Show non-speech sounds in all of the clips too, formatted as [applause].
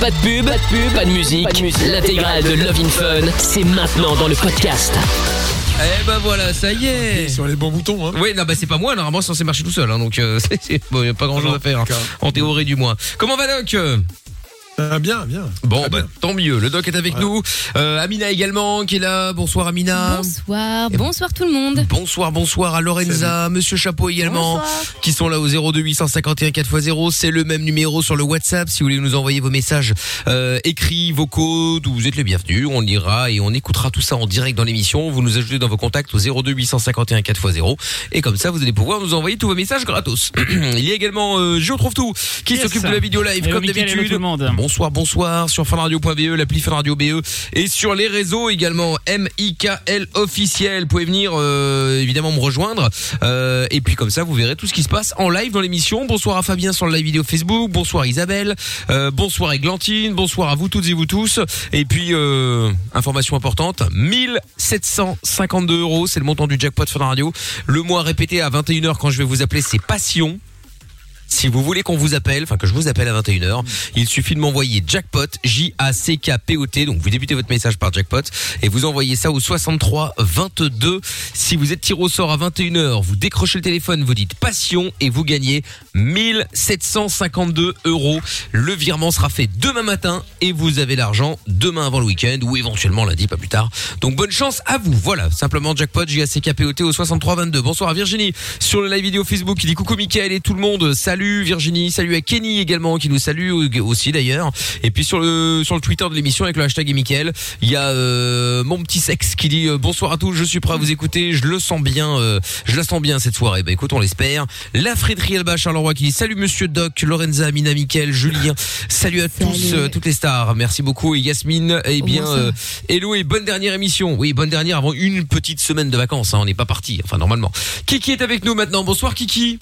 Pas de pub, pas de pub, pas de musique. L'intégrale de Love in Fun, c'est maintenant dans le podcast. Eh ben voilà, ça y est. Sur les bons boutons, hein. Oui, non, bah c'est pas moi, normalement c'est censé marcher tout seul, hein, donc euh, [laughs] c'est- c'est- bon, y a pas grand chose non, à faire, hein, en théorie du moins. Comment va Doc? Ah, bien, bien. Bon, bah, bien. tant mieux, le Doc est avec nous. Euh, Amina également qui est là, bonsoir Amina. Bonsoir, bonsoir tout le monde. Bonsoir, bonsoir à Lorenza, Monsieur Chapeau également, qui sont là au 02 851 4x0. C'est le même numéro sur le WhatsApp. Si vous voulez nous envoyer vos messages euh, écrits, vocaux, vous êtes les bienvenus. On lira et on écoutera tout ça en direct dans l'émission. Vous nous ajoutez dans vos contacts au 02 851 4x0 et comme ça vous allez pouvoir nous envoyer tous vos messages gratos. [clears throat] Il y a également euh, Je trouve tout qui s'occupe de la vidéo live Hello, comme d'habitude. Bonsoir, bonsoir sur funradio.be, l'appli Funradio BE et sur les réseaux également MIKL officiel. Vous pouvez venir euh, évidemment me rejoindre Euh, et puis comme ça vous verrez tout ce qui se passe en live dans l'émission. Bonsoir à Fabien sur le live vidéo Facebook, bonsoir Isabelle, euh, bonsoir Églantine, bonsoir à vous toutes et vous tous. Et puis information importante, 1752 euros, c'est le montant du jackpot Fun Radio. Le mois répété à 21h quand je vais vous appeler, c'est Passion. Si vous voulez qu'on vous appelle, enfin que je vous appelle à 21h, il suffit de m'envoyer jackpot, J-A-C-K-P-O-T, donc vous débutez votre message par jackpot et vous envoyez ça au 63 22. Si vous êtes tiré au sort à 21h, vous décrochez le téléphone, vous dites passion et vous gagnez 1752 euros. Le virement sera fait demain matin et vous avez l'argent demain avant le week-end ou éventuellement lundi, pas plus tard. Donc bonne chance à vous. Voilà, simplement jackpot, J-A-C-K-P-O-T au 63 22. Bonsoir à Virginie sur le live vidéo Facebook qui dit coucou Mickaël et tout le monde. Salut Virginie, salut à Kenny également qui nous salue aussi d'ailleurs. Et puis sur le sur le Twitter de l'émission avec le hashtag et Mickaël, il y a euh, mon petit sexe qui dit euh, bonsoir à tous, je suis prêt à vous écouter, je le sens bien, euh, je la sens bien cette soirée. Bah écoute, on l'espère. La Frédéric Alba Charleroi qui dit salut Monsieur Doc, Lorenza, Mina, Mickaël, Julien. Salut à Salut. tous, toutes les stars. Merci beaucoup et Yasmine. Eh bien, hello et bonne dernière émission. Oui, bonne dernière avant une petite semaine de vacances. hein, on n'est pas parti, enfin normalement. Kiki est avec nous maintenant. Bonsoir Kiki.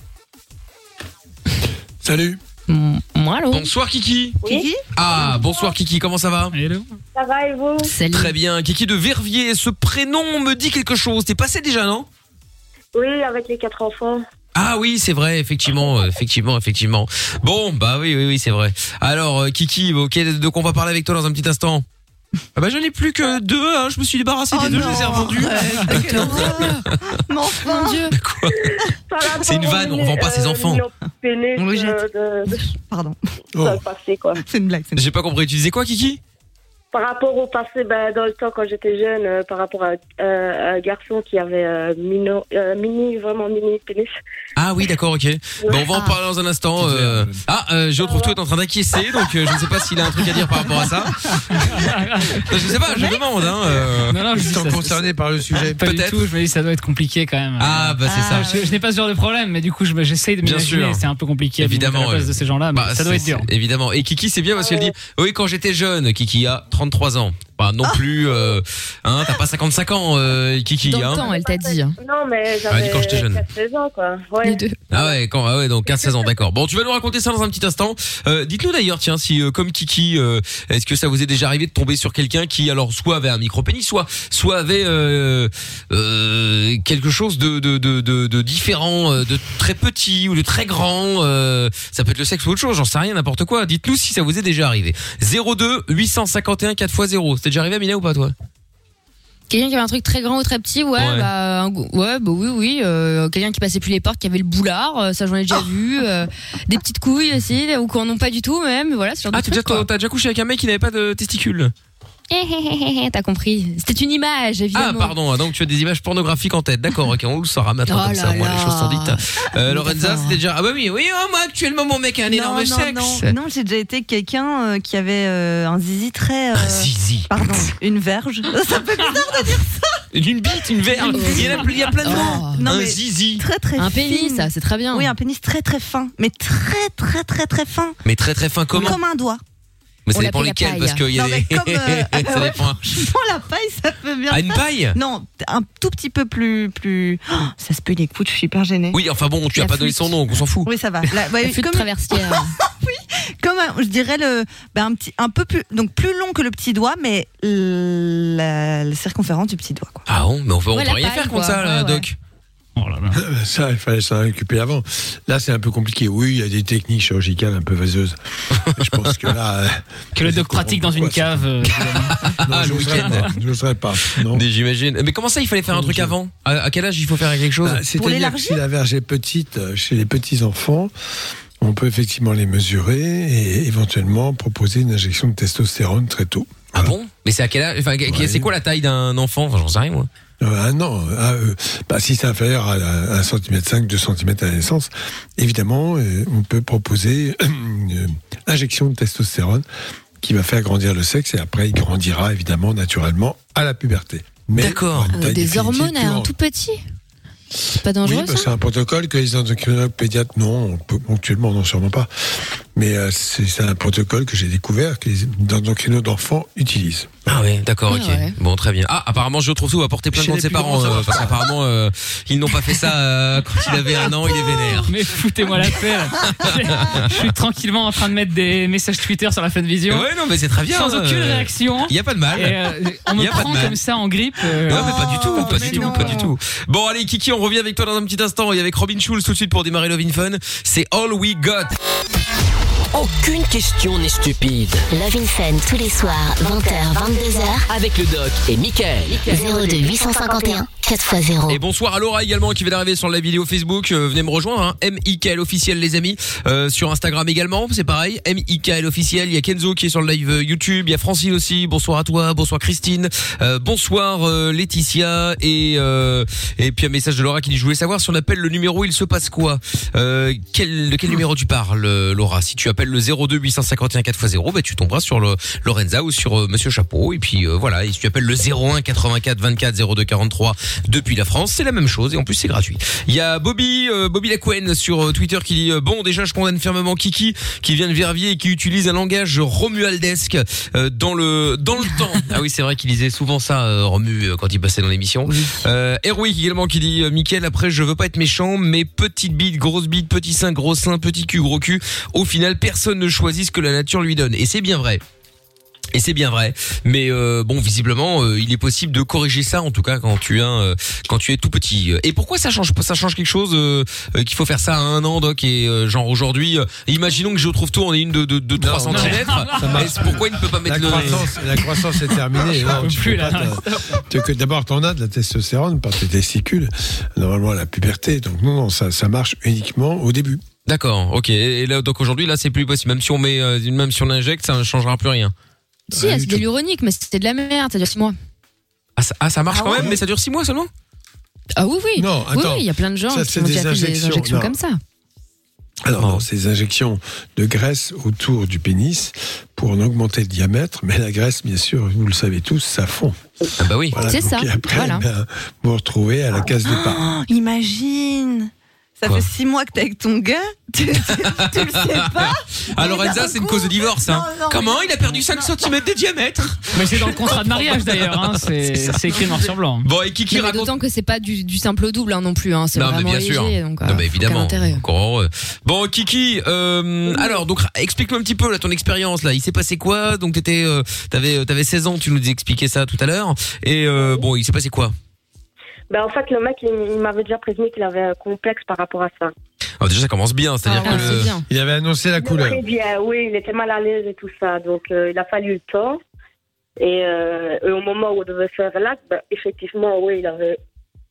Salut. Mm, Moi, allô Bonsoir Kiki. Oui, Ah, bonsoir Kiki, comment ça va Hello. ça va et vous Salut. Très bien, Kiki de Verviers, ce prénom me dit quelque chose. T'es passé déjà, non? Oui, avec les quatre enfants. Ah oui, c'est vrai, effectivement, euh, effectivement, effectivement. Bon, bah oui, oui, oui, c'est vrai. Alors, euh, Kiki, ok, de quoi on va parler avec toi dans un petit instant? Ah bah j'en ai plus que deux, hein, je me suis débarrassé des deux, je les ai revendus. [laughs] Mon Dieu. C'est une vanne, on vend pas ses enfants. On le jette. De, de, Pardon, Oh. dans le passé, quoi. c'est une blague. c'est une J'ai pas compris, tu disais quoi Kiki? Par rapport au passé, ben, dans le temps, quand j'étais jeune, euh, par rapport à euh, un garçon qui avait euh, mino- euh, mini, vraiment mini pénis. Ah oui, d'accord, ok. Bon, on va en Ah. parler dans un instant. euh. Ah, euh, je retrouve tout est en train d'acquiescer, donc euh, je ne sais pas s'il a un truc à dire par rapport à ça. [laughs] je sais pas, je demande. Hein, euh. Non, non, je ça- concernés par le sujet. Pas du peut-être. tout, je me dis ça doit être compliqué quand même. Ah bah c'est Ah, ça. je, je n'ai pas ce genre de problème, mais du coup, je- j'essaye de Bien m'imaginer. sûr. C'est un peu compliqué. de Évidemment, À la place de ces gens-là, mais Bah, ça doit être dur. Évidemment. Et Kiki, c'est bien parce qu'elle dit Oui, quand j'étais jeune, Kiki a 33 ans. Pas non plus, euh, hein, t'as pas 55 ans, euh, Kiki. Dans hein. le temps, elle t'a dit. hein. Non, mais Ah, j'avais dis quand j'étais jeune. 16 ans, quoi. Ouais. Les deux. Ah ouais, quand, ah ouais, donc 15-16 ans, d'accord. Bon, tu vas nous raconter ça dans un petit instant. Euh, Dites-nous d'ailleurs, tiens, si euh, comme Kiki, euh, est-ce que ça vous est déjà arrivé de tomber sur quelqu'un qui, alors, soit avait un micro-pénis, soit, soit avait euh, euh, quelque chose de, de, de, de, de différent, euh, de très petit ou de très grand. euh, ça peut être le sexe ou autre chose, j'en sais rien, n'importe quoi. Dites-nous si ça vous est déjà arrivé. 02 851 4x0. C'était déjà arrivé, Amina, ou pas, toi Quelqu'un qui avait un truc très grand ou très petit, ouais, Ouais. bah, un go- ouais, bah oui, oui. euh, Quelqu'un qui passait plus les portes, qui avait le boulard, euh, ça j'en ai déjà Oh. vu. euh, des petites couilles aussi, ou qu'on n'ont pas du tout même. Voilà, ce genre Ah, de t'as déjà, truc, quoi. t'as déjà couché avec un mec qui n'avait pas de testicules T'as compris. C'était une image, évidemment. Ah pardon, ah, donc tu as des images pornographiques en tête. D'accord, ok, on le saura maintenant Oh comme ça, moi les choses sont dites. Euh, Lorenza, D'accord. c'était déjà Ah bah oui, oui, oh, moi actuellement mon mec a un énorme non, sexe. non, non, j'ai déjà été quelqu'un euh, qui avait euh, un zizi très. euh, Un zizi. Pardon, [laughs] une verge. [laughs] Ça fait Une bite, une verge. Il y a, plus- il y a plein de noms. Oh. Un zizi. très très Un pénis, ça, c'est très bien. Oui, un pénis très très fin, mais très très très très fin, Mais très très fin comment comme un doigt. Mais ça On dépend lesquels parce qu'il y a Non, mais des. comme, [laughs] euh, ça ouais, dépend. [laughs] Franchement, la paille, ça peut bien. Ah une paille Non, un tout petit peu plus plus. Oh, ça se peut, écoute, je suis hyper gênée. Oui, enfin bon, tu La as pas donné flûte. son nom, donc on s'en fout. Oui, ça va. La- ouais, La flûte comme, traversière. [laughs] comme un- je dirais le, ben, un petit, un peu plus, donc plus long que le petit doigt, mais la, la circonférence du petit doigt. Quoi. Ah bon, mais on peut, on Ouais, peut la rien paille, faire contre quoi. ça, là, Ouais, ouais. Doc. Oh là là. Ça, il fallait s'en occuper avant. Là, c'est un peu compliqué. Oui, il y a des techniques chirurgicales un peu vaseuses. Je pense que là. [laughs] Que le doc pratique dans une cave. euh, [laughs] Non, Ah, je le n'oserais week-end. pas. Je n'oserais pas. Non. Mais J'imagine. Mais comment ça, il fallait faire un truc avant? À, quel âge il faut faire quelque chose Bah, C'est-à-dire que l'élargir si la verge est petite euh, chez les petits enfants, on peut effectivement les mesurer et éventuellement proposer une injection de testostérone très tôt. Ah bon? Mais c'est à quel âge? Enfin, Ouais. c'est quoi la taille d'un enfant? Enfin, j'en sais rien moi. Euh, un an. ah, euh, bah, si c'est inférieur à 1 cm 5, 2 cm à la naissance, évidemment, euh, on peut proposer [clears throat] une injection de testostérone qui va faire grandir le sexe et après il grandira évidemment naturellement à la puberté. Mais D'accord. Euh, Des hormones à un grande. tout petit C'est pas Oui, dangereux bah, ça c'est un protocole que les endocrinologues pédiatres, non, ponctuellement, non, sûrement pas. Mais euh, c'est c'est un protocole que j'ai découvert que les endocrinologues d'enfants utilisent. Ah ouais, d'accord, Ah ok. ouais. Bon, très bien. Ah, apparemment, je trouve tout va porter contre les ses parents, euh, parce qu'apparemment, euh, ils n'ont pas fait ça euh, quand il avait un an, il est vénère. Mais foutez-moi la paix. [laughs] Je suis tranquillement en train de mettre des messages Twitter sur la fin de vision. Ouais, non, mais c'est très bien. sans aucune euh, réaction. Il y a pas de mal. Et euh, on me de prend comme ça en grippe. euh, Ouais, mais pas du tout, pas du tout, non. pas du tout. Bon, allez, Kiki, on revient avec toi dans un petit instant et avec Robin Schulz tout de suite pour démarrer Love in Fun. C'est All We Got. Aucune question n'est stupide. Love in Fun tous les soirs, 20h, 22h, Avec le doc et Michael. 02 851 4x0. Et bonsoir à Laura également qui vient d'arriver sur la vidéo Facebook. Euh, venez me rejoindre, hein. MIKL officiel les amis. Euh, sur Instagram également, c'est pareil. MIKL officiel. Il y a Kenzo qui est sur le live euh, YouTube. Il y a Francine aussi. Bonsoir à toi. Bonsoir Christine. Euh, bonsoir euh, Laetitia. Et euh, et puis un message de Laura qui dit je voulais savoir si on appelle le numéro il se passe quoi? Euh, quel de quel numéro tu parles Laura? Si tu appelles le 02 851 4x0, bah, tu tomberas sur le Lorenza ou sur euh, Monsieur Chapeau. Et puis euh, voilà. Et si tu appelles le 01 84 24 02 43 depuis la France, c'est la même chose et en plus c'est gratuit. Il y a Bobby, euh, Bobby Lacquen sur euh, Twitter qui dit bon déjà je condamne fermement Kiki qui vient de Verviers et qui utilise un langage romualdesque dans le dans le temps. [laughs] Ah oui c'est vrai qu'il disait souvent ça Romu quand il passait dans l'émission. Euh, Erwick également qui dit Mickaël après je veux pas être méchant mais petite bite, grosse bite, petit sein, gros sein, petit cul, gros cul. Au final personne ne choisit ce que la nature lui donne et c'est bien vrai. Et c'est bien vrai, mais euh, bon, visiblement, euh, il est possible de corriger ça, en tout cas quand tu es un, quand tu es tout petit. Et pourquoi ça change Ça change quelque chose euh, euh, qu'il faut faire ça à un an, Doc Et euh, genre aujourd'hui, euh, imaginons que je trouve tout, on est une de de, de 3 non, cm. [laughs] Pourquoi il ne peut pas La mettre le croissance, la croissance est terminée. [laughs] Non, tu plus, là. D'abord, t'en as de la testostérone par tes testicules, normalement à la puberté. Donc non, non, ça, ça marche uniquement au début. D'accord, ok. Et là, donc aujourd'hui, là, c'est plus possible. Même si on met, euh, même si on injecte, ça ne changera plus rien. Si, Ah, c'est de l'uronique, mais c'était de la merde, ça dure 6 mois. Ah, ça, ah, ça marche Ah quand ouais même, mais ça dure 6 mois seulement? Ah oui, oui. Non, oui, attends. oui, il y a plein de gens Ça, qui c'est ont des fait des injections, injections non. comme ça. Alors, Non. ces injections de graisse autour du pénis pour en augmenter le diamètre, mais la graisse, bien sûr, vous le savez tous, ça fond. Ah bah oui. Voilà, C'est ça, et après, voilà. ben, vous vous retrouvez à la case départ. Oh, imagine Ça Quoi fait six mois que t'es avec ton gars, [laughs] tu, tu, tu le sais [laughs] pas Lorenza, d'un c'est une cause de divorce. Hein. Non, non, Comment il a perdu 5 cm de diamètre Mais c'est dans le contrat de mariage d'ailleurs. Hein. C'est [laughs] c'est écrit noir sur blanc. Bon, et Kiki Non, mais raconte. D'autant que c'est pas du, du simple au double hein, non plus. Hein. C'est Non, mais vraiment bien léger, sûr. donc, euh, non, mais faut évidemment. Encore heureux. Bon, Kiki, euh, alors, donc, explique-nous un petit peu là, ton expérience. là. Il s'est passé quoi? Donc, t'étais, euh, t'avais, euh, t'avais 16 ans, tu nous expliquais ça tout à l'heure. Et euh, bon, il s'est passé quoi? Ben, en fait, le mec, il, il m'avait déjà prévenu qu'il avait un complexe par rapport à ça. Alors, déjà, ça commence bien. C'est-à-dire Ah, que c'est le... bien. Il avait annoncé la couleur. Très bien, oui, il était mal à l'aise et tout ça. Donc, euh, il a fallu le temps. Et, euh, et au moment où on devait faire l'acte, ben, effectivement, oui, il avait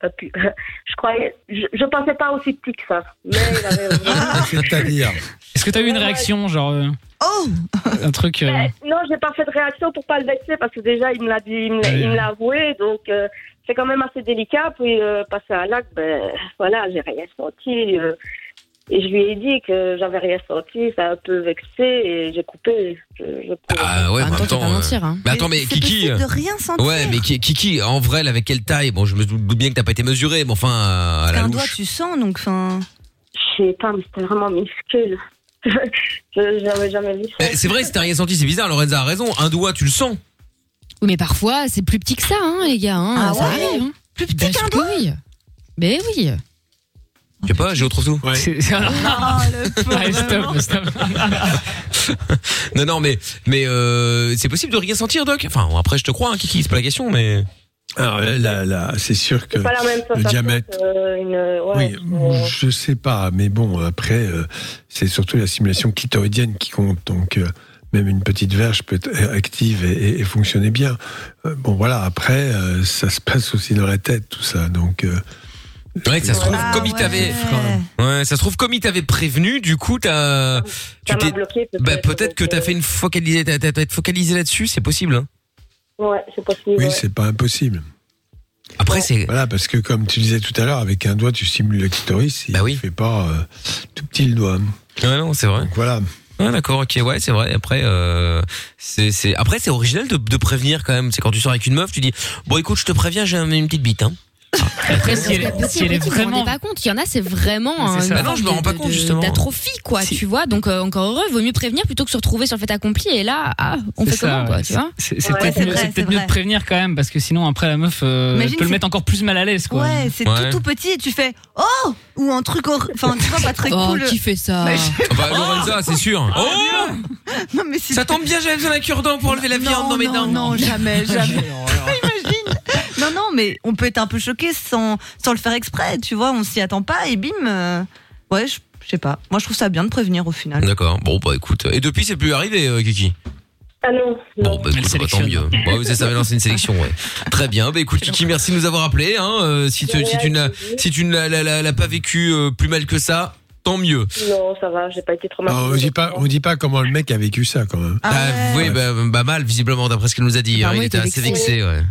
pas pu. [laughs] Je croyais, je, je pensais pas aussi petit que ça. Mais il avait vraiment. [laughs] C'est-à-dire, Est-ce que t'as eu une réaction, genre euh, Oh un truc euh, Ben, non, j'ai pas fait de réaction pour pas le vexer parce que déjà, il me l'a dit, il me l'a- il me l'a avoué. Donc, euh, c'est quand même assez délicat. Puis, euh, passer à l'acte, ben, voilà, j'ai rien senti. euh, et je lui ai dit que j'avais rien senti, ça a un peu vexé et j'ai coupé. Je, je Ah ouais, En même temps, euh, mentir. Hein. Mais attends, mais Kiki. de rien sentir. Ouais, mais Ki- Kiki, en vrai, là, avec quelle taille Bon, je me doute bien que t'as pas été mesuré, mais enfin, à la un doigt, tu sens, donc enfin. Je sais pas, mais c'était vraiment minuscule. [laughs] je j'avais jamais vu ça. C'est vrai, si t'as rien senti, c'est bizarre. Lorenza a raison. Un doigt, tu le sens. Oui, mais parfois, c'est plus petit que ça, hein, les gars. Hein, Ah ça ouais arrive. Hein. Plus petit qu'un doigt oui. Mais oui. Je sais pas, j'ai autre ouais. [laughs] Ah. Allez, stop, stop. [laughs] Non, non, mais mais euh, c'est possible de rien sentir, Doc? Enfin, après, je te crois, hein, Kiki, c'est pas la question, mais Alors là, là, c'est sûr que C'est pas la même le diamètre. une, ouais, Oui, euh, je sais pas, mais bon, après, euh, c'est surtout la simulation clitoridienne qui compte. Donc, euh, même une petite verge peut être active et, et- et fonctionner bien. Euh, bon, voilà, après, euh, ça se passe aussi dans la tête, tout ça. Donc, euh, Ouais, ça se trouve Ah comme il ouais. t'avait. Ouais, ça se trouve comme il t'avait prévenu. Du coup, t'as. Tu t'es. Peut-être, Bah peut-être que t'as fait une focalisée, t'as, t'as- focalisé là-dessus, c'est possible. Hein. Ouais, c'est possible. oui, ouais. c'est pas impossible. Après, c'est. Voilà, parce que comme tu disais tout à l'heure, avec un doigt, tu simules le clitoris. Il Bah oui. fait pas euh, tout petit le doigt. Ouais, non, c'est vrai. Donc voilà. Ah, d'accord, ok, ouais, c'est vrai. Après, euh, c'est, c'est, après, c'est original de, de prévenir quand même. C'est quand tu sors avec une meuf, tu dis, bon, écoute, je te préviens, j'ai une petite bite, hein. Après, si elle, Petit, si elle est petit, vous vous rendez vraiment. pas compte. Il y en a, c'est vraiment C'est Ah non, je me rends pas compte, justement. D'atrophie, quoi. Si. Tu vois. Donc, euh, encore heureux, vaut mieux prévenir plutôt que se retrouver sur le fait accompli. Et là, ah, on fait ça, comment, quoi, tu vois C'est Ouais, peut-être mieux, vrai. de prévenir quand même, parce que sinon après la meuf euh, Imagine, peut le mettre encore plus mal à l'aise, quoi. Ouais, c'est Ouais. tout tout petit et tu fais oh ou un truc enfin tu vois pas très Oh, cool. qui fait ça je- Bah, [laughs] Lorenza, c'est sûr. Oh! Non mais Ça tombe bien, j'avais besoin d'un cure-dent pour enlever la viande non, dans mes non, dents. Non, jamais, [laughs] jamais. Non, non, mais on peut être un peu choqué sans, sans le faire exprès, tu vois, on s'y attend pas et bim. euh, Ouais, je je sais pas. Moi, je trouve ça bien de prévenir au final. D'accord. Bon, bah, écoute. Et depuis, c'est plus arrivé, euh, Kiki? Ah non, Bon, bah, écoute, bah, tant mieux. Bon, c'est ça, mais non, c'est une sélection, ouais. Très bien. Bah, écoute, Kiki, merci de nous avoir appelé, hein. Euh, si tu, si tu si tu ne l'as- l'as- l'as l'as pas vécu euh, plus mal que ça, tant mieux. Non, ça va, j'ai pas été traumatisée. Alors, on dit pas, on dit pas comment le mec a vécu ça quand même. Ah Ah, ouais. oui, bah, bah, mal, visiblement, d'après ce qu'elle nous a dit. hein. Apparemment, Il il était était assez vexé. vexé, ouais.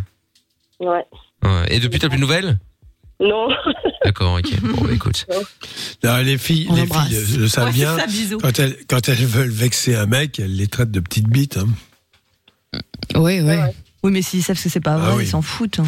Ouais. Ouais. Et depuis, t'as plus de nouvelles? Non. [laughs] D'accord, ok. Bon, bah, écoute. Les filles, On les filles le savent Ouais, bien. c'est ça, bisous. Quand elles, quand elles veulent vexer un mec, elles les traitent de petites bites. Hein. Oui, oui. Oui, mais s'ils savent que c'est pas vrai, Ah oui. ils s'en foutent. hein.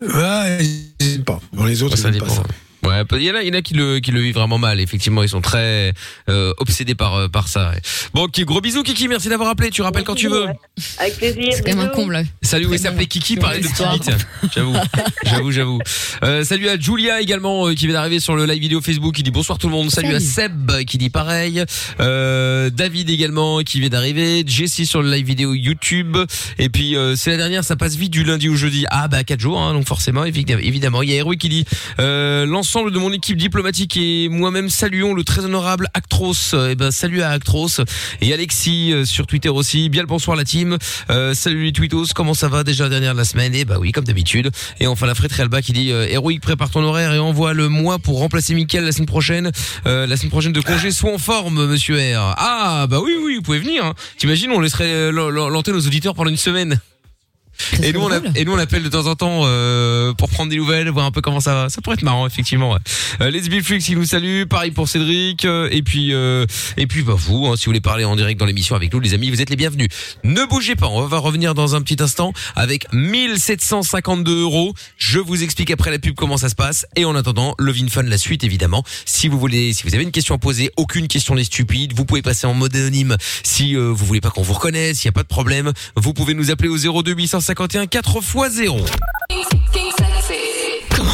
Ouais, ils aiment pas. Bon, les autres, Ça ils aiment pas dépend. ça. Ouais, il y en a, il y en a qui le, qui le vivent vraiment mal. Effectivement, ils sont très euh, obsédés par, euh, par ça. ouais. Bon, ok, gros bisous, Kiki. Merci d'avoir appelé. Tu rappelles quand tu veux. Ouais. Avec plaisir. C'est quand même un comble. Salut, oui, s'appelait. Kiki, parlait de petite. J'avoue, [laughs] j'avoue, j'avoue. Euh, salut à Julia également euh, qui vient d'arriver sur le live vidéo Facebook qui dit bonsoir tout le monde. Salut, à. Seb qui dit pareil. Euh, David également qui vient d'arriver. Jessie sur le live vidéo YouTube. Et puis euh, c'est la dernière, ça passe vite du lundi au jeudi. Ah bah quatre jours, hein, donc forcément évidemment. Il y a Héroï qui dit euh, l'ensemble de mon équipe diplomatique et moi-même saluons le très honorable Actros. Et ben salut à Actros et Alexis euh, sur Twitter aussi. Bien le bonsoir la team. Euh, salut les tweetos, comment ça va déjà dernière de la semaine? Et bah oui, comme d'habitude. Et enfin la fréterie Alba qui dit euh, héroïque prépare ton horaire et envoie le moi pour remplacer Mickaël la semaine prochaine. Euh, la semaine prochaine de congé, sois en forme, monsieur R. Ah bah oui oui, vous pouvez venir. Hein. T'imagines, on laisserait euh, l'antenne aux auditeurs pendant une semaine. Et nous, on a- et nous on appelle de temps en temps euh, pour prendre des nouvelles, voir un peu comment ça va. Ça pourrait être marrant effectivement. Ouais. Euh, les Billflux qui nous salue, pareil pour Cédric euh, et puis euh, et puis bah vous, hein, si vous voulez parler en direct dans l'émission avec nous, les amis, vous êtes les bienvenus. Ne bougez pas, on va revenir dans un petit instant avec 1752 euros. Je vous explique après la pub comment ça se passe et en attendant, Levin Fun la suite évidemment. Si vous voulez, si vous avez une question à poser, aucune question n'est stupide. Vous pouvez passer en mode anonyme si euh, vous voulez pas qu'on vous reconnaisse, il y a pas de problème. Vous pouvez nous appeler au 02 851 4 x 0.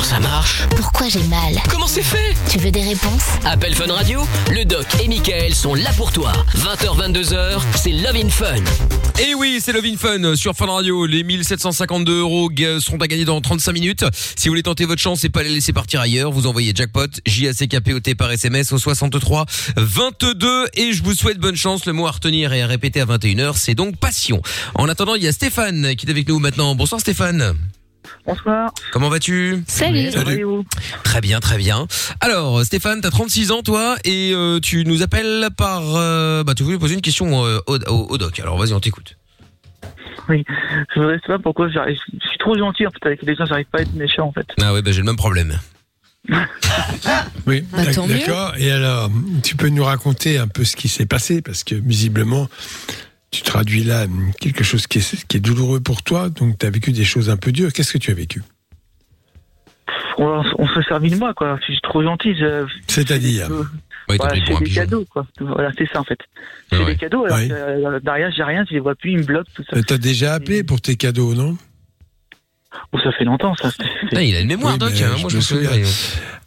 Comment ça marche Pourquoi j'ai mal Comment c'est fait Tu veux des réponses Appel Fun Radio, le doc et Michael sont là pour toi. 20h, 22h, c'est Love in Fun. Et oui, c'est Love in Fun sur Fun Radio. Les 1752 euros seront à gagner dans 35 minutes. Si vous voulez tenter votre chance et pas les laisser partir ailleurs, vous envoyez jackpot J-A-C-K-P-O-T par SMS au 63 22 et je vous souhaite bonne chance. Le mot à retenir et à répéter à 21h, c'est donc passion. En attendant, il y a Stéphane qui est avec nous maintenant. Bonsoir Stéphane. Bonsoir. Comment vas-tu? Salut. Salut. Très bien, très bien. Alors, Stéphane, t'as 36 ans, toi, et euh, tu nous appelles par... euh, bah, tu voulais poser une question euh, au, au- au doc. Alors, vas-y, on t'écoute. Oui, je voudrais savoir pourquoi j'arrive. Je suis trop gentil en fait avec les gens, j'arrive pas à être méchant en fait. Ah ouais, bah, j'ai le même problème. [laughs] Oui, Bah, d'ac- tant mieux. d'accord. Et alors, tu peux nous raconter un peu ce qui s'est passé parce que visiblement, tu traduis là quelque chose qui est, qui est douloureux pour toi. Donc, tu as vécu des choses un peu dures. Qu'est-ce que tu as vécu? On, on se servi de moi quoi. Je suis trop gentil. Je, C'est-à-dire? Ouais, t'as voilà, fais des pigeon. cadeaux quoi. Voilà, c'est ça en fait. Ouais. des cadeaux alors Ouais. que, euh, derrière j'ai rien, je les vois plus, ils me bloquent tout ça. Tu as déjà appelé pour tes cadeaux, non? Oh, ça fait longtemps ça. Il a une mémoire, Oui, Doc. hein, je Moi, me je me souviens. souviens.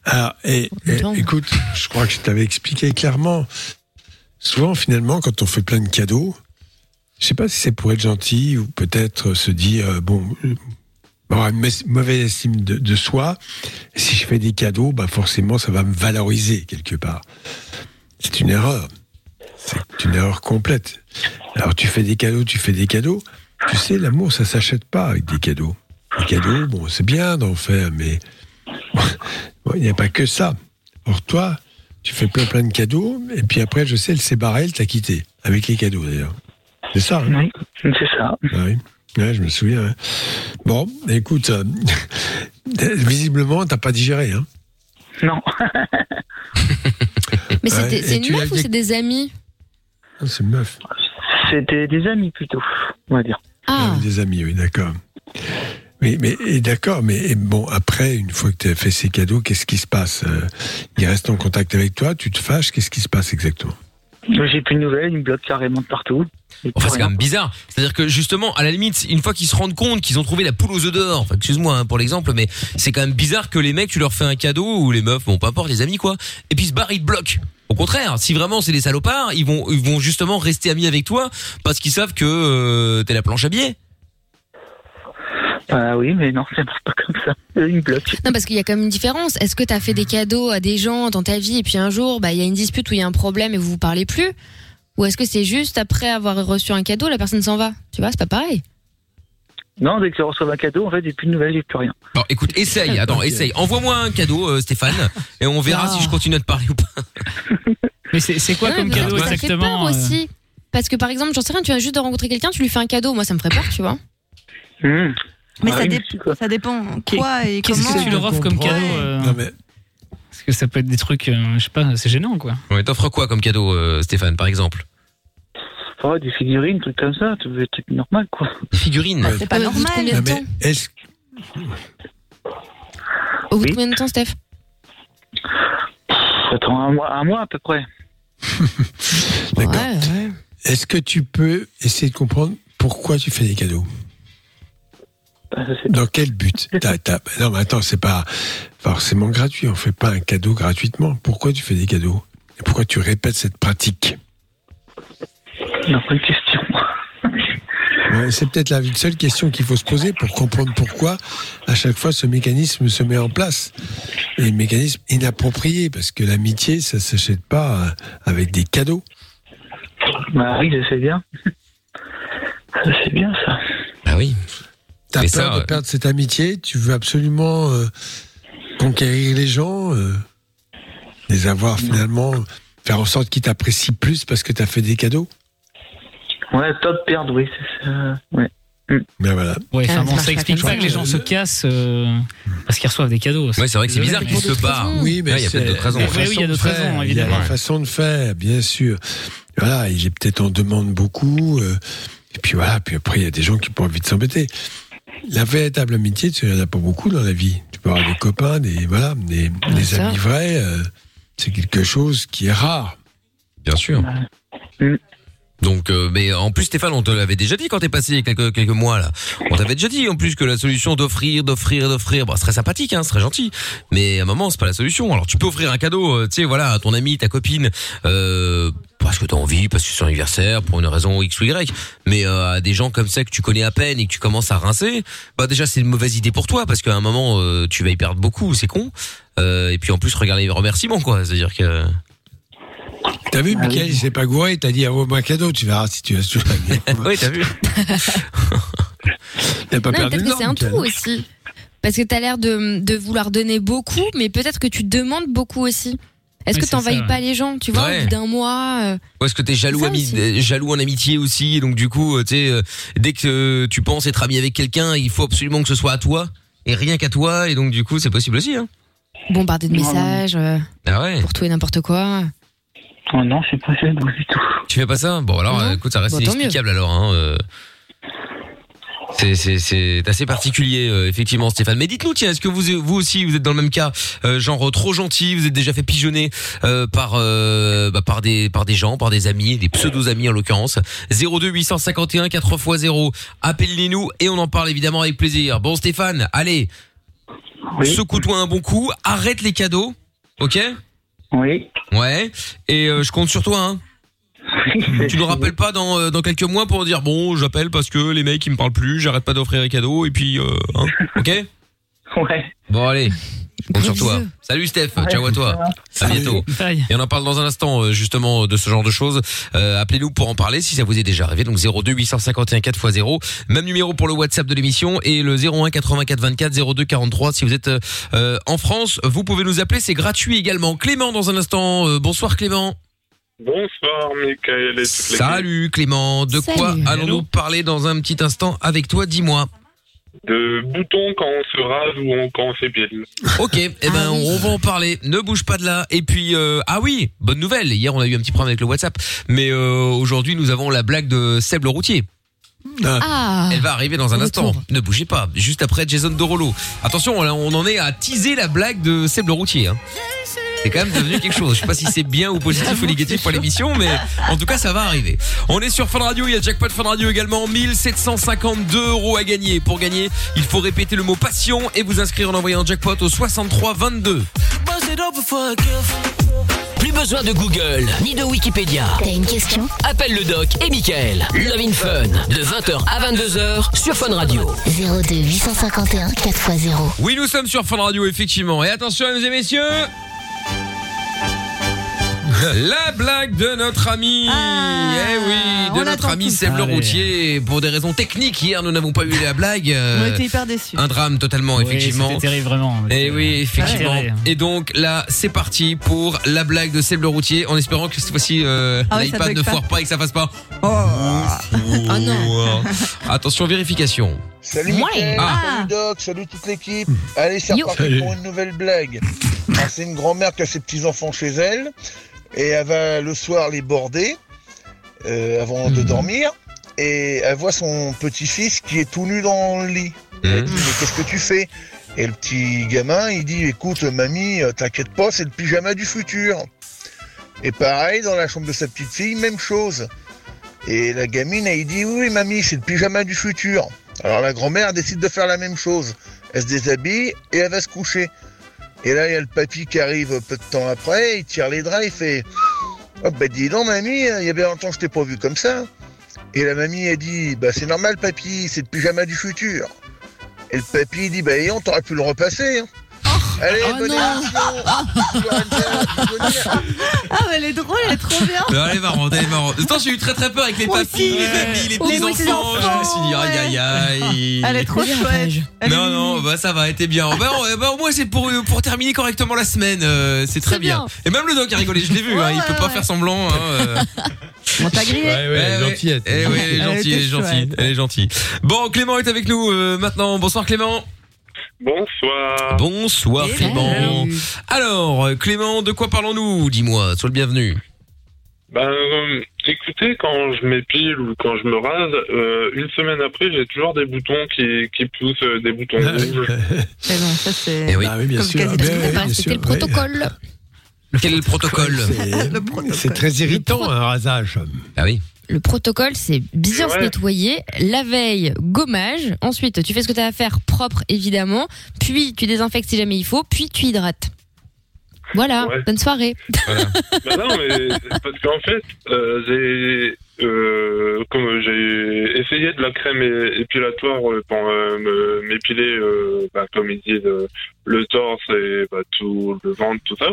Alors, et, et, Attends. écoute, je crois que je t'avais expliqué clairement. Souvent, finalement, quand on fait plein de cadeaux, je sais pas si c'est pour être gentil ou peut-être se dire, euh, bon, mauvaise estime de, soi. Si je fais des cadeaux, bah forcément, ça va me valoriser quelque part. C'est une erreur. C'est une erreur complète. Alors, tu fais des cadeaux, tu fais des cadeaux. Tu sais, l'amour, ça s'achète pas avec des cadeaux. Les cadeaux, bon, c'est bien d'en faire, mais [laughs] il n'y a pas que ça. Or, toi, tu fais plein plein de cadeaux, et puis après, je sais, elle s'est barrée, elle t'a quitté. Avec les cadeaux, d'ailleurs. C'est ça, hein Oui, c'est ça. ah oui. Ouais, je me souviens. hein. Bon, écoute, euh, [laughs] visiblement, t'as pas digéré, hein Non. [laughs] Mais c'est Ouais, c'est une tu meuf ou c'est des amis Ah, C'est une meuf. C'était des amis plutôt, on va dire. Ah, Ah, Des amis, oui, d'accord. Oui, mais et d'accord, mais et bon, après, une fois que tu as fait ces cadeaux, qu'est-ce qui se passe Euh, Il reste en contact avec toi, tu te fâches, qu'est-ce qui se passe exactement? J'ai plus de nouvelles, ils me bloquent carrément de partout. Enfin, c'est quand même bizarre. C'est-à-dire que justement, à la limite, une fois qu'ils se rendent compte qu'ils ont trouvé la poule aux œufs d'or, enfin, excuse-moi hein, pour l'exemple, mais c'est quand même bizarre que les mecs, tu leur fais un cadeau ou les meufs, bon, peu importe, les amis quoi, et puis ils se barrent, ils te bloquent. Au contraire, si vraiment c'est des salopards, ils vont, ils vont justement rester amis avec toi parce qu'ils savent que euh, t'es la planche à billets. Bah oui, mais non, ça marche pas comme ça. Me bloquent. non, parce qu'il y a quand même une différence. Est-ce que t'as fait des cadeaux à des gens dans ta vie et puis un jour, bah, il y a une dispute où il y a un problème et vous vous parlez plus? Ou est-ce que c'est juste après avoir reçu un cadeau, la personne s'en va? Tu vois, c'est pas pareil. Non, dès que je reçois un cadeau, en fait, j'ai plus de nouvelles, j'ai plus rien. Bon, écoute, essaye, attends, essaye. Envoie-moi un cadeau, euh, Stéphane, et on verra Ah. si je continue à te parler ou pas. [laughs] Mais c'est c'est quoi Ouais, comme cadeau ça fait exactement peur euh, aussi. Parce que par exemple, j'en sais rien, tu viens juste de rencontrer quelqu'un, tu lui fais un cadeau, moi ça me ferait peur, tu vois. Mais ça, oui, dé- c'est quoi. ça dépend quoi et Qu'est-ce comment. que tu leur offres comme cadeau euh, Non, mais Parce que ça peut être des trucs, euh, je sais pas, c'est gênant quoi. Ouais, t'offres quoi comme cadeau, euh, Stéphane, par exemple? Oh, des figurines, trucs comme ça, tout des trucs normaux, quoi. Des figurines. C'est pas normal. combien non, de mais temps est-ce Au bout de combien de temps, Steph? Attends, un mois, un mois à peu près. [laughs] D'accord. Ouais, ouais. est-ce que tu peux essayer de comprendre pourquoi tu fais des cadeaux? Bah, [laughs] Dans quel but [laughs] Non, mais attends, c'est pas forcément gratuit. On fait pas un cadeau gratuitement. Pourquoi tu fais des cadeaux? Et pourquoi tu répètes cette pratique? Non, bonne question. Ouais, C'est peut-être la seule question qu'il faut se poser pour comprendre pourquoi à chaque fois ce mécanisme se met en place. Et un mécanisme inapproprié parce que l'amitié, ça s'achète pas euh, avec des cadeaux. Bah oui, je sais bien. C'est bien, ça. Ah oui. T'as peur ça, de euh, perdre cette amitié? Tu veux absolument euh, conquérir les gens, euh, les avoir finalement, faire en sorte qu'ils t'apprécient plus parce que t'as fait des cadeaux? Ouais, top perdre, oui, c'est ça. Ouais. Mais voilà. Ouais, Ah, enfin ça bon, marche ça pas explique pas ça. que les gens se cassent euh, parce qu'ils reçoivent des cadeaux. Ouais, c'est vrai que c'est bizarre qu'ils se barrent. Oui, mais Ouais, il y a peut-être d'autres raisons. Ouais, oui, il y a de d'autres raisons, Il y a évidemment. la façon de faire, bien sûr. Voilà, il est peut-être en demande beaucoup. euh, et puis voilà, puis après, il y a des gens qui ont envie de s'embêter. La véritable amitié, tu n'en as pas beaucoup dans la vie. Tu peux avoir des copains, des, voilà, des, amis vrais. euh, c'est quelque chose qui est rare. Bien sûr. Donc, euh, mais en plus, Stéphane, on te l'avait déjà dit quand t'es passé quelques, quelques mois là. On t'avait déjà dit en plus que la solution d'offrir, d'offrir, d'offrir, bah, ce serait sympathique, hein, ce serait gentil. Mais à un moment, c'est pas la solution. Alors, tu peux offrir un cadeau, euh, tu sais, voilà, à ton ami, ta copine, euh, parce que t'as envie, parce que c'est son anniversaire, pour une raison X ou Y. Mais euh, à des gens comme ça que tu connais à peine et que tu commences à rincer, bah déjà c'est une mauvaise idée pour toi parce qu'à un moment euh, tu vas y perdre beaucoup, c'est con. Euh, et puis en plus, regarde les remerciements, quoi. C'est-à-dire que T'as vu, Ah Michael, oui. il s'est pas gouré, il t'a dit, envoie-moi un cadeau, tu verras si tu as su. [laughs] oui, t'as vu. [laughs] A pas Non, mais perdu peut-être que c'est un tout aussi. Parce que t'as l'air de, de vouloir donner beaucoup, mais peut-être que tu demandes beaucoup aussi. Est-ce que t'envahis pas les gens, tu vois, Ouais. au bout d'un mois euh, Ou est-ce que t'es jaloux, ami, euh, jaloux en amitié aussi, donc du coup, euh, tu sais, euh, dès que euh, tu penses être ami avec quelqu'un, il faut absolument que ce soit à toi et rien qu'à toi, et donc du coup, c'est possible aussi. Hein. bombarder de messages euh, Ah ouais. pour tout et n'importe quoi Oh non, c'est pas ça du tout. Tu fais pas ça? Bon alors, Non. euh, écoute, ça reste tant inexplicable alors. Hein, euh. C'est c'est c'est assez particulier euh, effectivement Stéphane. Mais dites-nous tiens, est-ce que vous vous aussi vous êtes dans le même cas euh, genre euh, trop gentil, vous êtes déjà fait pigeonner euh, par euh, bah, par des par des gens, par des amis, des pseudo amis en l'occurrence? 02 851 4 x 0. Appelez-nous et on en parle évidemment avec plaisir. Bon Stéphane, allez, Oui. secoue-toi un bon coup, arrête les cadeaux. OK? Oui. Ouais. Et euh, je compte sur toi hein. Tu nous rappelles pas dans, euh, dans quelques mois pour dire bon, j'appelle parce que les mecs ils me parlent plus, j'arrête pas d'offrir les cadeaux et puis euh, hein, ok? [laughs] Ouais. Bon allez, je compte sur toi. Salut Steph, ciao à toi. À bientôt. Et on en parle dans un instant euh, justement de ce genre de choses. Euh, Appelez-nous pour en parler si ça vous est déjà arrivé. Donc 02 851 4x0. Même numéro pour le WhatsApp de l'émission et le 01 84 24 02 43 si vous êtes euh, en France. Vous pouvez nous appeler, c'est gratuit également. Clément dans un instant. Euh, bonsoir Clément. Bonsoir, Michael et toute. Salut Clément. De quoi allons-nous parler dans un petit instant avec toi Dis-moi. De boutons quand on se rase ou on- quand on s'épile. Ok, eh ben on va en parler. Ne bouge pas de là. Et puis euh, ah oui, bonne nouvelle. Hier on a eu un petit problème avec le WhatsApp, mais euh, aujourd'hui nous avons la blague de Seb le routier. Ah. Elle va arriver dans un instant. Ne bougez pas. Juste après Jason Dorolo. Attention, on en est à teaser la blague de Seb le routier. Hein. C'est quand même devenu quelque chose. Je sais pas si c'est bien ou positif ou négatif pour l'émission, mais en tout cas, ça va arriver. On est sur Fun Radio. Il y a Jackpot Fun Radio également. 1752 euros à gagner. Pour gagner, il faut répéter le mot passion et vous inscrire en envoyant Jackpot au 63 22. Plus besoin de Google ni de Wikipédia. T'as une question? Appelle le doc et Michael. Love in Fun de 20h à 22h sur Fun Radio. 02 851 4x0. Oui, nous sommes sur Fun Radio, effectivement. Et attention, mesdames et messieurs. [laughs] La blague de notre ami, eh oui, Ah, de notre ami. Seb le routier. Pour des raisons techniques, hier nous n'avons pas eu la blague. euh, On était hyper déçus. un drame totalement, Oui, effectivement. C'était terrible, vraiment. Et oui, effectivement. Et donc là, c'est parti pour la blague de Seb le routier, en espérant que cette fois-ci euh, Ah oui, l'iPad ne foire pas et que ça fasse pas. Oh non. [laughs] Attention, vérification. Salut Ouais. Ah. salut Doc, salut toute l'équipe. Allez, c'est reparti pour une nouvelle blague. C'est une grand-mère qui a ses petits-enfants chez elle et elle va le soir les border euh, avant de dormir et elle voit son petit-fils qui est tout nu dans le lit. Elle dit, mais qu'est-ce que tu fais? Et le petit gamin, il dit, écoute, mamie, euh, t'inquiète pas, c'est le pyjama du futur. Et pareil, dans la chambre de sa petite fille, même chose. Et la gamine, elle dit, oui, mamie, c'est le pyjama du futur. Alors la grand-mère décide de faire la même chose. Elle se déshabille et elle va se coucher. Et là, il y a le papy qui arrive peu de temps après, il tire les draps, il fait Oh, bah dis donc, mamie, il y a bien longtemps que je t'ai pas vu comme ça. Et la mamie, elle dit Bah c'est normal, papy, c'est le pyjama du futur. Et le papy, dit Bah, et on t'aurait pu le repasser. hein. Allez, Oh bonne non. émission. Ah, mais elle est drôle, elle est trop bien. Elle est marrante, elle est marrante. Attends, j'ai eu très très peur avec les aussi. les amis, les Oh, oui, petits les enfants. Je me suis dit, aïe aïe aïe. Elle est trop Bien, chouette. Non, non, bah ça va, elle était bien. Bah, on- bah, au moins, c'est pour, pour terminer correctement la semaine. euh, c'est très bien. bien. Et même le doc a rigolé, je l'ai vu, hein, il peut ouais, pas faire semblant. Hein, euh. On t'a grillé. Ouais, ouais, gentillette. Oui, elle est gentille, elle est gentille, elle est gentille. Bon, Clément est avec nous euh, maintenant. Bonsoir Clément. Bonsoir. Bonsoir Hello. Clément. Alors, euh, Clément, de quoi parlons-nous Dis-moi, sois le bienvenu. Ben, euh, écoutez, quand je m'épile ou quand je me rase, euh, une semaine après, j'ai toujours des boutons qui, qui poussent, euh, des boutons Ah, rouges. Mais bon, ça c'est. Eh oui. Ah oui, bien Comme sûr. Ah, ben oui, bien C'était sûr, le oui. protocole. Quel est le protocole? C'est- [laughs] Le protocole. C'est très irritant un rasage. Ah oui. Le protocole, c'est bien se nettoyer. La veille, gommage. Ensuite, tu fais ce que tu as à faire propre, évidemment. Puis, tu désinfectes si jamais il faut. Puis, tu hydrates. Voilà. Ouais. Bonne soirée. Non, mais parce qu'en fait, euh, j'ai euh, comme j'ai essayé de la crème épilatoire euh, pour euh, m'épiler, euh, bah, comme ils disent, euh, le torse et bah, tout le ventre, tout ça.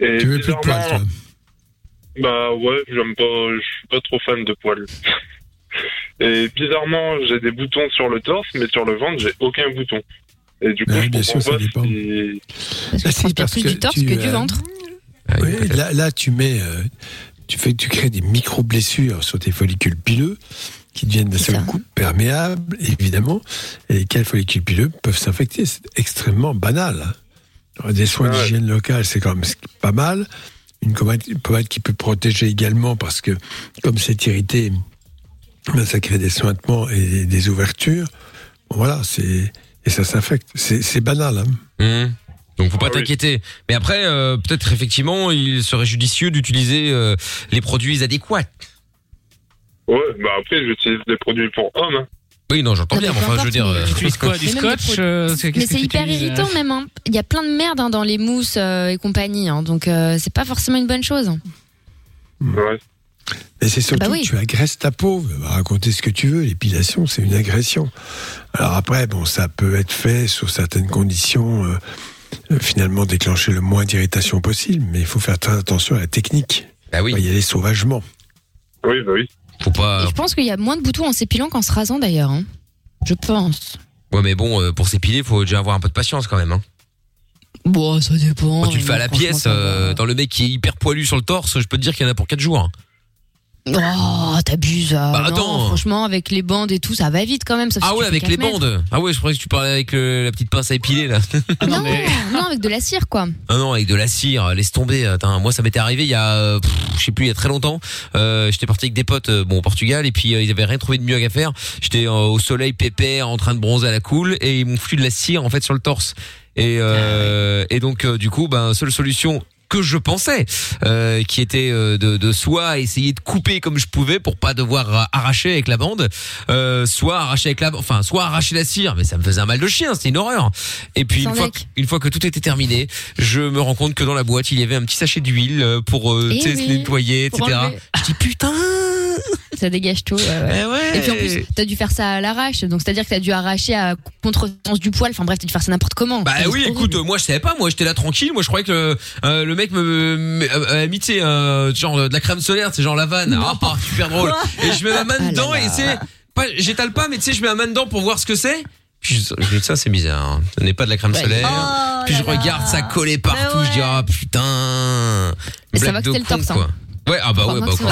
Et Tu veux plus de toi Bah ouais, j'aime pas, je suis pas trop fan de poils. [laughs] Et bizarrement, j'ai des boutons sur le torse, mais sur le ventre, j'ai aucun bouton. Et du coup, Ouais, je bien comprends sûr, ça dépend. si- Parce que Ah, si, parce plus que du torse tu, que du euh, ventre. Oui, là, là, tu mets, euh, tu fais, tu crées des micro blessures sur tes follicules pileux qui deviennent d'un seul coup perméables, évidemment. Et lesquels follicules pileux peuvent s'infecter. C'est extrêmement banal. Alors, des soins Ah ouais. d'hygiène locale, c'est quand même pas mal. Une pommade, une pommade qui peut protéger également parce que, comme c'est irrité, ben, ça crée des sointements et des, des ouvertures. Bon, voilà, c'est et ça s'infecte. C'est banal. Hein. Hum. Donc faut pas Ah oui. t'inquiéter. Mais après, euh, peut-être effectivement, il serait judicieux d'utiliser euh, les produits adéquats. Ouais, bah après, j'utilise des produits pour hommes. hein. Oui, non, j'entends bien. mais enfin, je veux dire. euh, Tu utilises quoi Du Mais même des scotch euh, qu'est-ce Mais que c'est tu hyper utilises, irritant euh, même. hein. Il y a plein de merde hein, dans les mousses euh, et compagnie. hein. donc, euh, c'est pas forcément une bonne chose. Ouais. Mais c'est surtout bah oui. que tu agresses ta peau. Va raconter ce que tu veux. L'épilation, c'est une agression. Alors après, bon, ça peut être fait sous certaines conditions, euh, euh, finalement déclencher le moins d'irritation possible, mais il faut faire très attention à la technique. Bah oui. Il y aller sauvagement. Oui, bah oui. Faut pas. Et je pense qu'il y a moins de boutons en s'épilant qu'en se rasant d'ailleurs. hein. Je pense. Ouais, mais bon, euh, pour s'épiler, faut déjà avoir un peu de patience quand même. Hein. Bon, ça dépend. Quand tu le fais à la pièce, euh, dans le mec qui est hyper poilu sur le torse, je peux te dire qu'il y en a pour 4 jours. Oh, t'abuses. ah, Bah, non, attends. franchement, avec les bandes et tout, ça va vite quand même. sauf si Ah tu ouais, fais avec quatre les mètres. bandes. Ah ouais, je croyais que tu parlais avec le- la petite pince à épiler là. [laughs] Non, non, avec de la cire, quoi. Ah non, avec de la cire, laisse tomber. Attends, moi ça m'était arrivé il y a, euh, pff, je sais plus, il y a très longtemps. Euh, J'étais parti avec des potes, euh, bon au Portugal, et puis euh, ils avaient rien trouvé de mieux à faire. J'étais euh, au soleil pépère, en train de bronzer à la cool, et ils m'ont foutu de la cire en fait sur le torse. Et euh, et donc euh, du coup, ben seule solution que je pensais, euh, qui était euh, de, de soit essayer de couper comme je pouvais pour pas devoir euh, arracher avec la bande, euh, soit arracher avec la, enfin soit arracher la cire, mais ça me faisait un mal de chien, c'était une horreur. Et puis une fois, que- une fois que tout était terminé, je me rends compte que dans la boîte il y avait un petit sachet d'huile euh, pour euh, Eh oui, se nettoyer, pour etc. enlever. Je dis putain. Ça dégage tout. ouais, ouais. Eh. Et puis en plus, t'as dû faire ça à l'arrache. Donc c'est-à-dire que t'as dû arracher à contre-sens du poil. Enfin bref, t'as dû faire ça n'importe comment. Bah oui, écoute, euh, moi je savais pas, moi j'étais là tranquille, moi je croyais que euh, le mec me, me euh, a mis tu sais, euh, genre de la crème solaire, c'est genre la vanne, ah ah, super drôle. [laughs] Et je mets ma main Ah dedans là. et c'est pas j'étale pas mais tu sais je mets ma main dedans pour voir ce que c'est. Puis je, dis ça c'est bizarre, hein. ce n'est pas de la crème Ouais. solaire. Oh Puis je regarde ça collé partout, je dis ah putain. Mais ça va que c'était le torse, hein. Ouais, ah bah ouais, bah quoi.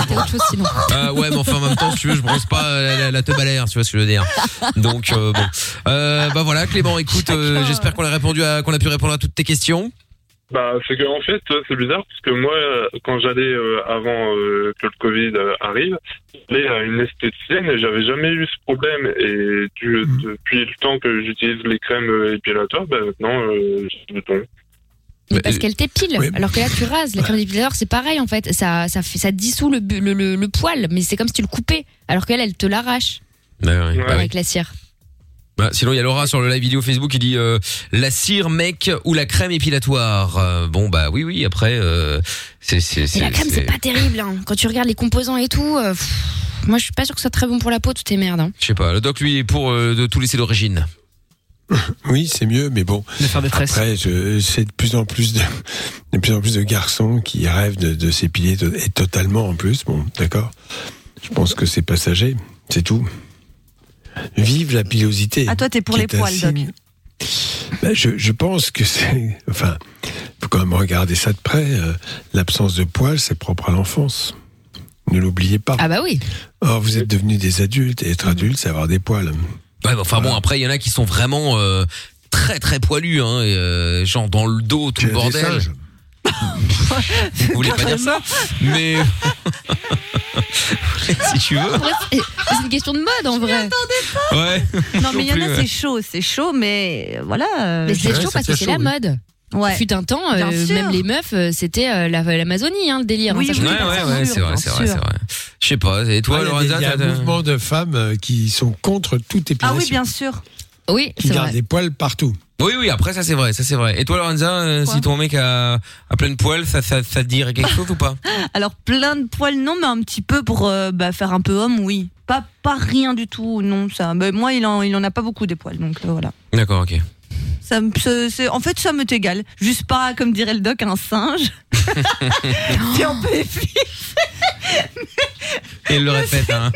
Ah ouais, mais enfin en même temps, si tu veux, je brosse pas euh, la, la teub à l'air, tu vois ce que je veux dire. Donc euh, bon, euh, bah voilà, Clément, écoute, euh, j'espère qu'on a répondu à, qu'on a pu répondre à toutes tes questions. Bah, c'est que en fait, c'est bizarre parce que moi, euh, quand j'allais euh, avant euh, que le Covid euh, arrive, j'allais à une esthéticienne et j'avais jamais eu ce problème. Et du- depuis le temps que j'utilise les crèmes euh, épilatoires, bah, maintenant, euh, j'ai des boutons. Mais parce qu'elle t'épile. Oui. Alors que là, tu rases. La crème d'épilateur, c'est pareil en fait. Ça, ça, fait, ça dissout le, bu- le, le, le poil, mais c'est comme si tu le coupais. Alors qu'elle, elle te l'arrache Bah, ouais, bah oui. avec la cire. Bah, sinon, il y a Laura sur le live vidéo Facebook qui dit euh, la cire mec ou la crème épilatoire. Euh, bon bah oui oui après euh, c'est Mais la crème, c'est pas terrible. hein. Quand tu regardes les composants et tout, euh, pff, moi, je suis pas sûre que ça soit très bon pour la peau, toutes ces merdes. hein. je sais pas. Le doc lui est pour euh, de tout laisser d'origine. [laughs] Oui, c'est mieux, mais bon. De faire des tresses. Après, je, c'est de plus en plus de, de plus en plus de garçons qui rêvent de, de s'épiler to- et totalement en plus. Bon, d'accord. Je pense que c'est passager, c'est tout. Vive la pilosité. Ah, toi, t'es pour les poils, Doc. Ben, je, je pense que c'est, enfin, faut quand même regarder ça de près. euh, L'absence de poils, c'est propre à l'enfance. Ne l'oubliez pas. Ah bah oui. Or, vous êtes devenus des adultes et être adulte, c'est avoir des poils. Ouais, bah, enfin bon après il y en a qui sont vraiment euh, très très poilus hein, et, euh, genre dans le dos tout le bordel. [laughs] Vous voulez pas dire ça? Mais [laughs] si tu veux. En vrai, c'est c'est une question de mode en vrai. Ouais. [laughs] Non, mais il y en a, ouais. c'est chaud, c'est chaud, mais voilà. euh, Mais c'est chaud parce que c'est la mode. Ouais. Fut un temps, euh, même les meufs, euh, c'était euh, la- l'Amazonie, hein, le délire. Oui, hein, ça, je oui, sais Ouais pas. ouais bien ouais sûr, c'est vrai c'est vrai sûr. c'est vrai. Je sais pas. Et toi Ah, il y Lorenza il y a t'as- un mouvement de femmes euh, qui sont contre toute épilation. Ah oui, bien sûr. Oui, Qui c'est gardent vrai. des poils partout. Oui oui après ça c'est vrai ça c'est vrai. Et toi Lorenza euh, si ton mec a, a plein de poils ça ça ça te dirait quelque [laughs] chose ou pas? Alors, plein de poils, non, mais un petit peu pour euh, bah, faire un peu homme, oui. Pas, pas rien du tout, non, ça. Mais moi, il en, il en a pas beaucoup des poils, donc euh, voilà. D'accord ok. Ça, me- en fait, ça m'est égal. Juste pas, comme dirait le doc, un singe. Puis on peut Et il le répète hein.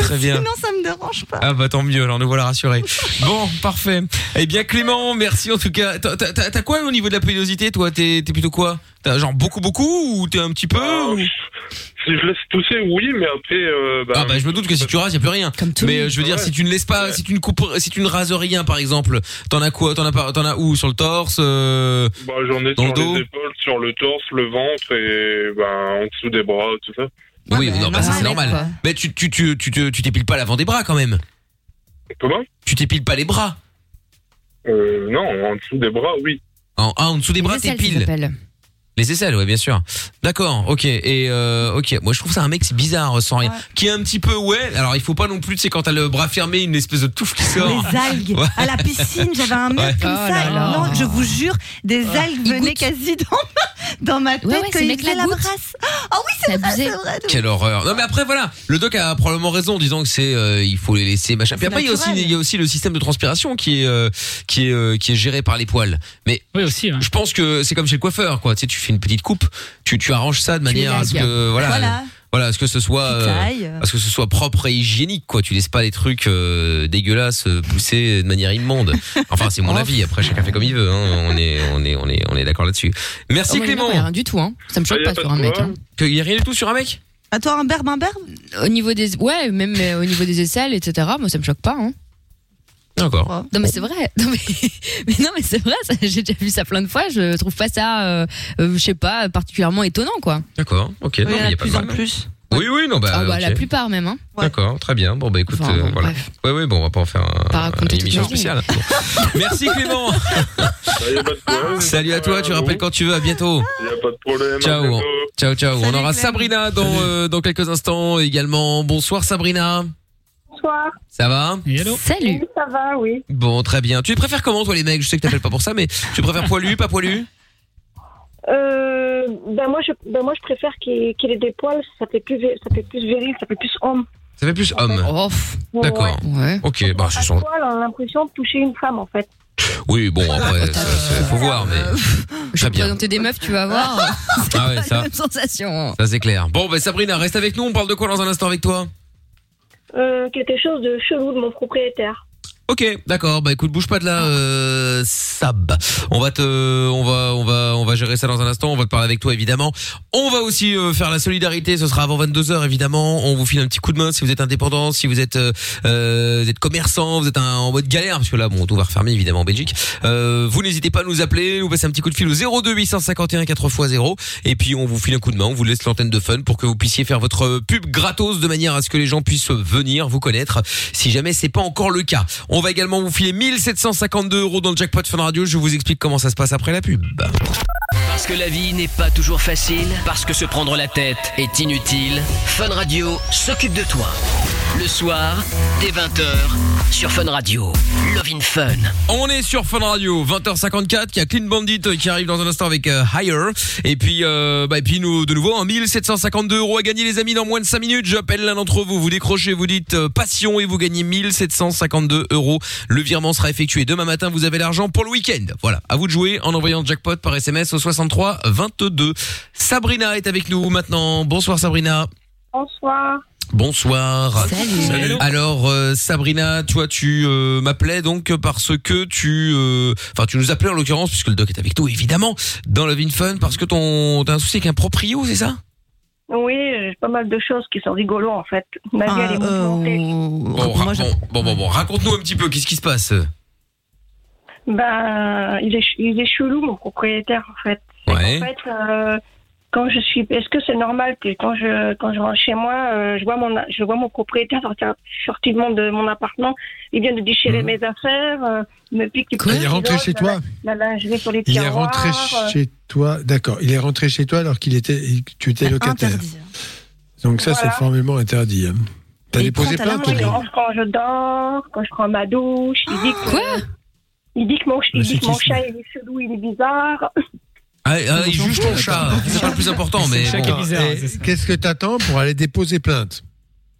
Très bien. sinon ça me dérange pas. Ah bah tant mieux, alors nous voilà rassurés. Bon, parfait. Eh bien Clément, merci en tout cas. T'as- quoi au niveau de la pilosité toi? T'es plutôt quoi? T'as genre beaucoup beaucoup ou t'es un petit peu ou- Si je laisse tousser, oui, mais après. Euh, bah, Ah bah je me doute que si tu rases, y a plus rien. Comme tout. Mais euh, je veux dire, Ouais. si tu ne laisses pas, Ouais. si tu ne coupes, si tu ne rases rien, par exemple, t'en as quoi? T'en as pas T'en as où? Sur le torse euh, bah, J'en ai Dans sur le dos? les épaules, sur le torse, le ventre et bah, en dessous des bras, tout ça. Oui, bah, non, bah ça c'est normal. Mais tu tu tu tu te- tu t'épiles pas l'avant des bras quand même. Comment? Tu t'épiles pas les bras. euh, Non, en dessous des bras, oui. En, ah, en dessous des bras, t'épiles. Les aisselles, ouais, bien sûr. D'accord, ok. Et euh, ok, moi je trouve ça un mec c'est bizarre sans rien, qui est un petit peu ouais. Alors il faut pas non plus, tu sais, quand t'as le bras fermé, une espèce de touffe qui sort. Les algues. Ouais. À la piscine, j'avais un mec Ouais. comme Oh ça. là là. Non, je vous jure, des algues Il venaient goûte. quasi dans ma, dans ma tête Ouais, ouais, quand il faisait la brasse. Ah oui, c'est vrai, abusé. c'est vrai. Quelle horreur. Non mais après voilà, le doc a probablement raison en disant que c'est euh, il faut les laisser machin. Puis C'est après il y a aussi naturel. il y a aussi le système de transpiration qui est euh, qui est euh, qui est géré par les poils. Mais Oui, aussi. hein. je pense que c'est comme chez le coiffeur quoi, tu sais tu fais une petite coupe, tu tu arranges ça de manière à ce que voilà Voilà. voilà, à ce que ce soit euh, à ce que ce soit propre et hygiénique quoi, tu laisses pas les trucs euh, dégueulasses euh, pousser de manière immonde. [laughs] Enfin, c'est mon Oh. avis, après chacun fait comme il veut hein. On est on est on est on est d'accord là-dessus. Merci Oh, Clément. rien du tout, hein. Ça me choque Ah, pas pas sur un mec. hein. Qu'il y a rien du tout sur un mec? À toi, un berbe, un berbe Au niveau des, ouais, même euh, au niveau des aisselles, etc. Moi, ça me choque pas. Hein. D'accord. Non mais c'est vrai. [laughs] Non mais, mais non mais c'est vrai. J'ai déjà vu ça plein de fois. Je trouve pas ça, euh, euh, je sais pas, particulièrement étonnant quoi. D'accord. OK, Oui, non, il mais en a il y de a pas de plus en mal. plus. Oui oui, non bah, ah bah ok. la plupart même. Hein. Ouais. D'accord, très bien. Bon bah écoute, Enfin, euh, bon, voilà. bref. Ouais ouais, bon, on va pas en faire un, Pas raconter une toute émission vie. spéciale. Bon. [laughs] Merci Clément. Salut à toi, tu rappelles quand tu veux, à bientôt. Y a pas de problème. Ciao. Ciao ciao. Salut, on aura. Sabrina dans euh, dans quelques instants également. Bonsoir Sabrina. Bonsoir. Ça va hello. Salut. Oui, ça va, oui. Bon, très bien. Tu les préfères comment toi les mecs? Je sais que t'appelles pas pour ça mais tu préfères poilu, pas poilu? Euh, ben moi, je, ben moi, je préfère qu'il qu'il ait des poils. Ça fait plus, vé- ça fait plus viril, ça fait plus homme. Ça fait plus homme. Oh, D'accord. ouais. OK, bah ce sont poils, on a l'impression de toucher une femme, en fait. Oui, bon après ça, ça, faut voir mais Je Très bien. présenter des meufs, tu vas voir. Ah ouais, [laughs] la ça même sensation. ça c'est clair. Bon, bah Sabrina, reste avec nous, on parle de quoi dans un instant avec toi? Euh, quelque chose de chelou de mon propriétaire. Ok, d'accord. Bah écoute, bouge pas de là, euh, Sab. On va te, on va, on va, on va gérer ça dans un instant. On va te parler avec toi évidemment. On va aussi euh, faire la solidarité. Ce sera avant 22 h évidemment. On vous file un petit coup de main si vous êtes indépendant, si vous êtes, euh, euh, vous êtes commerçant, vous êtes un- en mode galère parce que là, bon, tout va refermer évidemment en Belgique. Euh, vous n'hésitez pas à nous appeler, nous passer un petit coup de fil au 02 851 4x0 et puis on vous file un coup de main. On vous laisse l'antenne de fun pour que vous puissiez faire votre pub gratos de manière à ce que les gens puissent venir vous connaître. Si jamais c'est pas encore le cas. On va également vous filer 1752 euros dans le jackpot Fun Radio. Je vous explique comment ça se passe après la pub. Parce que la vie n'est pas toujours facile, parce que se prendre la tête est inutile, Fun Radio s'occupe de toi. Le soir, dès 20h, sur Fun Radio. Love in Fun. On est sur Fun Radio, 20h54. Il y a Clean Bandit euh, qui arrive dans un instant avec euh, Higher. Et puis, euh, bah, et puis nous, de nouveau, un 1752 euros à gagner, les amis, dans moins de 5 minutes. J'appelle l'un d'entre vous, vous décrochez, vous dites euh, passion et vous gagnez 1752 euros. Le virement sera effectué demain matin. Vous avez l'argent pour le week-end. Voilà, à vous de jouer en envoyant jackpot par SMS au 63 22. Sabrina est avec nous maintenant. Bonsoir Sabrina. Bonsoir. Bonsoir. Salut. Alors euh, Sabrina, toi tu euh, m'appelais donc parce que tu euh, enfin tu nous appelais en l'occurrence puisque le doc est avec toi évidemment dans Love in Fun parce que ton t'as un souci avec un proprio, c'est ça? Oui, j'ai pas mal de choses qui sont rigolos, en fait. Ma vie, elle est Ah, euh, mouvementée. bon, ra- moi, je- bon, bon, bon, bon, raconte-nous un petit peu qu'est-ce qui se passe? Ben, il est, ch- il est chelou, mon propriétaire, en fait. Ouais. qu'en fait, euh, quand je suis, est-ce que c'est normal que quand je, quand je rentre chez moi, euh, je vois mon, je vois mon propriétaire sortir, sortir de mon, appartement, il vient de déchirer Mhm. mes affaires, euh, il me pique les Il est rentré chez la- toi La lingerie sur les Il est rentré euh, chez toi, d'accord. Il est rentré chez toi alors qu'il était, tu étais locataire. Interdit. Donc ça, Voilà. c'est formellement interdit. hein. T'as il déposé plainte il rentre quand je dors, quand je prends ma douche, il dit que, Quoi il dit que mon, il Le dit que mon sikhisme. chat, il est chelou, il est bizarre. Ah, ah, il juge ton chat, c'est pas le plus important mais bon. ça. Qu'est-ce que t'attends pour aller déposer plainte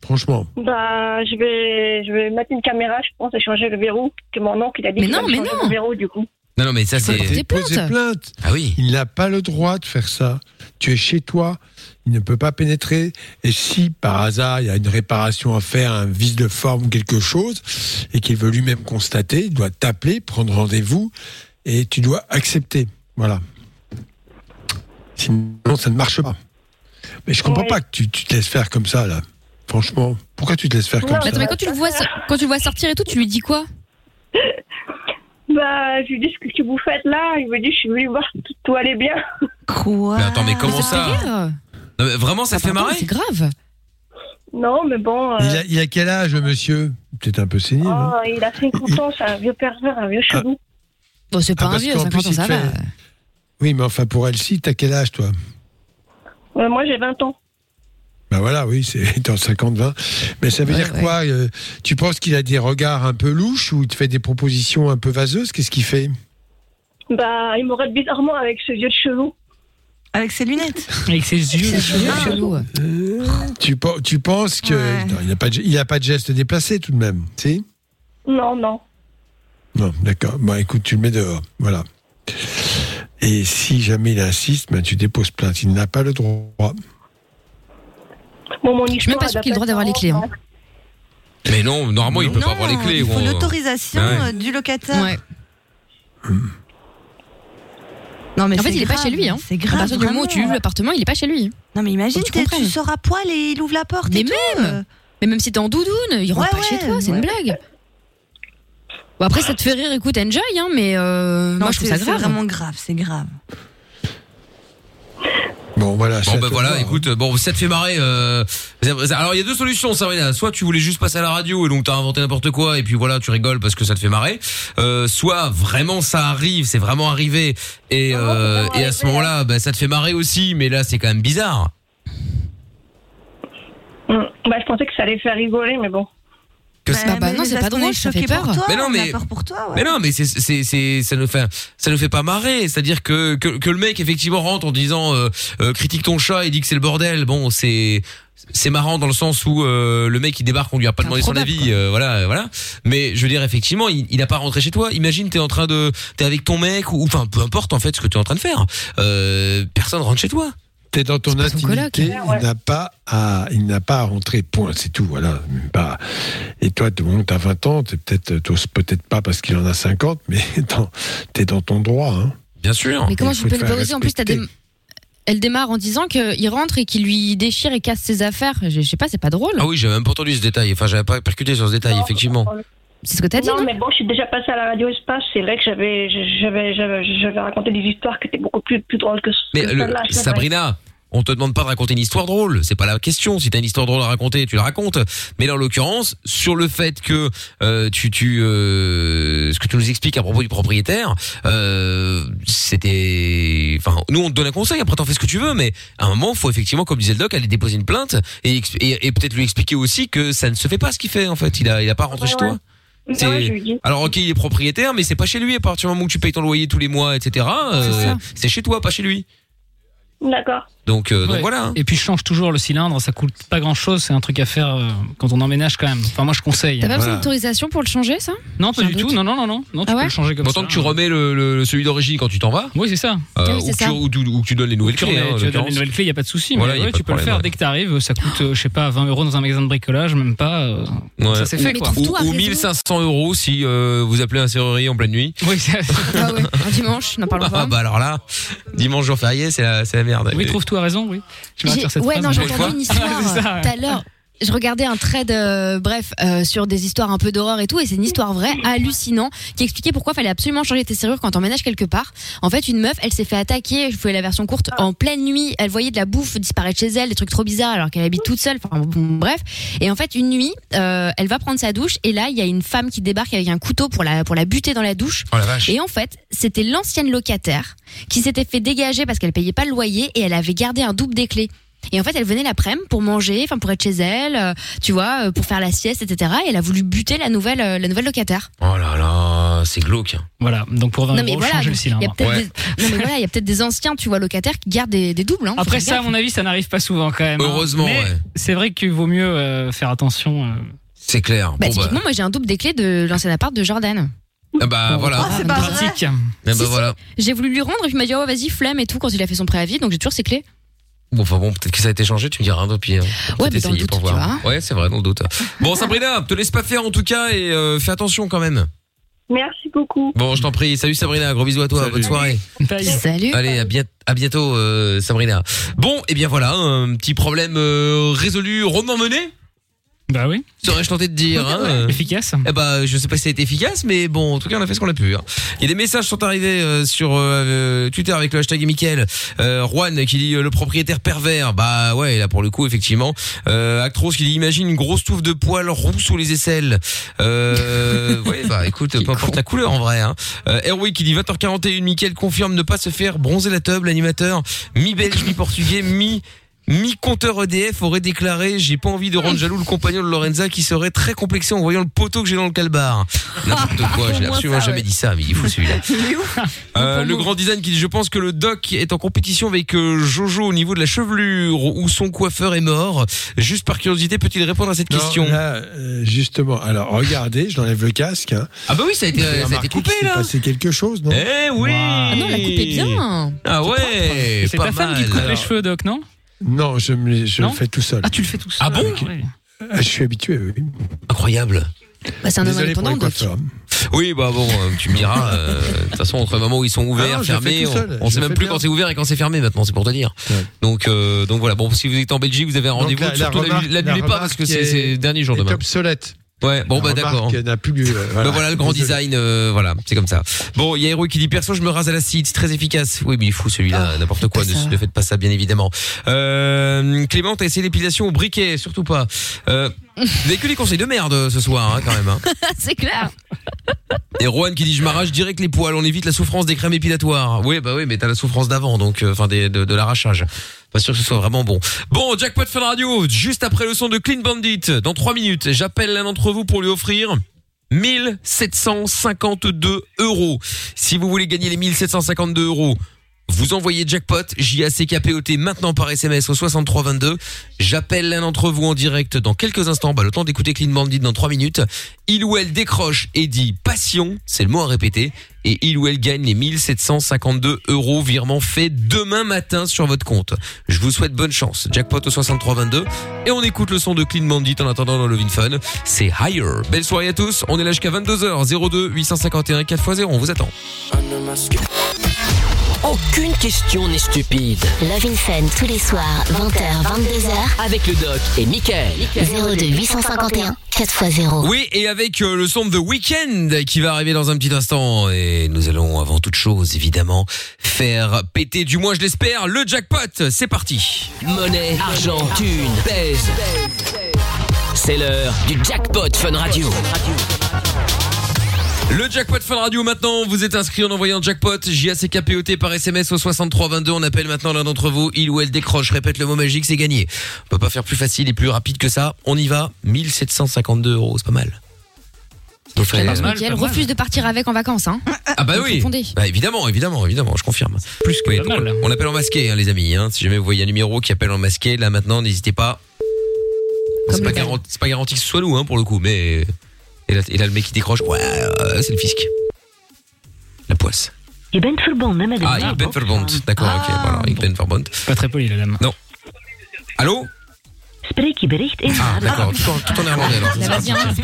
Franchement? Bah, je vais, je vais mettre une caméra, je pense, et changer le verrou. Que mon oncle, il a dit Mais non, mais changer non. le verrou, du coup. Non non mais ça c'est Déposer plainte. plainte. Ah oui. Il n'a pas le droit de faire ça. Tu es chez toi, il ne peut pas pénétrer. Et si par hasard il y a une réparation à faire, un vice de forme ou quelque chose, et qu'il veut lui-même constater, il doit t'appeler, prendre rendez-vous, et tu dois accepter. Voilà. Sinon, ça ne marche pas. Mais je comprends Ouais. pas que tu, tu te laisses faire comme ça, là. Franchement, pourquoi tu te laisses faire comme Non, ça? Attends, mais quand tu le vois, quand tu le vois sortir et tout, tu lui dis quoi? [laughs] Bah, je lui dis ce que vous faites là. Il me dit, je suis venu voir si tout, tout allait bien. Quoi? Mais attends, mais comment Mais ça? Non, mais Vraiment ça te fait marrer? C'est grave. Non, mais bon. euh, il a, il a quel âge, monsieur? Peut-être un peu sénile. non oh, il a 50 ans, c'est un vieux pervers, un vieux chelou. Bon, c'est pas Ah, un vieux, qu'en 50 plus, ans, ça va. Oui, mais enfin, pour elle, si, t'as quel âge, toi Euh, moi, j'ai 20 ans. Ben voilà, oui, c'est dans 50-20. Mais ça veut dire quoi euh, Tu penses qu'il a des regards un peu louches ou il te fait des propositions un peu vaseuses? Qu'est-ce qu'il fait? Bah, il me regarde bizarrement avec ses yeux de chevaux. Avec ses lunettes Avec ses yeux. chelou. tu, pen- tu penses que non, il n'a pas, de- pas de geste déplacé tout de même, si? Non, non. Non, d'accord. Bah écoute, tu le mets dehors, voilà. Et si jamais il insiste, ben, tu déposes plainte. Il n'a pas le droit. Bon, mon Je suis même pas sûr qu'il ait le droit d'avoir les clés. hein. Mais non, normalement, il peut pas avoir les clés. Il faut l'autorisation Ouais. euh, du locataire. Ouais. Non, mais en fait, c'est il est pas grave, chez lui. Hein. C'est grave. À partir du moment où tu vraiment. ouvres l'appartement, il est pas chez lui. Non, mais imagine, tu t'es- tu comprennes. sors à poil et il ouvre la porte. Mais même. Mais même si t'es en doudoune, il rentre Ouais, pas chez ouais, toi, c'est une blague. Bon, après, ça te fait rire, écoute, enjoy, hein, mais euh, Non, moi, je trouve c'est ça c'est grave. vraiment grave, c'est grave. Bon, voilà. Bon bah voilà, écoute, bon ça te fait marrer. euh, alors il y a deux solutions, Sabrina. Soit tu voulais juste passer à la radio et donc t'as inventé n'importe quoi et puis voilà tu rigoles parce que ça te fait marrer. Euh, soit vraiment ça arrive, c'est vraiment arrivé et euh, et à ce moment-là, bah, ça te fait marrer aussi, mais là c'est quand même bizarre. Hum, Bah, je pensais que ça allait faire rigoler, mais bon. Que Bah, c'est- bah non, mais c'est pas drôle, est ça fait peur. toi, Mais non, on mais- peur pour toi, ouais. Mais non, mais c'est c'est c'est ça nous fait ça nous fait pas marrer. C'est-à-dire que, que que le mec effectivement rentre en disant euh, euh, critique ton chat et dit que c'est le bordel. Bon, c'est c'est marrant dans le sens où euh, le mec il débarque, on lui a pas demandé son avis, euh, voilà, euh, voilà. Mais je veux dire effectivement, il, il a pas rentré chez toi. Imagine t'es en train de t'es avec ton mec ou enfin peu importe en fait ce que tu es en train de faire. Euh, personne rentre chez toi. T'es dans ton intimité, coloc. Ouais. il n'a pas à, il n'a pas à rentrer. Point, c'est tout. Voilà. Même Pas. Et toi, tu as 20 ans, t'es peut-être, t'oses peut-être pas parce qu'il en a 50, mais [laughs] t'es dans ton droit. Hein. Bien sûr. Mais comment faut peux oser En plus, t'as des... respecter. Elle démarre en disant qu'il rentre et qu'il lui déchire et casse ses affaires. Je, je sais pas, c'est pas drôle. Ah oui, j'avais même pas entendu ce détail. Enfin, j'avais pas percuté sur ce détail, effectivement. C'est ce que t'as dit, non, non? mais bon, je suis déjà passée à la radio espace. C'est vrai que j'avais, j'avais, j'avais, j'avais raconté des histoires qui étaient beaucoup plus, plus drôles que, Mais que le- vrai. Sabrina, on te demande pas de raconter une histoire drôle, c'est pas la question. Si t'as une histoire drôle à raconter, tu la racontes. Mais là, en l'occurrence, sur le fait que euh, tu, tu, euh, ce que tu nous expliques à propos du propriétaire, euh, c'était, enfin, nous on te donne un conseil. Après, t'en fais ce que tu veux, mais à un moment, faut effectivement, comme disait le doc, aller déposer une plainte et, ex- et, et peut-être lui expliquer aussi que ça ne se fait pas ce qu'il fait. En fait, il a, il a pas rentré Ouais, chez ouais. toi. Ouais. Alors ok, il est propriétaire, mais c'est pas chez lui. À partir du moment où tu payes ton loyer tous les mois, etc. euh, c'est chez toi, pas chez lui. D'accord. Donc, euh, donc voilà. hein. Et puis je change toujours le cylindre, ça coûte pas grand chose, c'est un truc à faire euh, quand on emménage quand même. Enfin moi je conseille. T'as pas besoin Voilà. d'autorisation pour le changer, ça? Non pas du tout, non non non non, non tu Ah peux ouais le changer comme Autant ça. que tu remets le, le- celui d'origine quand tu t'en vas, Oui c'est ça. euh, Ah oui, ou, ça. tu, ou, tu- ou que tu donnes les nouvelles Tu, clés. hein, tu vas donner l'occurrence. une nouvelle clé, il y a pas de souci. Voilà, mais ouais, tu de peux le faire ouais. dès que t'arrives. Ça coûte, euh, je sais pas, 20 euros dans un magasin de bricolage, même pas. euh, Ouais. Ça c'est fait quoi. Ou, Tout à ou raison. 1500 euros si vous appelez un serrurier en pleine nuit. Oui, c'est- Ah un dimanche, n'en parlons [laughs] Ah pas. bah alors là, dimanche jour férié, c'est la, c'est la merde. oui trouve tout à raison, oui. Je vais cette ouais, phrase, non, j'ai entendu une [laughs] histoire tout à l'heure. Je regardais un trade, euh, bref, euh, sur des histoires un peu d'horreur et tout, et c'est une histoire vraie, hallucinant, qui expliquait pourquoi fallait absolument changer tes serrures quand t'emménages quelque part. En fait, une meuf, elle s'est fait attaquer, je fais la version courte, en pleine nuit, elle voyait de la bouffe disparaître chez elle, des trucs trop bizarres alors qu'elle habite toute seule, enfin bon, bref. Et en fait, une nuit, euh, elle va prendre sa douche, et là, il y a une femme qui débarque avec un couteau pour la, pour la buter dans la douche. Oh la vache. Et en fait, c'était l'ancienne locataire qui s'était fait dégager parce qu'elle payait pas le loyer et elle avait gardé un double des clés. Et en fait, elle venait l'après-midi pour manger, enfin pour être chez elle, euh, tu vois, euh, pour faire la sieste, etc. Et elle a voulu buter la nouvelle, euh, la nouvelle locataire. Oh là là, c'est glauque. Voilà, donc pour 20 non euros, mais voilà, changer le il y a cylindre. peut-être Ouais. des, non mais voilà, il y a peut-être des anciens, tu vois, locataires qui gardent des, des doubles. Hein, Faut Après faire ça, à gaffe. mon avis, ça n'arrive pas souvent quand même. hein. Heureusement, Mais ouais. C'est vrai qu'il vaut mieux euh, faire attention. euh. C'est clair. Bah, bon bah, typiquement, moi j'ai un double des clés de l'ancien appart de Jordan. ah bah voilà. Ah, c'est pas vrai. pratique. Ah bah Si, si. voilà. J'ai voulu lui rendre et puis il m'a dit oh vas-y flemme et tout quand il a fait son préavis, donc j'ai toujours ses clés. Bon, enfin bon, peut-être que ça a été changé, tu me diras, hein, puis, euh, Ouais, mais dans le doute, pour tu voir. Ouais, c'est vrai, dans le doute. Bon, Sabrina, te laisse pas faire en tout cas et euh, fais attention quand même. Merci beaucoup. Bon, je t'en prie. Salut Sabrina, gros bisous à toi, Salut. bonne soirée. Salut. Allez, à, bien- à bientôt, euh, Sabrina. Bon, et bien voilà, un petit problème euh, résolu, rondement mené. Bah oui. Serais-je tenté de dire hein, euh. Efficace. Eh bah, je sais pas si ça a été efficace, mais bon, en tout cas, on a fait ce qu'on a pu. hein. Il y a des messages qui sont arrivés euh, sur euh, Twitter avec le hashtag Mickaël. Euh, Juan qui dit euh, le propriétaire pervers. Bah ouais, là pour le coup, effectivement. Euh, Actros qui dit imagine une grosse touffe de poils roux sous les aisselles. Euh, [laughs] ouais, bah écoute, peu importe la couleur en vrai. Hein. Euh, Erwin qui dit 20h41, Mickaël confirme ne pas se faire bronzer la tub, l'animateur mi-belge, mi-portugais, mi... Mi-compteur EDF aurait déclaré J'ai pas envie de rendre jaloux le compagnon de Lorenza qui serait très complexé en voyant le poteau que j'ai dans le calbar. N'importe quoi, j'ai absolument ça, jamais ouais. dit ça, mais il faut celui-là. [laughs] Euh, le grand design qui dit Je pense que le doc est en compétition avec euh, Jojo au niveau de la chevelure où son coiffeur est mort. Juste par curiosité, peut-il répondre à cette Non, question là, euh, justement. Alors, regardez, je l'enlève le casque. hein. Ah bah oui, ça a été, Vous avez ça a été remarqué coupé qu'il s'est là. passé quelque chose, non? Eh oui Ah non, la coupe est bien. Ah ouais C'est pas ta femme qui te coupe les cheveux, Doc, non? Non, je, me je le fais tout seul. Ah, tu le fais tout seul. Ah bon Ouais. Ah, Je suis habitué, oui. Incroyable. Bah, c'est un homme indépendant. Oui, bah bon, euh, tu me diras. euh, De toute façon, entre le moment où ils sont ouverts, Ah non, fais fermés, on, je sait même plus bien. quand c'est ouvert et quand c'est fermé maintenant, c'est pour te dire. Ouais. Donc, euh, donc voilà. Bon, si vous êtes en Belgique, vous avez un rendez-vous. Surtout la pas parce que c'est dernier jour demain. obsolète. Ouais, bon bah d'accord. n'a plus euh, Bah voilà le grand design, euh, voilà, c'est comme ça. Bon, il y a Hero qui dit perso, je me rase à l'acide, c'est très efficace. Oui, mais il faut celui-là, Ah, n'importe quoi, ne, ne faites pas ça, bien évidemment. Euh, Clément, t'as essayé l'épilation au briquet, surtout pas. Euh, vous que les conseils de merde euh, ce soir, hein, quand même. Hein. [laughs] c'est clair. Et Rohan qui dit je m'arrache direct les poils, on évite la souffrance des crèmes épilatoires. Oui, bah oui, mais t'as la souffrance d'avant, donc euh, enfin de l'arrachage. Pas sûr que ce soit vraiment bon. Bon, jackpot Fun Radio, juste après le son de Clean Bandit, dans 3 minutes, j'appelle l'un d'entre vous pour lui offrir 1752 euros. Si vous voulez gagner les 1752 euros, vous envoyez jackpot J-A-C-K-P-O-T maintenant par SMS au 6322. J'appelle l'un d'entre vous en direct dans quelques instants. Bah, le temps d'écouter Clean Bandit dans 3 minutes. Il ou elle décroche et dit passion, c'est le mot à répéter. Et il ou elle gagne les 1752 euros virement fait demain matin sur votre compte. Je vous souhaite bonne chance. Jackpot au 6322. Et on écoute le son de Clean Bandit en attendant dans le Fun. C'est Higher. Belle soirée à tous. On est là jusqu'à 22h. 02 851 4x0. On vous attend. Aucune question n'est stupide. Love in Fun tous les soirs, 20h, 22h. Avec le doc et Michael. 02 851 4x0. Oui, et avec euh, le son de The Weeknd qui va arriver dans un petit instant. Et nous allons, avant toute chose, évidemment, faire péter, du moins je l'espère, le jackpot. C'est parti. Monnaie, argent, thune, pèse. C'est l'heure du jackpot Fun Radio. Le jackpot Fun Radio maintenant, vous êtes inscrit en envoyant jackpot J-A-C-K-P-O-T par SMS au 6322. On appelle maintenant l'un d'entre vous. Il ou elle décroche. Répète le mot magique, c'est gagné. On peut pas faire plus facile et plus rapide que ça. On y va. 1752 euros, c'est pas mal. Donc, Mickaël refuse de partir avec en vacances, hein. Ah bah Donc, oui. Bah évidemment, évidemment, évidemment, je confirme. Plus que on, on appelle en masqué, hein, les amis. Hein. Si jamais vous voyez un numéro qui appelle en masqué, là maintenant, n'hésitez pas. C'est pas, garanti, c'est pas garanti que ce soit nous, hein, pour le coup, mais et là, et là, le mec qui décroche, ouais, euh, c'est le fisc. La poisse. Een Ah, ik ben verbond. D'accord, ok, voilà, ik ben verbond. Pas très poli la dame. Non. Allô? Spreek je bericht in Ah, d'accord, tout en, tout en néerlandais alors. [laughs] Vas-y, hein.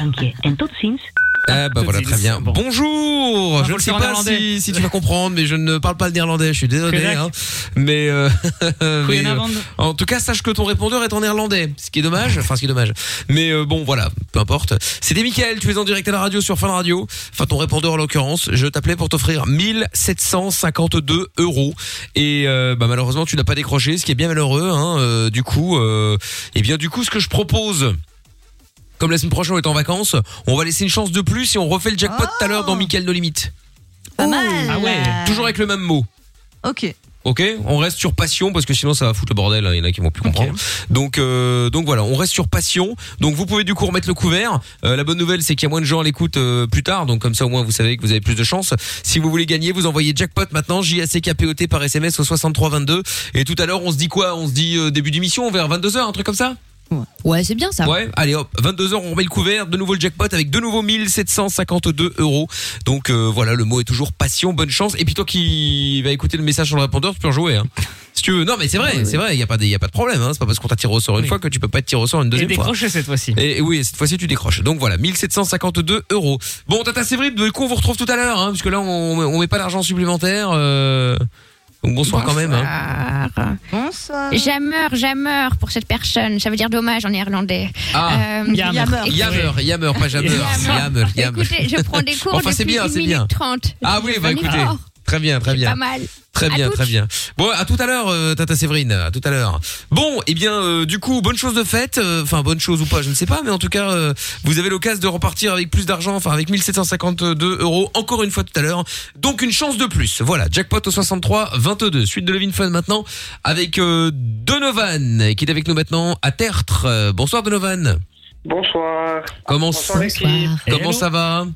Dank je. En tot ziens. Ah bah voilà, très bien. Bonjour Je ne sais pas si, si tu vas comprendre, mais je ne parle pas le néerlandais, je suis désolé. Hein. Mais, euh, [laughs] mais, euh, en tout cas, sache que ton répondeur est en néerlandais, ce qui est dommage, enfin ce qui est dommage. Mais euh, bon, voilà, peu importe. C'était Mickaël, tu es en direct à la radio sur Fun Radio. Enfin, ton répondeur en l'occurrence, je t'appelais pour t'offrir 1752 euros. Et euh, bah, malheureusement, tu n'as pas décroché, ce qui est bien malheureux. Hein. Euh, du coup, euh, et bien du coup, ce que je propose comme la semaine prochaine on est en vacances, on va laisser une chance de plus et on refait le jackpot tout à l'heure dans Michael No Limite. Pas mal. Ah ouais. Toujours avec le même mot. Ok. Ok, on reste sur passion parce que sinon ça va foutre le bordel. hein, Il y en a qui vont plus comprendre. Donc, euh, donc voilà, on reste sur passion. Donc vous pouvez du coup remettre le couvert. Euh, la bonne nouvelle, c'est qu'il y a moins de gens à l'écoute euh, plus tard. Donc comme ça au moins vous savez que vous avez plus de chance. Si vous voulez gagner, vous envoyez jackpot maintenant J A C K P O T par SMS au 6322. Et tout à l'heure, on se dit quoi? On se dit euh, début d'émission vers 22 h un truc comme ça? Ouais, c'est bien ça. Ouais, allez hop, 22h, on remet le couvert, de nouveau le jackpot avec de nouveau 1752 euros. Donc euh, voilà, le mot est toujours passion, bonne chance. Et puis toi qui va écouter le message sur le répondeur, tu peux en jouer. Hein. Si tu veux. Non mais c'est vrai, c'est vrai, il y a pas de, y a pas de problème. Hein. C'est pas parce qu'on t'a tiré au sort une fois que tu peux pas être tiré au sort une deuxième fois. décroché cette fois-ci. Et, et oui, cette fois-ci tu décroches. Donc voilà, 1752 euros. Bon, Tata Séverine, du coup on vous retrouve tout à l'heure, hein, puisque là on, on met pas d'argent supplémentaire. Euh... Donc bonsoir, quand même. Hein. Bonsoir. Jammer, jammer pour cette personne. Ça veut dire dommage en néerlandais. Ah, Euh, Yammer, Yammer, Yammer, pas Jammer. Yammer, Yammer. Écoutez, je prends des [laughs] cours Enfin, c'est depuis bien, une c'est minute bien. 30. Ah oui, bah écoutez. Très bien, très bien. Pas mal. Très À bien, toutes. très bien. Bon, à tout à l'heure, euh, Tata Séverine, à tout à l'heure. Bon, eh bien, euh, du coup, bonne chose de faite. euh, Enfin, bonne chose ou pas, je ne sais pas, mais en tout cas, euh, vous avez l'occasion de repartir avec plus d'argent, enfin avec 1752 euros, encore une fois tout à l'heure. Donc une chance de plus. Voilà, jackpot au 63 22. Suite de Levin Fun maintenant avec euh, Donovan qui est avec nous maintenant à Tertre. Euh, bonsoir Donovan. Bonsoir. Comment Bonsoir. Comment ça va?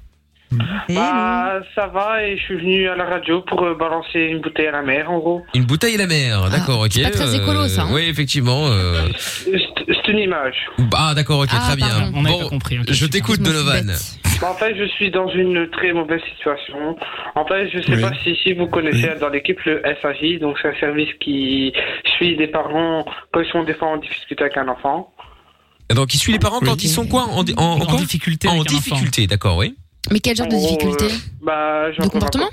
Bah, ça va et je suis venu à la radio pour euh, balancer une bouteille à la mer en gros. Une bouteille à la mer, d'accord, ok. c'est pas très écolo, ça, hein. Oui, effectivement. euh, C'est une image. Ah d'accord, ok, Ah, très bien. pardon. On avait Bon, pas compris, ok, je t'écoute Donovan. Bah, en fait, je suis dans une très mauvaise situation. En fait, je sais Oui. pas si, si vous connaissez dans l'équipe le SAJ, donc c'est un service qui suit des parents quand ils sont des fois en difficulté avec un enfant. Donc il suit les parents quand ils sont quoi en, en, en, difficulté En avec un difficulté, d'accord, oui. Mais quel genre de En gros, difficulté euh, bah, genre De comportement.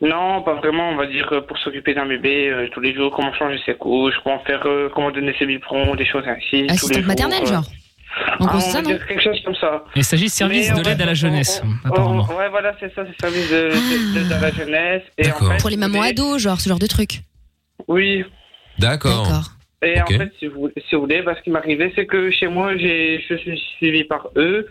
Non, pas vraiment. On va dire euh, pour s'occuper d'un bébé euh, tous les jours, comment changer ses couches, comment faire, euh, comment donner ses biberons, des choses ainsi. tous les Assistante jours, maternelle, euh. genre En Ah, on ça, va non dire quelque chose comme ça. Il s'agit de service Mais de on l'aide à la jeunesse, apparemment. Oh, ouais, voilà, c'est ça, c'est service de, de, de- de la jeunesse. Et en fait, Pour les mamans ados, genre, ce genre de truc. Oui. D'accord. Et en fait, si vous, si vous voulez, bah, ce qui arrivé, c'est que chez moi, j'ai, je suis suivi par eux.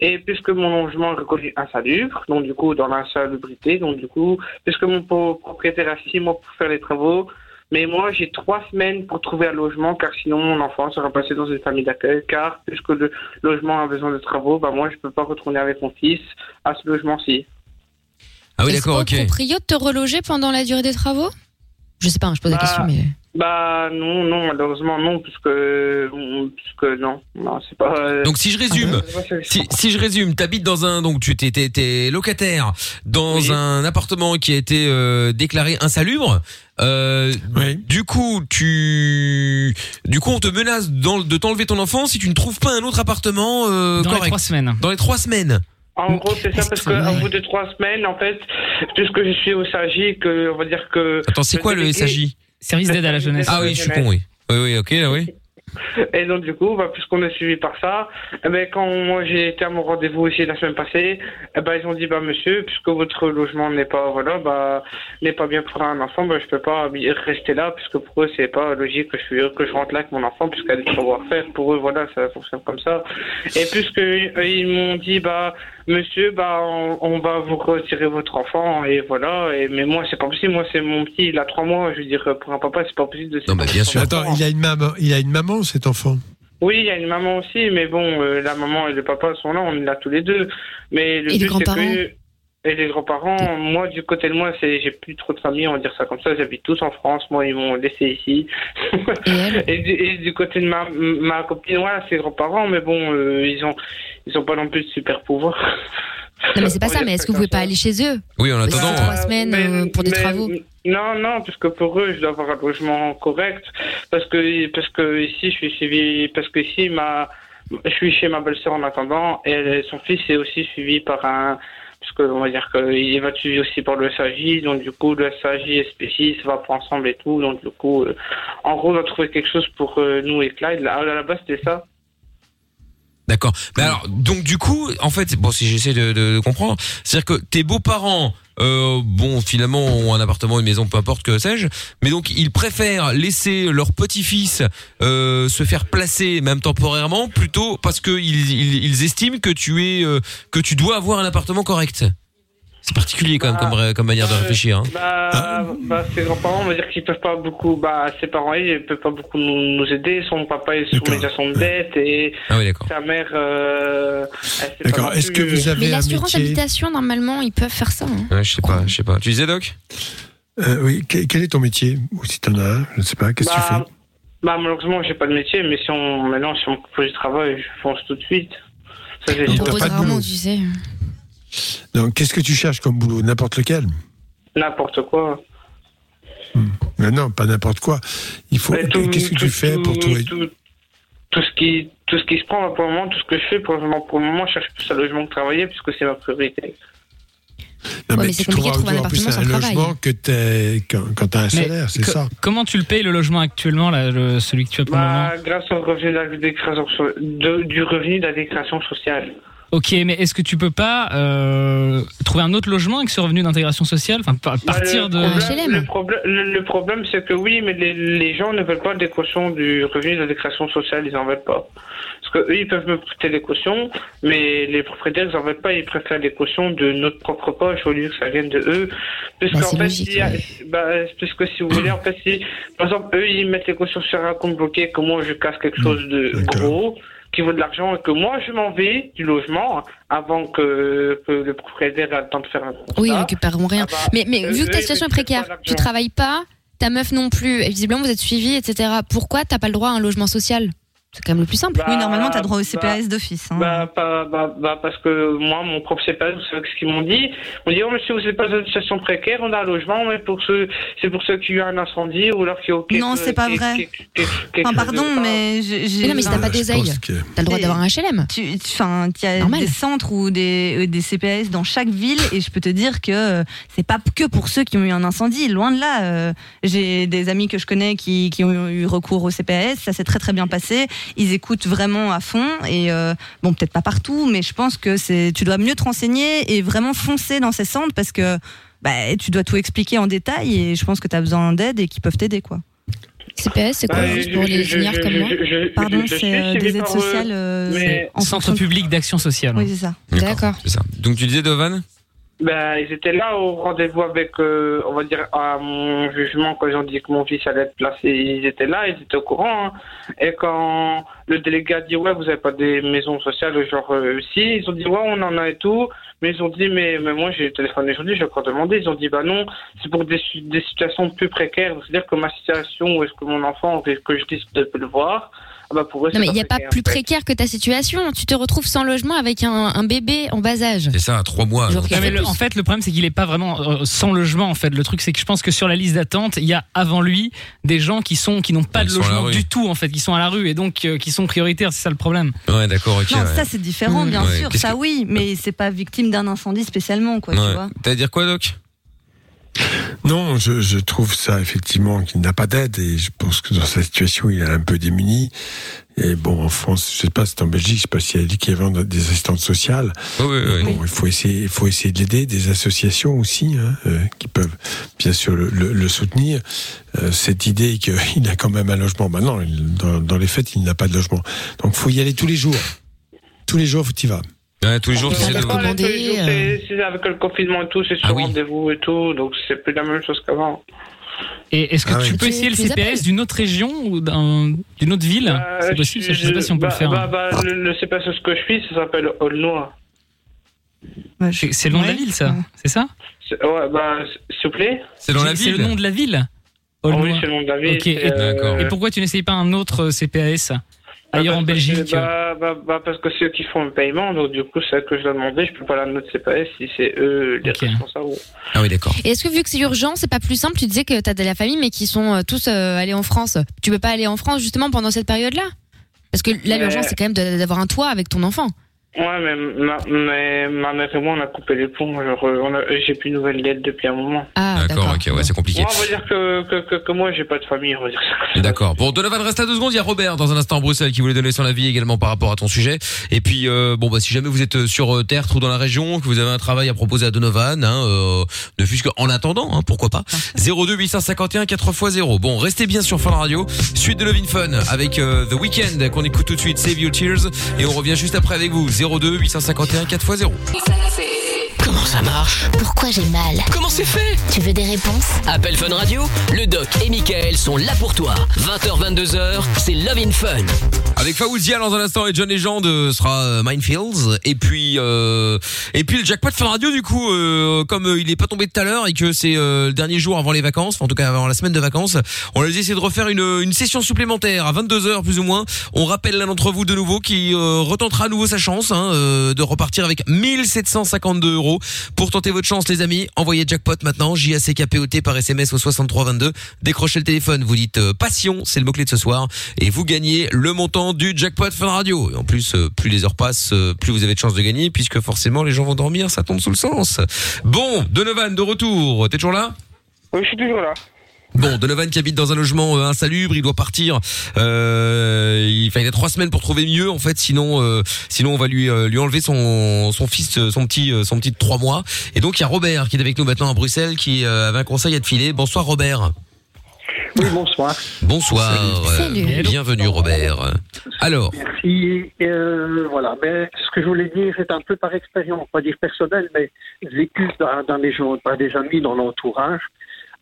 Et puisque mon logement est reconnu insalubre, donc du coup, dans l'insalubrité, donc du coup, puisque mon pro- propriétaire a six mois pour faire les travaux, mais moi, j'ai trois semaines pour trouver un logement, car sinon, mon enfant sera passé dans une famille d'accueil, car puisque le logement a besoin de travaux, bah, moi, je peux pas retourner avec mon fils à ce logement-ci. Ah oui, Est-ce d'accord, ok. proprio de te reloger pendant la durée des travaux? Je sais pas, hein, je pose la Bah, question, mais. Bah, non, non, malheureusement, non, puisque, puisque non, non, c'est pas. euh, Donc si je résume, Ah, ouais, si, si je résume, t'habites dans un donc tu t'es locataire dans un appartement qui a été euh, déclaré insalubre. Euh, Du coup, tu du coup on te menace dans- de t'enlever ton enfant si tu ne trouves pas un autre appartement euh, Dans les trois semaines. Dans les trois semaines. En gros, c'est ça, parce qu'au bout de trois semaines, en fait, puisque je suis au SAGI, que, on va dire que. Attends, c'est quoi le SAJ Service d'aide à la jeunesse. Ah oui, je suis con, oui. Oui, oui, ok, oui. Et donc, du coup, bah, puisqu'on est suivi par ça, eh ben, quand moi j'ai été à mon rendez-vous ici la semaine passée, eh ben, ils ont dit, bah, monsieur, puisque votre logement n'est pas, voilà, bah, n'est pas bien pour un enfant, bah, je peux pas rester là, puisque pour eux, c'est pas logique que je suis, que je rentre là avec mon enfant, puisqu'il y a des travaux à faire. Pour eux, voilà, ça fonctionne comme ça. Et puisque euh, ils m'ont dit, bah, monsieur, bah, on, on va vous retirer votre enfant, et voilà, et, mais moi, c'est pas possible, moi, c'est mon petit, il a trois mois, je veux dire, pour un papa, c'est pas possible de Non, bah, bien sûr. Attends, il a une maman, il a une maman cet enfant? Oui, il y a une maman aussi, mais bon, euh, la maman et le papa sont là, on est là tous les deux. Mais le Et but, c'est grands-parents? que et les grands-parents, moi du côté de moi, c'est j'ai plus trop de famille, on va dire ça comme ça. J'habite tous en France, moi ils m'ont laissé ici. [laughs] Et, du, et du côté de ma, ma copine, voilà, c'est grands-parents, mais bon, euh, ils ont ils ont pas non plus de super pouvoir. Non, mais c'est pas ça, mais est-ce que vous pouvez pas aller chez eux? Oui, en attendant. trois semaines euh, pour des mais- travaux Non, non, parce que pour eux, je dois avoir un logement correct. Parce que, parce que ici, je suis suivi, parce que ici, ma, je suis chez ma belle-sœur en attendant, et son fils est aussi suivi par un, parce que, on va dire qu'il va être suivi aussi par le SAJ, donc du coup, le SAJ et Spécis va pas ensemble et tout, donc du coup, euh, en gros, on va trouver quelque chose pour euh, nous et Clyde. Là, à la base, c'était ça. D'accord. Mais alors, donc du coup, en fait, bon, si j'essaie de, de- de comprendre, c'est-à-dire que tes beaux-parents, euh, bon, finalement, un appartement, une maison, peu importe que sais-je, mais donc ils préfèrent laisser leur petit-fils euh, se faire placer, même temporairement, plutôt parce que ils, ils, ils estiment que tu es, euh, que tu dois avoir un appartement correct. C'est particulier quand même comme, comme manière de réfléchir. Hein. Bah, bah, ses grands-parents, on va dire qu'ils peuvent pas beaucoup, bah, ses parents, ils peuvent pas beaucoup nous, nous aider. Son papa est sous médiation de dette et Ah oui, d'accord. sa mère, euh, D'accord. Est-ce que vous avez Mais l'assurance métier habitation, normalement, ils peuvent faire ça. hein. Ouais, je sais pas, je sais pas. Tu disais Doc? Euh, Oui. Quel, est ton métier? Ou si t'en as un, je ne sais pas. Qu'est-ce que tu bah, fais? bah, malheureusement, j'ai pas de métier, mais si on, maintenant, si on me propose du travail, je fonce tout de suite. Ça, sûr. t'as pas de boulot tu sais. Non, Qu'est-ce que tu cherches comme boulot? N'importe lequel N'importe quoi. Mais Non, pas n'importe quoi. Il faut. Qu'est-ce que tu tout- fais pour tout- trouver tout, tout ce qui, tout ce qui se prend pour le moment, tout ce que je fais pour le moment, pour le moment, je cherche plus un logement que travailler puisque c'est ma priorité. Non, Ouais, mais, mais c'est tu compliqué de trouveras trouver un un travail. logement que t'es, quand, quand t'as un Mais salaire, c'est ça. Comment tu le payes le logement actuellement, là, le- celui que tu as pour le moment? Bah, grâce au revenu de la déclaration so- de- du revenu de la déclaration sociale. Ok, mais est-ce que tu peux pas euh, trouver un autre logement avec ce revenu d'intégration sociale? Enfin, pa- Bah, partir le de. problème, le problème, le, le problème, c'est que oui, mais les, les gens ne veulent pas des cautions du revenu déclaration sociale, ils en veulent pas. Parce que eux, ils peuvent me prêter des cautions, mais les propriétaires, ils en veulent pas, ils préfèrent des cautions de notre propre poche au lieu que ça vienne de eux. Puisque, Bah, en c'est fait, logique, s'il y a- bah, puisque si vous voulez, en fait, si, par exemple, eux, ils mettent les cautions sur un compte bloqué, que moi, je casse quelque chose de gros, qui vaut de l'argent, et que moi, je m'en vais du logement avant que, que le propriétaire ait le temps de faire un contrat. Oui, ils récupéreront rien. bah, mais mais euh, vu que ta ils situation est récupèrent précaire, tu travailles pas, ta meuf non plus, et visiblement vous êtes suivi, etc. Pourquoi t'as pas le droit à un logement social? C'est quand même le plus simple. Bah, oui, normalement, t'as droit au bah, CPAS d'office. hein. Bah, bah, bah, parce que moi, mon propre CPAS, vous savez ce qu'ils m'ont dit On dit, oh, monsieur, vous n'êtes pas dans une situation précaire, on a un logement, mais pour ceux, c'est pour ceux qui ont eu un incendie ou alors qui ont. Non, c'est pas vrai. Enfin, pardon, mais j'ai. non, mais si t'as pas d'oseille, t'as le droit d'avoir un HLM. Tu, tu- enfin, il y a Normal. des centres ou des, euh, des CPAS dans chaque ville et je peux te dire que euh, c'est pas que pour ceux qui ont eu un incendie. Loin de là, euh, j'ai des amis que je connais qui, qui ont eu recours au CPAS. Ça s'est très très bien passé. Ils écoutent vraiment à fond et euh, bon, peut-être pas partout, mais je pense que c'est tu dois mieux te renseigner et vraiment foncer dans ces centres parce que bah, tu dois tout expliquer en détail et je pense que tu as besoin d'aide et qu'ils peuvent t'aider quoi. CPS, c'est quoi Bah, juste je- pour les je- juniors je- comme moi Pardon, c'est euh, des aides eux, sociales. euh, mais- en Centre fonction public d'action sociale. Oui, c'est ça. D'accord. Donc tu disais Dovan? Ben, ils étaient là au rendez-vous avec, euh, on va dire, à mon jugement, quand ils ont dit que mon fils allait être placé, ils étaient là, ils étaient au courant. hein. Et quand le délégué a dit, ouais, vous avez pas des maisons sociales, genre, euh, si, ils ont dit, ouais, on en a et tout. Mais ils ont dit, mais, mais moi, j'ai téléphoné aujourd'hui, j'ai encore demandé. Ils ont dit, bah non, c'est pour des, des situations plus précaires. C'est-à-dire que ma situation, où est-ce que mon enfant, que je risque de le voir, bah pour eux, Non, mais il n'y a pas plus précaire que ta situation. Tu te retrouves sans logement avec un, un bébé en bas âge. C'est ça, trois mois. Genre, donc. Non, mais le- en fait, le problème, c'est qu'il est pas vraiment euh, sans logement. En fait, le truc, c'est que je pense que sur la liste d'attente, il y a avant lui des gens qui sont qui n'ont pas Ils de logement du tout, en fait, qui sont à la rue et donc euh, qui sont prioritaires. C'est ça le problème. Ouais, d'accord. Non, ouais. ça c'est différent, bien Ouais. sûr, ça que- oui, mais c'est pas victime d'un incendie spécialement, quoi, tu vois. T'as à dire quoi, Doc? Non, je, je trouve ça effectivement qu'il n'a pas d'aide et je pense que dans sa situation, il est un peu démuni. Et bon, en France, je sais pas, c'est en Belgique, je sais pas s'il a dit qu'il y avait des assistantes sociales. Oui, oui, oui. Bon, il faut essayer, il faut essayer de l'aider, des associations aussi, hein, euh, qui peuvent bien sûr le, le- le soutenir. Euh, cette idée qu'il [laughs] a quand même un logement, maintenant, dans, dans les faits, il n'a pas de logement. Donc, faut y aller tous les jours. Tous les jours, faut y vas. Ouais, tous les jours, tu C'est essaies de. pas les- tous les jours, euh. c'est- c'est avec le confinement et tout, c'est sur Ah oui. rendez-vous et tout, donc c'est plus la même chose qu'avant. Et est-ce que Ah tu oui. peux Tu- essayer le tu CPS d'une autre région ou d'un- d'une autre ville Euh, C'est possible, je sais pas si on peut bah, le faire. Bah, bah, le, le CPS, ce que je suis, ça s'appelle Aulnois. C'est le nom de la ville, ça. C'est ça Ouais, bah, s'il vous plaît. C'est dans la C'est le ville. nom de la ville Ah oui, Aulnois. c'est le nom de la ville. Ok, c'est, et- D'accord. Et pourquoi tu n'essayes pas un autre euh, CPAS ailleurs bah, en parce que- Belgique bah, bah, bah, parce que c'est eux qui font le paiement, donc du coup, c'est à eux que je dois demander. Je peux pas la note CPS si c'est eux les responsables. Ah oui, d'accord. Et est-ce que vu que c'est urgent, c'est pas plus simple Tu disais que t'as de la famille, mais qui sont euh, tous euh, allés en France. Tu peux pas aller en France justement pendant cette période-là? Parce que là, Mais- l'urgence, c'est quand même d'avoir un toit avec ton enfant. Ouais, mais ma, mais ma mère et moi, on a coupé les ponts. Genre, euh, on a- j'ai plus de nouvelles lettres depuis un moment. Ah, D'accord, ok, ouais, c'est compliqué. Moi, on va dire que, que, que, que moi, j'ai pas de famille, on va dire ça. D'accord. Bon, Donovan reste à deux secondes. Il y a Robert dans un instant à Bruxelles qui voulait donner son avis également par rapport à ton sujet. Et puis, euh, bon, bah, si jamais vous êtes sur euh, Tertre ou dans la région, que vous avez un travail à proposer à Donovan, hein, euh, ne fût-ce qu'en attendant, hein, pourquoi pas. 02 851 4x0. Bon, restez bien sur Fun Radio. Suite de Levin Fun avec euh, The Weeknd qu'on écoute tout de suite. Save Your Tears. Et on revient juste après avec vous. 02 851 4x0. Comment ça marche Pourquoi j'ai mal Comment c'est fait Tu veux des réponses Appel Fun Radio, le doc et Michael sont là pour toi. 20h, 22h, c'est Love in Fun. Avec Faouzia dans un instant et John Legend euh, sera euh, Minefields et puis euh, et puis le jackpot Fun Radio du coup euh, comme euh, il est pas tombé tout à l'heure et que c'est euh, le dernier jour avant les vacances en tout cas avant la semaine de vacances on a essayé de refaire une, une session supplémentaire à 22h plus ou moins on rappelle l'un d'entre vous de nouveau qui euh, retentera à nouveau sa chance hein, euh, de repartir avec 1752 euros pour tenter votre chance les amis envoyez jackpot maintenant J A C K P O T par SMS au 6322 décrochez le téléphone vous dites euh, passion c'est le mot clé de ce soir et vous gagnez le montant du jackpot Fun Radio. Et en plus, euh, plus les heures passent, euh, plus vous avez de chances de gagner, puisque forcément les gens vont dormir, ça tombe sous le sens. Bon, Donovan de retour. T'es toujours là? Oui, je suis toujours là. Bon, Donovan qui habite dans un logement euh, insalubre, il doit partir. Euh, il, il a trois semaines pour trouver mieux en fait, sinon, euh, sinon on va lui euh, lui enlever son son fils, euh, son petit, euh, son petit de trois mois. Et donc il y a Robert qui est avec nous maintenant à Bruxelles, qui euh, avait un conseil à te filer. Bonsoir Robert. Oui, bonsoir. Bonsoir. Salut. euh, Salut. bienvenue Robert. Alors, Merci. Euh, voilà. Mais ce que je voulais dire, c'est un peu par expérience, pas dire personnelle, mais vécu dans, dans les gens, pas des amis, dans l'entourage.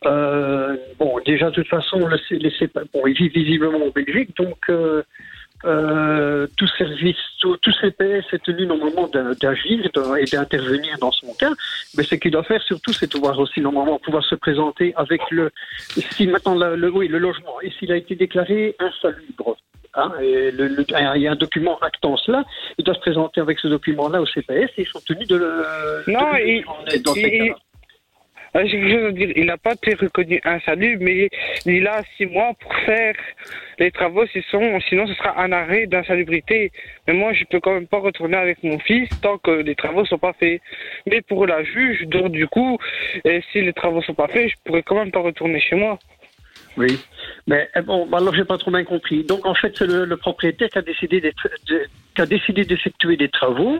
Euh, bon, déjà, de toute façon, le, les bon, ils vivent visiblement en Belgique, donc euh, euh, tout service, tout, tout CPS est tenu normalement d'agir et d'intervenir dans son cas. Mais ce qu'il doit faire surtout, c'est pouvoir aussi normalement pouvoir se présenter avec le, si maintenant le, le- oui, le logement et s'il a été déclaré insalubre. Hein, et le- le- il y a un document actant cela, il doit se présenter avec ce document-là au CPS et ils sont tenus de le. Non, de est dans ces il- Euh, chose à dire. Il n'a pas été reconnu insalubre, mais il a six mois pour faire les travaux. Sinon, ce sera un arrêt d'insalubrité. Mais moi, je peux quand même pas retourner avec mon fils tant que les travaux sont pas faits. Mais pour la juge, donc du coup, euh, si les travaux sont pas faits, je pourrais quand même pas retourner chez moi. Oui, mais eh bon, bah alors j'ai pas trop bien compris. Donc en fait, c'est le, le propriétaire qui a décidé d'effectuer des travaux.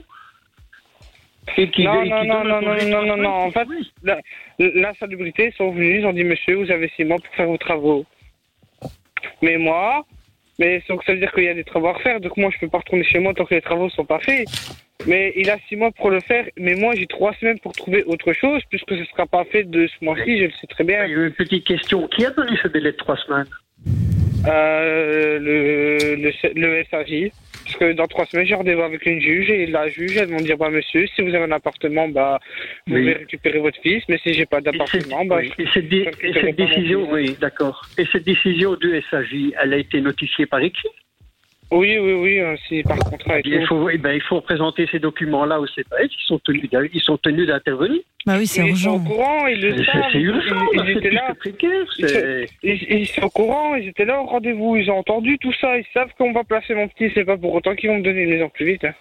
Qui, non, qui non, non, non, non, non, non, non. En fait, la- l'insalubrité ils sont venus, ils ont dit Monsieur, vous avez six mois pour faire vos travaux. Mais moi, mais donc ça veut dire qu'il y a des travaux à refaire, donc moi je peux pas retourner chez moi tant que les travaux sont pas faits. Mais il a six mois pour le faire, mais moi j'ai trois semaines pour trouver autre chose, puisque ce sera pas fait de ce mois-ci, je le sais très bien. Une petite question. Qui a donné ce délai de trois semaines? Euh, le, le, le SAJ. Parce que dans trois semaines, j'ai rendez-vous avec une juge et la juge, elle va me dire, bah, monsieur, si vous avez un appartement, bah, vous Oui. pouvez récupérer votre fils, mais si j'ai pas d'appartement, bah, Oui, et cette, je et cette décision, oui, d'accord. Et cette décision du SAJ, elle a été notifiée par écrit Oui, oui, oui, euh, c'est par contrat et il tout. faut, eh ben, il faut présenter ces documents-là au CPS, ils sont tenus, ils sont tenus d'intervenir. Bah oui, c'est Mais ils sont au urgent. courant, ils le C'est- savent. c'est urgent, ils, étaient là. précaire, Ils, ils- ils sont au courant, ils étaient là au rendez-vous, ils ont entendu tout ça, ils savent qu'on va placer mon petit, c'est pas pour autant qu'ils vont me donner une maison plus vite. hein.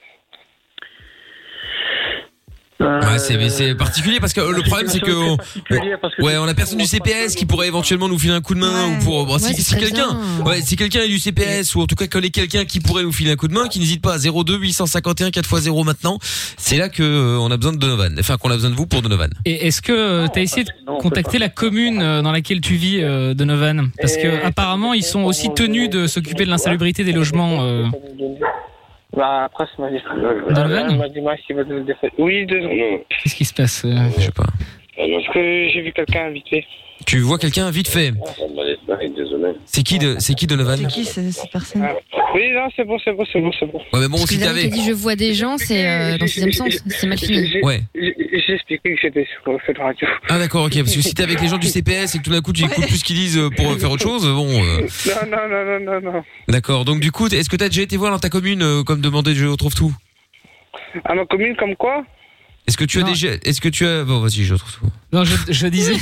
Ouais, c'est c'est particulier parce que euh, le problème c'est que on- on- ouais, on a personne du CPS qui pourrait éventuellement nous filer un coup de main ou pour bon, si, si quelqu'un ouais, si quelqu'un est du CPS ou en tout cas connaît quelqu'un qui pourrait nous filer un coup de main, qui n'hésite pas à 02 851 4x0 maintenant. C'est là que euh, on a besoin de Donovan, enfin qu'on a besoin de vous pour Donovan. Et est-ce que tu as essayé de contacter la commune euh, dans laquelle tu vis, euh, Donovan? Parce que Euh, apparemment, ils sont aussi tenus de s'occuper de l'insalubrité des logements. Euh. Bah, après, c'est m'a dit, moi, s'il va donner des fêtes. Oui, deux secondes. Qu'est-ce qui se passe euh Je sais pas. Parce que j'ai vu quelqu'un vite fait. Tu vois quelqu'un vite fait. C'est qui de c'est qui Donovan C'est qui ces ces personnes Oui, non, c'est bon, c'est bon, c'est bon, c'est bon. Ouais, mais bon, Parce que si Zéro t'avais dit je vois des gens, c'est euh, dans le sixième sens, c'est mal fini. J'ai- Ouais. J'ai expliqué que j'étais sur Fête Radio. Ah d'accord, OK, parce que si t'es avec les gens du CPS et que tout d'un coup tu écoutes plus ce qu'ils disent euh, pour euh, faire autre chose, bon euh, Non, non, non, non, non, non. d'accord. Donc du coup, est-ce que t'as déjà été voir dans ta commune euh, comme demandé je retrouve tout? À ma commune, comme quoi? Est-ce que tu as déjà est-ce que tu as bon vas-y, je retrouve tout. Non, je, je disais.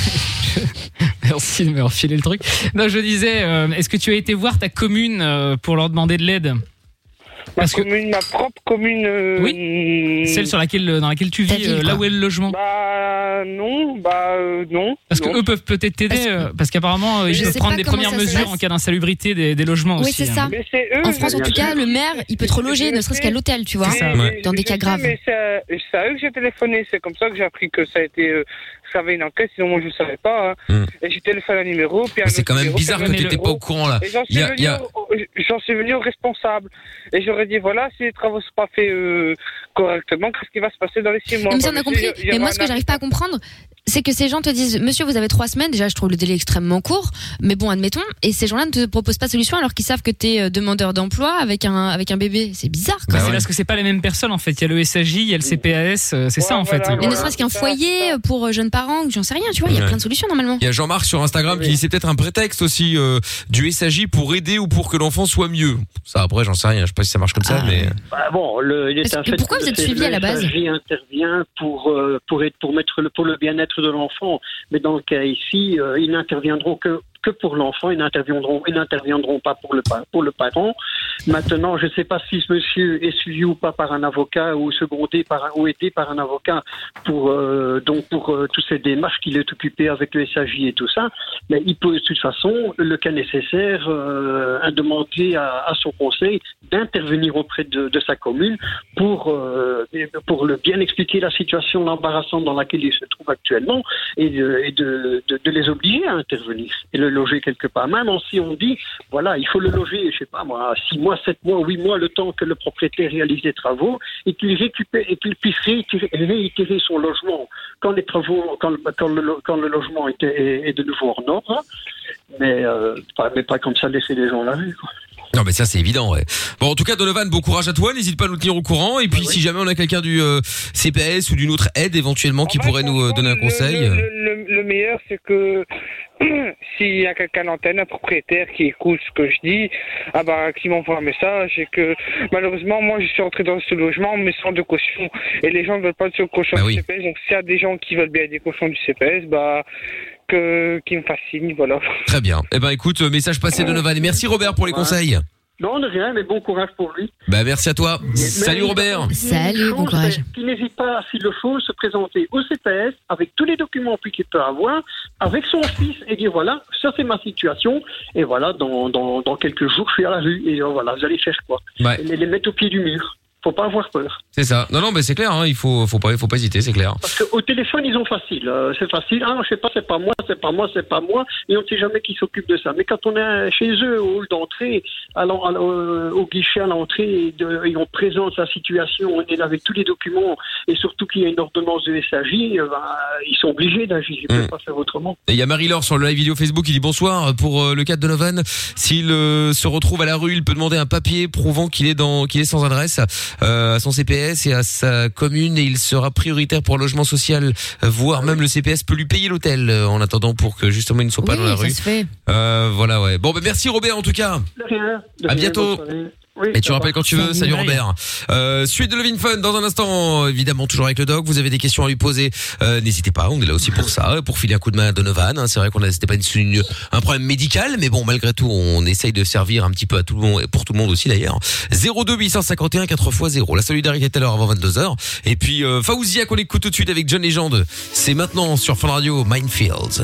[laughs] Merci de me refiler le truc. Non, je disais, euh, est-ce que tu as été voir ta commune euh, pour leur demander de l'aide? Ma commune, ma propre commune. euh, Oui. Celle sur laquelle, dans laquelle tu vis, euh, là où est le logement. Bah, non, bah, euh, non. Parce que non. eux peuvent peut-être t'aider, euh, parce qu'apparemment euh, ils peuvent prendre des premières mesures en cas d'insalubrité des, des logements Oui, aussi. c'est hein. ça. Mais c'est eux. En France, en tout cas, le maire, il peut te reloger, ne serait-ce qu'à l'hôtel, tu vois, ça, dans des cas graves. Mais c'est à eux que j'ai téléphoné. C'est comme ça que j'ai appris que ça a été. Avait une enquête, sinon moi je ne savais pas. hein. Et j'ai téléphoné un numéro. puis un Hmm. C'est autre quand même numéro, bizarre puis que un t'étais numéro. pas au courant là. Et j'en Il suis, y a- venu il y a- au- j'en suis venu au responsable. Et j'aurais dit voilà, si les travaux ne sont pas faits euh, correctement, qu'est-ce qui va se passer dans les six mois? Mais ça, on a compris. monsieur, il y Mais moi, ce que j'arrive pas à comprendre, c'est que ces gens te disent, monsieur, vous avez trois semaines. Déjà, je trouve le délai extrêmement court. Mais bon, admettons. Et ces gens-là ne te proposent pas de solution alors qu'ils savent que t'es euh, demandeur d'emploi avec un, avec un bébé. C'est bizarre, Bah, quoi. c'est parce que c'est pas les mêmes personnes en fait. Il y a le SAJ, il y a le CPAS, euh, c'est ça en fait. Mais ne serait-ce qu'un foyer pour euh, jeunes parents, j'en sais rien, tu vois. Il y a plein de solutions normalement. Il y a Jean-Marc sur Instagram qui dit c'est peut-être un prétexte aussi euh, du SAJ pour aider ou pour que l'enfant soit mieux. Ça après j'en sais rien, je sais pas si ça marche comme ça mais Bah bon, le, il est Parce un fait pourquoi que vous êtes le suivi à la base SAJ intervient pour euh, pour être pour mettre le pour le bien-être de l'enfant, mais dans le cas ici, euh, ils n'interviendront que que pour l'enfant, ils n'interviendront, ils n'interviendront pas pour le, pour le parent. Maintenant, je ne sais pas si ce monsieur est suivi ou pas par un avocat ou secondé par ou aidé par un avocat pour euh, donc pour euh, toutes ces démarches qu'il est occupé avec le SAJ et tout ça. Mais il peut de toute façon, le cas nécessaire, euh, demander à, son conseil d'intervenir auprès de, sa commune pour pour le bien expliquer la situation embarrassante dans laquelle il se trouve actuellement et de, de, les obliger à intervenir loger quelque part. Même si on dit voilà, il faut le loger, je sais pas moi, six mois, sept mois, huit mois, le temps que le propriétaire réalise les travaux et qu'il récupère et qu'il puisse réitérer, son logement quand les travaux, quand, le- quand, le, logement est, est, de nouveau en ordre, mais, euh, pas, mais pas comme ça laisser les gens la rue. quoi. Non mais ça c'est évident ouais. Bon en tout cas Donovan bon courage à toi, n'hésite pas à nous tenir au courant et puis si jamais on a quelqu'un du euh, CPS ou d'une autre aide éventuellement qui pourrait nous euh, donner un conseil. Le, le- le- le meilleur, c'est que [clears throat] s'il y a quelqu'un à l'antenne, un propriétaire qui écoute ce que je dis, ah bah, qui m'envoie un message et que malheureusement, moi, je suis entré dans ce logement, mais sans de caution. Et les gens ne veulent pas de ce caution Bah du CPS. Donc, s'il y a des gens qui veulent bien des cautions du CPS, bah, que, qui me fascinent, voilà. Très bien. Eh ben écoute, euh, message passé Donovan et merci Robert pour les conseils. Non, de rien, mais bon courage pour lui. Bah merci à toi. Salut Robert. Salut, bon courage. Qu'il n'hésite pas, s'il le faut, se présenter au CPS avec tous les documents qu'il peut avoir, avec son fils, et dire voilà, ça c'est ma situation, et voilà, dans, dans, dans quelques jours, je suis à la rue, et euh, voilà, vous allez faire quoi? Ouais. Et les, les mettre au pied du mur. Faut pas avoir peur. C'est ça. Non non mais c'est clair hein, il faut faut pas faut pas hésiter, c'est clair. Parce qu'au téléphone, ils ont facile. euh, c'est facile. Ah, je sais pas, c'est pas moi, c'est pas moi, c'est pas moi. Et on ne sait jamais qui s'occupe de ça. Mais quand on est chez eux, au hall d'entrée, à l'en- euh, au guichet à l'entrée, et, on présente sa situation, on est là avec tous les documents, et surtout qu'il y a une ordonnance de SAJ, euh, ben, ils sont obligés d'agir. Ils ne peuvent Mm. pas faire autrement. Et il y a Marie-Laure sur le live vidéo Facebook qui dit bonsoir pour euh, le cas de Donovan. S'il se retrouve à la rue, il peut demander un papier prouvant qu'il est dans qu'il est sans adresse à son CPS et à sa commune et il sera prioritaire pour le logement social, euh, voire même le CPS peut lui payer l'hôtel euh, en attendant pour que justement il ne soit pas Oui, dans la ça rue. se fait. Euh, voilà ouais. Bon ben merci Robert en tout cas. De rien. de À bientôt. Oui, Et tu rappelles quand tu veux. Salut Robert. Euh, suite de Levin Fun dans un instant, évidemment toujours avec le doc. Vous avez des questions à lui poser. Euh, N'hésitez pas, on est là aussi pour ça, pour filer un coup de main à Donovan. hein. C'est vrai qu'on a c'était pas une, une- un problème médical, mais bon malgré tout, on essaye de servir un petit peu à tout le monde, et pour tout le monde aussi d'ailleurs. 02 851 4 x 0. La solidarité est à l'heure avant 22 h Et puis euh, Faouzia qu'on écoute tout de suite avec John Legend. C'est maintenant sur Fun Radio Minefields.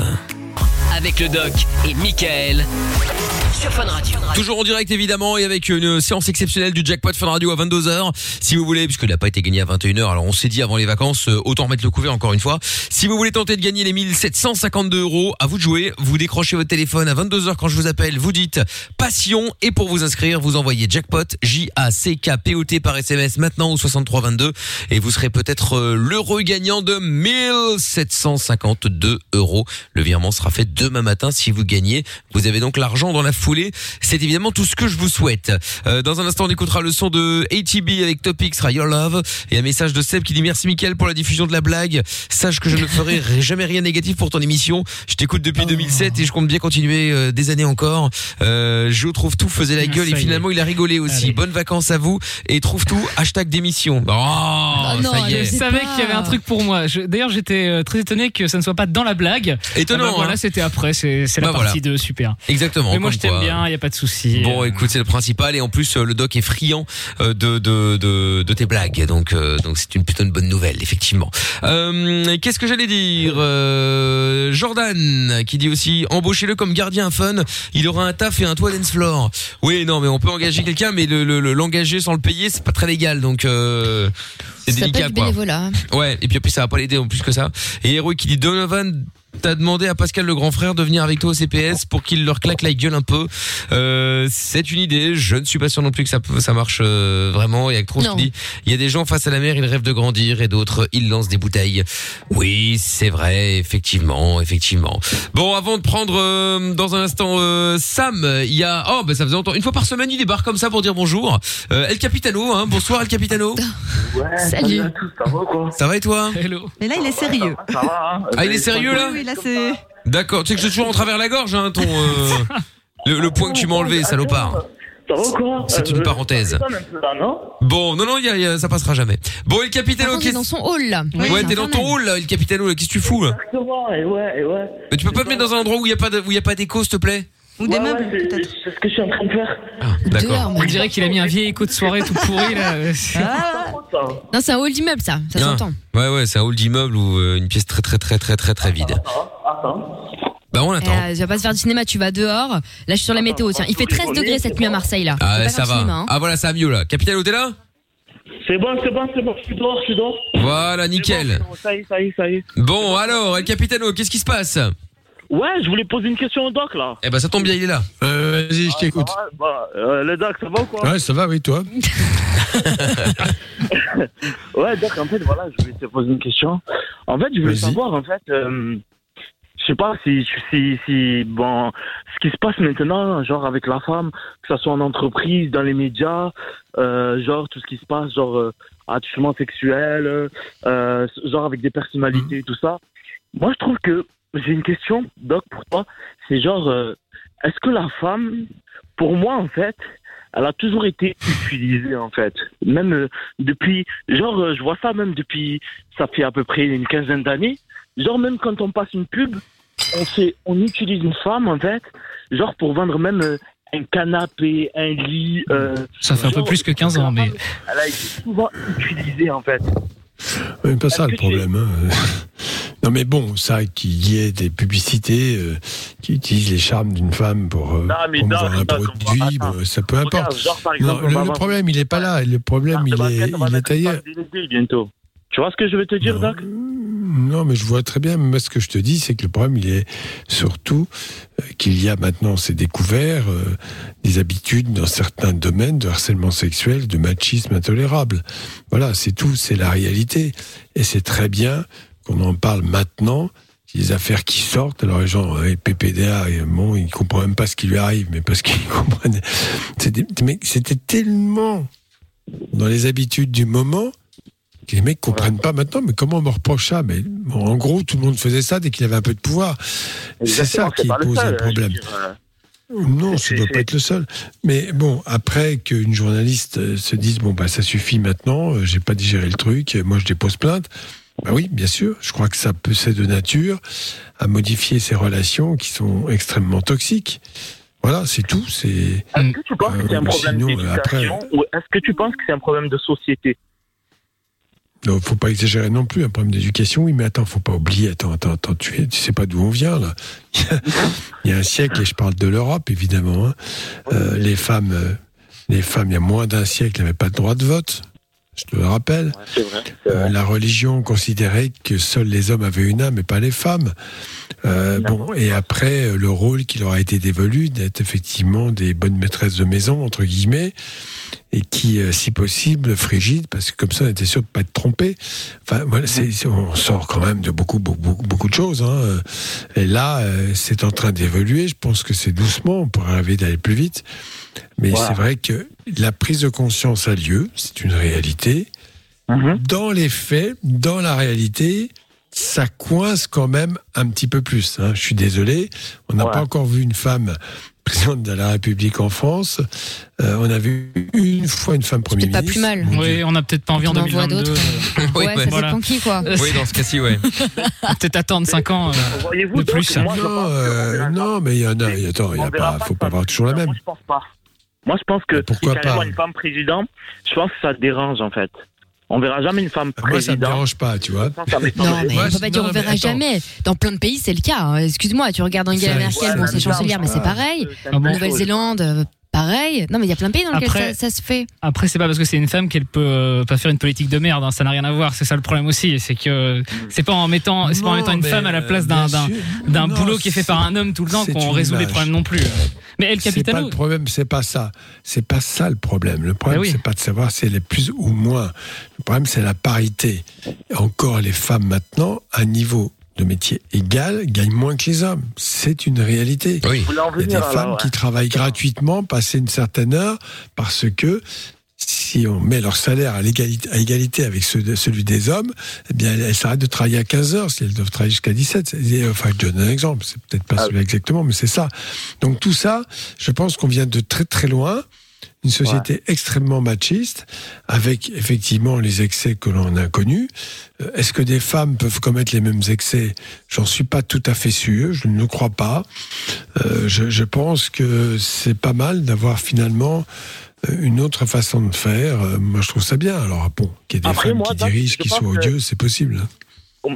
Avec le doc et Michael sur Fun Radio. Toujours en direct évidemment et avec une séance exceptionnelle du jackpot Fun Radio à 22h. Si vous voulez, puisqu'il n'a pas été gagné à 21h, alors on s'est dit avant les vacances, euh, autant mettre le couvert encore une fois. Si vous voulez tenter de gagner les 1752 euros, à vous de jouer. Vous décrochez votre téléphone à 22h quand je vous appelle, vous dites passion et pour vous inscrire, vous envoyez jackpot J-A-C-K-P-O-T par SMS maintenant au 6322 et vous serez peut-être euh, l'heureux gagnant de 1752 euros. Le virement sera fait demain matin si vous gagnez. Vous avez donc l'argent dans la foulée. C'est évidemment tout ce que je vous souhaite. Euh, dans un instant, on écoutera le son de ATB avec Topic sera Your Love et un message de Seb qui dit merci Mickaël pour la diffusion de la blague. Sache que je ne ferai [laughs] jamais rien de négatif pour ton émission. Je t'écoute depuis 2007 et je compte bien continuer euh, des années encore. Euh, je trouve tout faisait la gueule Ça et finalement il a rigolé aussi. Allez. Bonnes vacances à vous et trouve tout [laughs] hashtag démission. Oh, non, ça y est. Je savais qu'il y avait un truc pour moi. D'ailleurs, j'étais euh, très étonné que ça ne soit pas dans la blague. Étonnant, Ah bah voilà, hein. c'était après. C'est c'est la Bah voilà. partie 2, super. Exactement. Mais moi, je t'aime bien, il n'y a pas de souci. Bon, Euh, écoute, c'est le principal et en plus euh, le doc est friand euh, de de de, de tes blagues, donc euh, donc c'est une plutôt une bonne nouvelle, effectivement. Euh, Qu'est-ce que j'allais dire? Euh, Jordan qui dit aussi embauchez-le comme gardien fun, il aura un taf et un toit dance floor. Oui, non, mais on peut engager quelqu'un, mais le le- le- l'engager sans le payer, c'est pas très légal, donc euh, c'est délicat s'appelle du quoi. bénévolat. Ouais, et puis après ça va pas l'aider en plus que ça. Et Hero qui dit Donovan T'as demandé à Pascal le grand frère de venir avec toi au CPS pour qu'il leur claque la gueule un peu. Euh, c'est une idée. Je ne suis pas sûr non plus que ça, ça marche euh, vraiment. Il y a trop qui dit il y a des gens face à la mer, ils rêvent de grandir et d'autres ils lancent des bouteilles. Oui, c'est vrai, effectivement, effectivement. Bon, avant de prendre euh, dans un instant euh, Sam, il y a oh ben ça faisait longtemps. Une fois par semaine, il débarque comme ça pour dire bonjour. Euh, El Capitano, hein. Bonsoir El Capitano. [laughs] Ouais, Salut. à tous, ça va quoi? Ça va et toi? Hello. Mais là, il est sérieux. Ça va, hein Ah, il est sérieux là? Oui, là, c'est. D'accord, tu sais que j'ai toujours en travers la gorge, hein, ton euh, [laughs] le, le point que tu m'as enlevé, salopard. Ça va ou quoi? C'est une Euh, parenthèse. non? Bon, non, non, y a- y a- ça passera jamais. Bon, et le capitaine, qu'est-ce- t'es dans son hall là. Ouais, t'es dans ton hall, là, le capitaine, là, qu'est-ce que tu fous, là? Exactement, et ouais, et ouais. Mais tu peux pas te mettre dans un endroit où il y a pas de- où il y a pas d'écho, s'il te plaît? Ou des meubles, peut-être. C'est ce que je suis en train de faire. D'accord. On dirait qu'il a mis un vieil écho de soirée tout pourri là. [laughs] Non, c'est un hall d'immeuble ça, ça Ah. s'entend. Ouais, ouais, c'est un hall d'immeuble ou euh, une pièce très, très, très, très, très, très vide. Bah, on Et, attend. euh, tu vas pas se faire du cinéma, tu vas dehors. Là, je suis sur la météo. Tiens, il fait 13 degrés cette nuit à Marseille là. Ah, ouais, ça va. cinéma, hein. Ah, voilà, ça va mieux, là. Capitaine, t'es là C'est bon, c'est bon, c'est bon, je suis dehors, je suis dehors. Voilà, nickel. Ça y est, ça y est, ça y est. Bon, alors, El Capitano, qu'est-ce qui se passe? Ouais, je voulais poser une question au doc là. Eh ben, ça tombe bien, il est là. Euh, vas-y, je t'écoute. Ah, bah, euh, le doc, ça va ou quoi? Ouais, ça va, oui, toi [laughs] Ouais, doc, en fait, voilà, je voulais te poser une question. En fait, je voulais Vas-y. savoir, en fait, euh, je sais pas si, si, si, bon, ce qui se passe maintenant, genre avec la femme, que ça soit en entreprise, dans les médias, euh, genre tout ce qui se passe, genre euh, attouchement sexuel, euh, genre avec des personnalités, tout ça. Moi, je trouve que j'ai une question, Doc, pour toi. C'est genre, euh, est-ce que la femme, pour moi, en fait, elle a toujours été utilisée, en fait? Même euh, depuis, genre, euh, je vois ça même depuis, ça fait à peu près une quinzaine d'années. Genre, même quand on passe une pub, on on utilise une femme, en fait, genre pour vendre même un canapé, un lit. Ça fait un peu plus que 15 ans, mais. Elle a été souvent utilisée, en fait. C'est pas ça le problème. hein. [laughs] Non mais bon, ça qu'il y ait des publicités euh, qui utilisent les charmes d'une femme pour euh, Non, mais non, un produit, ça peu Regarde, importe. genre, Non, le, problème, il est pas là. Le problème, il est, il est ailleurs. Bientôt. Tu vois ce que je veux te dire, Doc? Non, mais je vois très bien. Mais ce que je te dis, c'est que le problème, il est surtout euh, qu'il y a maintenant, c'est découvert, euh, des habitudes dans certains domaines de harcèlement sexuel, de machisme intolérable. Voilà, c'est tout, c'est la réalité. Et c'est très bien qu'on en parle maintenant. Les affaires qui sortent, alors les gens, avec PPDA, bon, ils comprennent même pas ce qui lui arrive, mais parce qu'ils [laughs] comprennent. C'était tellement dans les habitudes du moment les mecs comprennent pas maintenant, mais comment on me reproche ça? Mais bon, en gros, tout le monde faisait ça dès qu'il avait un peu de pouvoir. C'est ça qui pose seul, un veux problème. euh, Non, ça ne doit pas être le seul. Mais bon, après qu'une journaliste euh, se dise bon bah ça suffit maintenant, euh, j'ai pas digéré le truc, moi je dépose plainte. Bah oui, bien sûr. Je crois que ça peut c'est de nature à modifier ces relations qui sont extrêmement toxiques. Voilà, c'est tout. C'est. Est-ce que tu penses que c'est un problème sinon, après- d'éducation ou est-ce que tu penses que c'est un problème de société? Non, faut pas exagérer non plus. Un problème d'éducation, oui, mais attends, faut pas oublier. Attends, attends, attends. Tu, es- tu sais pas d'où on vient là. [laughs] il y a un siècle, et je parle de l'Europe évidemment. hein, euh, les femmes, euh, les femmes, il y a moins d'un siècle, n'avaient pas de droit de vote. Je te le rappelle. Vrai. Euh, la religion considérait que seuls les hommes avaient une âme et pas les femmes. Euh, bon, et après, euh, le rôle qui leur a été dévolu d'être effectivement des bonnes maîtresses de maison, entre guillemets, et qui, euh, si possible, frigides, parce que comme ça, on était sûr de pas être trompé. Enfin, voilà, on sort quand même de beaucoup, beaucoup, beaucoup, de choses. Hein. Et là, c'est en train d'évoluer. Je pense que c'est doucement. On pourrait rêver d'aller plus vite. Mais Voilà. c'est vrai que la prise de conscience a lieu. C'est une réalité. Dans les faits, dans la réalité, ça coince quand même un petit peu plus. hein. Je suis désolé, on n'a pas encore vu une femme présidente de la République en France. Euh, on a vu une fois une femme premier pas ministre. plus mal. Oui, Dieu. on n'a peut-être pas envie en On en voit 2022. d'autres. [laughs] Oui, ouais, ça voilà. qui quoi. [laughs] Oui, dans ce cas-ci, ouais. [laughs] Peut-être attendre 5 ans euh, de plus. Non, euh, non, mais il y en a. Attends, il y a pas. Faut pas avoir toujours la même. Je pense pas. Moi, je pense que pourquoi si carrément pas une femme présidente, je pense que ça dérange en fait. On verra jamais une femme Moi, ça me présidente. dérange pas, tu vois. Non, mais on peut pas dire on verra jamais. Dans plein de pays, c'est le cas. hein. Excuse-moi, tu regardes Angela Merkel, bon, mais c'est chancelière, mais c'est pareil. Bon Nouvelle-Zélande, euh, pareil. Non, mais il y a plein de pays dans lesquels Après- ça, ça se fait. Après, c'est pas parce que c'est une femme qu'elle peut euh, pas faire une politique de merde. hein, ça n'a rien à voir. C'est ça le problème aussi. C'est que c'est pas en mettant, c'est pas en mettant une femme à la place euh, d'un bien d'un boulot qui est fait par un homme tout le temps qu'on résout les problèmes non plus. Mais El C'est pas Capitano. le problème, c'est pas ça. C'est pas ça le problème. Le problème, Ben oui. c'est pas de savoir si elle est plus ou moins. Le problème, c'est la parité. Encore, les femmes maintenant, à niveau de métier égal, gagnent moins que les hommes. C'est une réalité. Oui. Il y a des alors, femmes ouais. qui travaillent gratuitement, passer une certaine heure, parce que si on met leur salaire à, égalité avec ceux de- celui des hommes, eh bien, elles, elles s'arrêtent de travailler à 15 heures, si elles doivent travailler jusqu'à 17. C'est- Enfin, je donne un exemple, c'est peut-être pas celui exactement, mais c'est ça. Donc tout ça, je pense qu'on vient de très très loin. Une société extrêmement machiste, avec effectivement les excès que l'on a connus. Euh, Est-ce que des femmes peuvent commettre les mêmes excès? J'en suis pas tout à fait sûr, je ne le crois pas. Euh, je, je pense que c'est pas mal d'avoir finalement euh, une autre façon de faire. Moi, je trouve ça bien. Alors, bon, qu'il y ait des Après, femmes moi, qui dirigent, qui soient que- odieuses, c'est possible.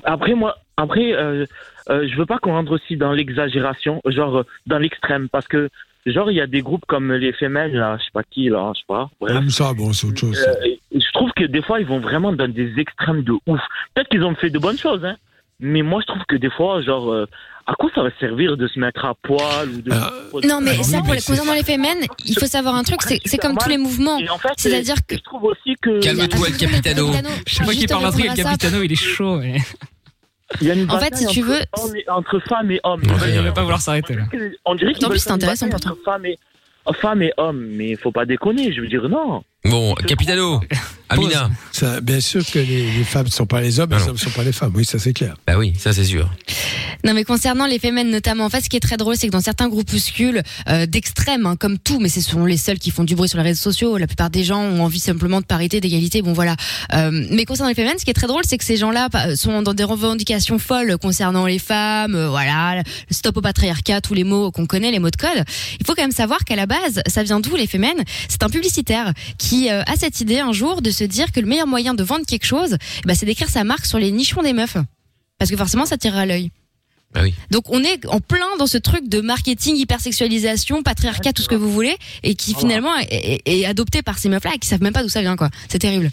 Après, moi, après, euh, euh, je veux pas qu'on rentre aussi dans l'exagération, genre dans l'extrême, parce que genre il y a des groupes comme les femelles, là, je sais pas qui, là, je sais pas. bref. Comme ça, bon, c'est autre chose. Euh, je trouve que des fois ils vont vraiment dans des extrêmes de ouf. Peut-être qu'ils ont fait de bonnes choses, hein. Mais moi je trouve que des fois, genre, euh, à quoi ça va servir de se mettre à poil ou de. Non, mais ça, pour les, concernant les fémènes, il faut savoir un truc, c'est c'est comme tous les mouvements. C'est-à-dire que. Je trouve aussi que. Calme-toi, le capitano. Je sais pas qui parle un truc, ça. capitano, il est chaud. ouais. Il y a une En fait, si tu entre veux- et- entre femmes et hommes. Il va pas vouloir s'arrêter là. On dirait qu'ils En plus, c'est intéressant bataille entre femmes et, femmes et hommes, mais faut pas déconner, je veux dire non. Bon, Capitano, Amina. Ça, bien sûr que les, les femmes ne sont pas les hommes, et les hommes ne sont pas les femmes. Oui, ça c'est clair. Bah oui, ça c'est sûr. Non, mais concernant les fémènes notamment, en fait, ce qui est très drôle, c'est que dans certains groupuscules euh, d'extrême, hein, comme tout, mais ce sont les seuls qui font du bruit sur les réseaux sociaux. La plupart des gens ont envie simplement de parité, d'égalité. Bon, voilà. Euh, mais concernant les fémènes, ce qui est très drôle, c'est que ces gens-là sont dans des revendications folles concernant les femmes. euh, voilà, le stop au patriarcat, tous les mots qu'on connaît, les mots de code. Il faut quand même savoir qu'à la base, ça vient d'où les fémènes C'est un publicitaire qui euh, a cette idée un jour de se dire que le meilleur moyen de vendre quelque chose, bah, c'est d'écrire sa marque sur les nichons des meufs, parce que forcément, ça tirera à l'œil. Bah oui. Donc on est en plein dans ce truc de marketing, hypersexualisation, patriarcat, tout ce que vous voulez, et qui finalement est, est- est adopté par ces meufs-là et qui savent même pas d'où ça vient, quoi. C'est terrible.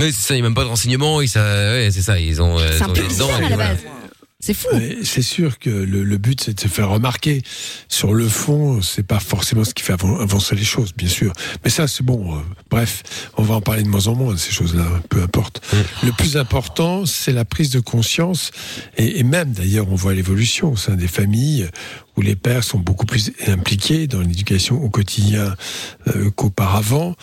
Oui, c'est ça, il n'y a même pas de renseignements, ils ça, ouais, c'est ça, ils ont. euh, ils des dents, et à la voilà. C'est fou. C'est sûr que le, le but, c'est de se faire remarquer. Sur le fond, c'est pas forcément ce qui fait avan- avancer les choses, bien sûr. Mais ça, c'est bon. euh, bref, on va en parler de moins en moins de ces choses-là, peu importe. Le plus important, c'est la prise de conscience. Et, et même, d'ailleurs, on voit l'évolution au sein des familles où les pères sont beaucoup plus impliqués dans l'éducation au quotidien euh, qu'auparavant.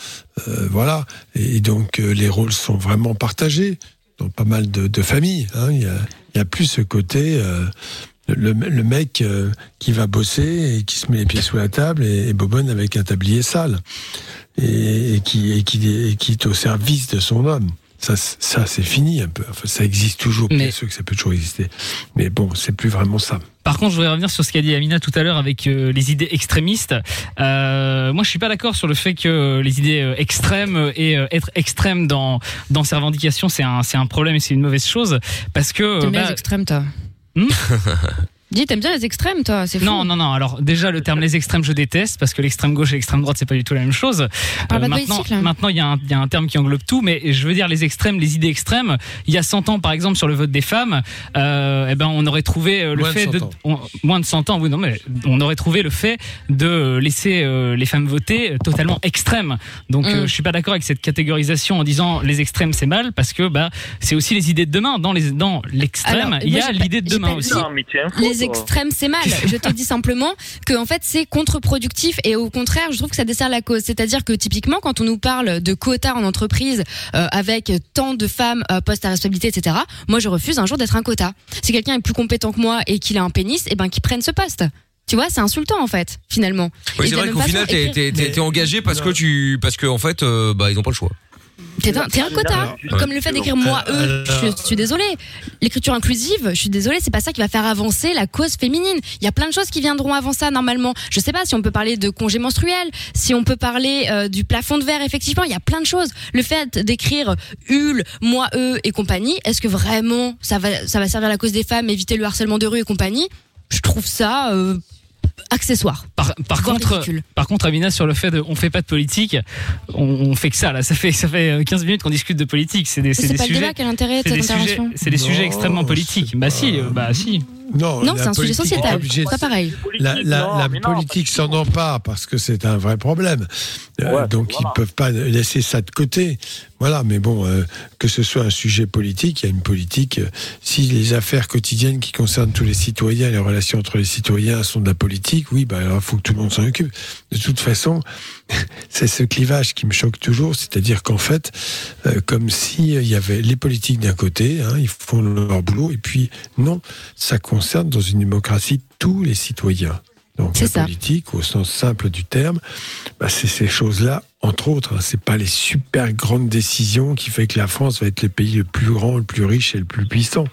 Euh, voilà. Et donc, euh, les rôles sont vraiment partagés dans pas mal de, de familles. hein. Il y, a, il y a plus ce côté euh, le, mec euh, qui va bosser et qui se met les pieds sous la table et, bobonne avec un tablier sale et, et qui, et, qui, et qui est au service de son homme. Ça, ça c'est fini un peu. Enfin, ça existe toujours, bien sûr que ça peut toujours exister. Mais bon, c'est plus vraiment ça. Par contre, je voudrais revenir sur ce qu'a dit Amina tout à l'heure avec euh, les idées extrémistes. Euh, moi, je suis pas d'accord sur le fait que les idées euh, extrêmes et euh, être extrême dans dans ses revendications, c'est un c'est un problème et c'est une mauvaise chose parce que euh, T'aimes bah, les extrêmes, toi [laughs] Dis, t'aimes bien les extrêmes, toi C'est fou. non, non, non. Alors déjà, le terme les extrêmes, je déteste parce que l'extrême gauche et l'extrême droite, c'est pas du tout la même chose. de maintenant, maintenant, il y, a un- il y a un terme qui englobe tout, mais je veux dire les extrêmes, les idées extrêmes. Il y a 100 ans, par exemple, sur le vote des femmes, euh, eh ben, on aurait trouvé euh, le Moins fait 100 de on- moins de 100 ans. Oui, non, mais on aurait trouvé le fait de laisser euh, les femmes voter euh, totalement extrêmes. Donc, Mm. euh, je suis pas d'accord avec cette catégorisation en disant les extrêmes c'est mal parce que bah c'est aussi les idées de demain. Dans les dans l'extrême, il y a l'idée de demain aussi. Les extrêmes, c'est mal. Je te dis simplement que en fait, c'est contre-productif et au contraire, je trouve que ça dessert la cause. C'est-à-dire que typiquement, quand on nous parle de quotas en entreprise euh, avec tant de femmes euh, postes à responsabilité, etc. Moi, je refuse un jour d'être un quota. Si quelqu'un est plus compétent que moi et qu'il a un pénis, eh ben, qu'il prenne ce poste. Tu vois, c'est insultant en fait, finalement. Oui, Et c'est vrai qu'au final, t'es, écrire- t'es, t'es- t'es engagé parce que tu, parce que en fait, euh, bah, ils ont pas le choix. T'es un, un quota. Ouais. Comme le fait d'écrire moi, eux. Je suis désolée. L'écriture inclusive, je suis désolée, c'est pas ça qui va faire avancer la cause féminine. Il y a plein de choses qui viendront avant ça, normalement. Je sais pas si on peut parler de congé menstruel, si on peut parler euh, du plafond de verre, effectivement, il y a plein de choses. Le fait d'écrire Hul, moi, eux et compagnie, est-ce que vraiment ça va, ça va servir la cause des femmes, éviter le harcèlement de rue et compagnie? Je trouve ça, euh, accessoire. Par, contre, ridicule. par contre, Amina, sur le fait de, on fait pas de politique, on, on fait que ça là. Ça fait, ça fait euh, 15 minutes qu'on discute de politique. C'est des, c'est des pas sujets. quel intérêt c'est cette intervention c'est des sujets extrêmement politiques. Bah si, euh, bah si. Non, Non, c'est un sujet sociétal. de- Pas pareil. La, la- non, la mais non, politique s'en empare parce que c'est un vrai problème. Euh, donc ils peuvent pas laisser ça de côté. Voilà, mais bon, euh, que ce soit un sujet politique, il y a une politique. euh, si les affaires quotidiennes qui concernent tous les citoyens, les relations entre les citoyens sont de la politique, oui, bah alors il faut que tout le monde s'en occupe. De toute façon, [laughs] c'est ce clivage qui me choque toujours, c'est-à-dire qu'en fait, euh, comme si il y avait les politiques d'un côté, hein, ils font leur boulot, et puis non, ça concerne dans une démocratie tous les citoyens. Donc la ça. politique, au sens simple du terme, bah, c'est ces choses-là, entre autres. hein. C'est pas les super grandes décisions qui fait que la France va être le pays le plus grand, le plus riche et le plus puissant.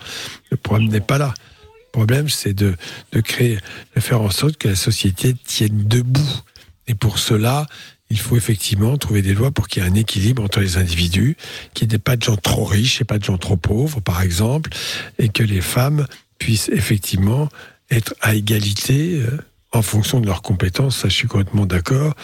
Le problème n'est pas là. Le problème, c'est de, de créer, de faire en sorte que la société tienne debout. Et pour cela, il faut effectivement trouver des lois pour qu'il y ait un équilibre entre les individus, qu'il n'y ait pas de gens trop riches et pas de gens trop pauvres, par exemple, et que les femmes puissent effectivement être à égalité euh, en fonction de leurs compétences. Ça, je suis complètement d'accord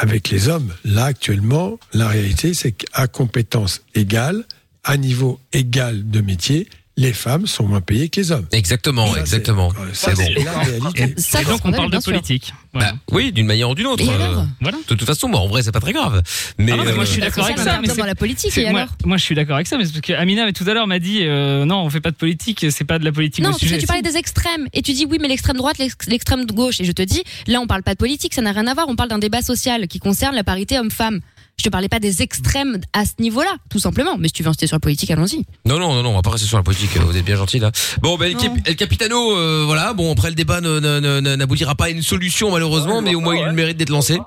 avec les hommes. Là, actuellement, la réalité, c'est qu'à compétences égales, à niveau égal de métier, les femmes sont moins payées que les hommes. Exactement, exactement. C'est bon. Et donc on parle de politique. Bah, oui, d'une manière ou d'une autre. Et euh, Voilà. De toute façon, bon, en vrai, c'est pas très grave. Mais, Ah non, mais moi je suis euh, d'accord avec ça. Mais dans la politique, et moi, alors moi, je suis d'accord avec ça, mais c'est parce que Amina mais tout à l'heure m'a dit euh, non, on fait pas de politique, c'est pas de la politique Non, parce sujet. que tu parlais des extrêmes et tu dis oui, mais l'extrême droite, l'ex- l'extrême gauche. Et je te dis, là, on parle pas de politique, ça n'a rien à voir. On parle d'un débat social qui concerne la parité homme-femme. Je te parlais pas des extrêmes à ce niveau-là, tout simplement. Mais si tu veux insister sur la politique, allons-y. Non, non, non, non, on va pas rester sur la politique. euh, Vous êtes bien gentil là. Bon, ben, El, Cap- El Capitano, euh, voilà. Bon, après le débat n'aboutira pas à une solution malheureusement, mais au moins il a le mérite d'être lancé.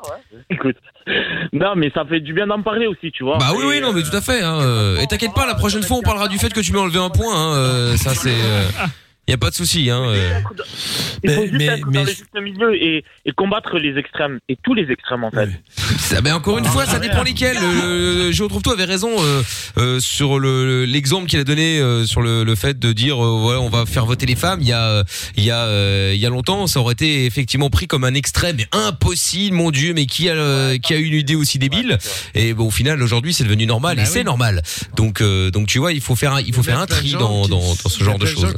Écoute. Non, mais ça fait du bien d'en parler aussi, tu vois. Bah oui, oui, non, mais tout à fait. Hein, euh, et t'inquiète pas, la prochaine fois, on parlera du fait que tu m'as enlevé un point. Hein, euh, ça, c'est. Euh, y a pas de souci. Hein, euh. Il faut Mais- juste mais- être mais- dans le juste milieu et, et combattre les extrêmes. Et tous les extrêmes, en fait. Ça, ben encore une fois, ça dépend lesquels. Euh, je retrouve toi avait raison euh, euh, sur le l'exemple qu'il a donné euh, sur le, le fait de dire euh, ouais on va faire voter les femmes. Il y a il y a euh, il y a longtemps, ça aurait été effectivement pris comme un extrême mais impossible, mon dieu. Mais qui a euh, qui a eu une idée aussi débile Et bon au final aujourd'hui c'est devenu normal et c'est normal. Donc euh, donc tu vois il faut faire un, il faut Il faire un tri dans dans, ce il genre de choses.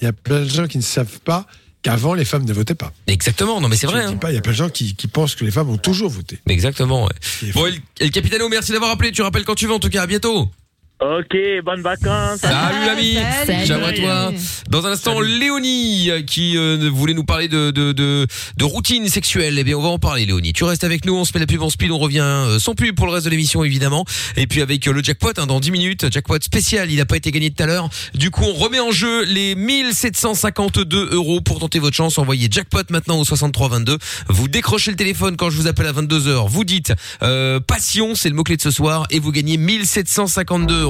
Il y a plein de gens qui ne savent pas qu'avant les femmes ne votaient pas. Exactement, non mais c'est vrai. hein. il y a plein de gens qui, qui pensent que les femmes ont toujours voté. Exactement. Ouais. Bon, El, El Capitano, merci d'avoir appelé. Tu rappelles quand tu veux. En tout cas, à bientôt. Ok, bonnes vacances. Salut l'ami. Salut. Ciao à toi. Dans un instant, Léonie euh, qui euh, voulait nous parler de, de, de, de routine sexuelle. Eh bien, on va en parler, Léonie. Tu restes avec nous. On se met la pub en speed. On revient euh, sans pub pour le reste de l'émission, évidemment. Et puis avec euh, le jackpot hein, dans 10 minutes. Jackpot spécial. Il n'a pas été gagné tout à l'heure. Du coup, on remet en jeu les 1752 euros pour tenter votre chance. Envoyez jackpot maintenant au 6322. Vous décrochez le téléphone quand je vous appelle à 22h. Vous dites euh, passion, c'est le mot-clé de ce soir. Et vous gagnez 1752 euros.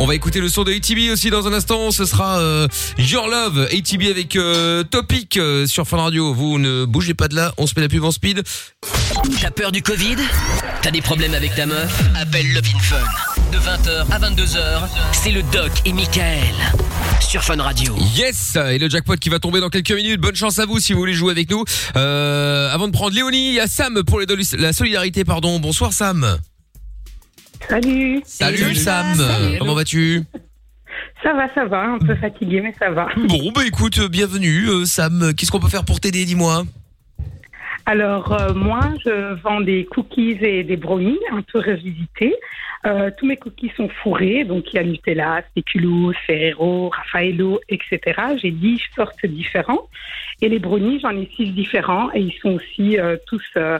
On va écouter le son de ATB aussi dans un instant. Ce sera euh, Your Love, ATB avec euh, Topic euh, sur Fun Radio. Vous ne bougez pas de là. On se met la pub en speed. T'as peur du Covid? T'as des problèmes avec ta meuf? Appelle Love in Fun. De 20h à 22h, c'est le Doc et Michael sur Fun Radio. Yes Et le jackpot qui va tomber dans quelques minutes. Bonne chance à vous si vous voulez jouer avec nous. Avant de prendre Léonie, il y a Sam pour les la solidarité. Pardon. Bonsoir Sam. Salut. Salut, Sam. Comment vas-tu? Ça va, ça va. Un peu fatigué, mais ça va. Bon bah écoute, bienvenue euh, Sam. Qu'est-ce qu'on peut faire pour t'aider Dis-moi? Alors, euh, moi, je vends des cookies et des brownies un peu revisités. Euh, tous mes cookies sont fourrés, donc il y a Nutella, Spéculoos, Ferrero, Raffaello, etc. J'ai 10 sortes différentes. Et les brownies, j'en ai 6 différents et ils sont aussi euh, tous euh,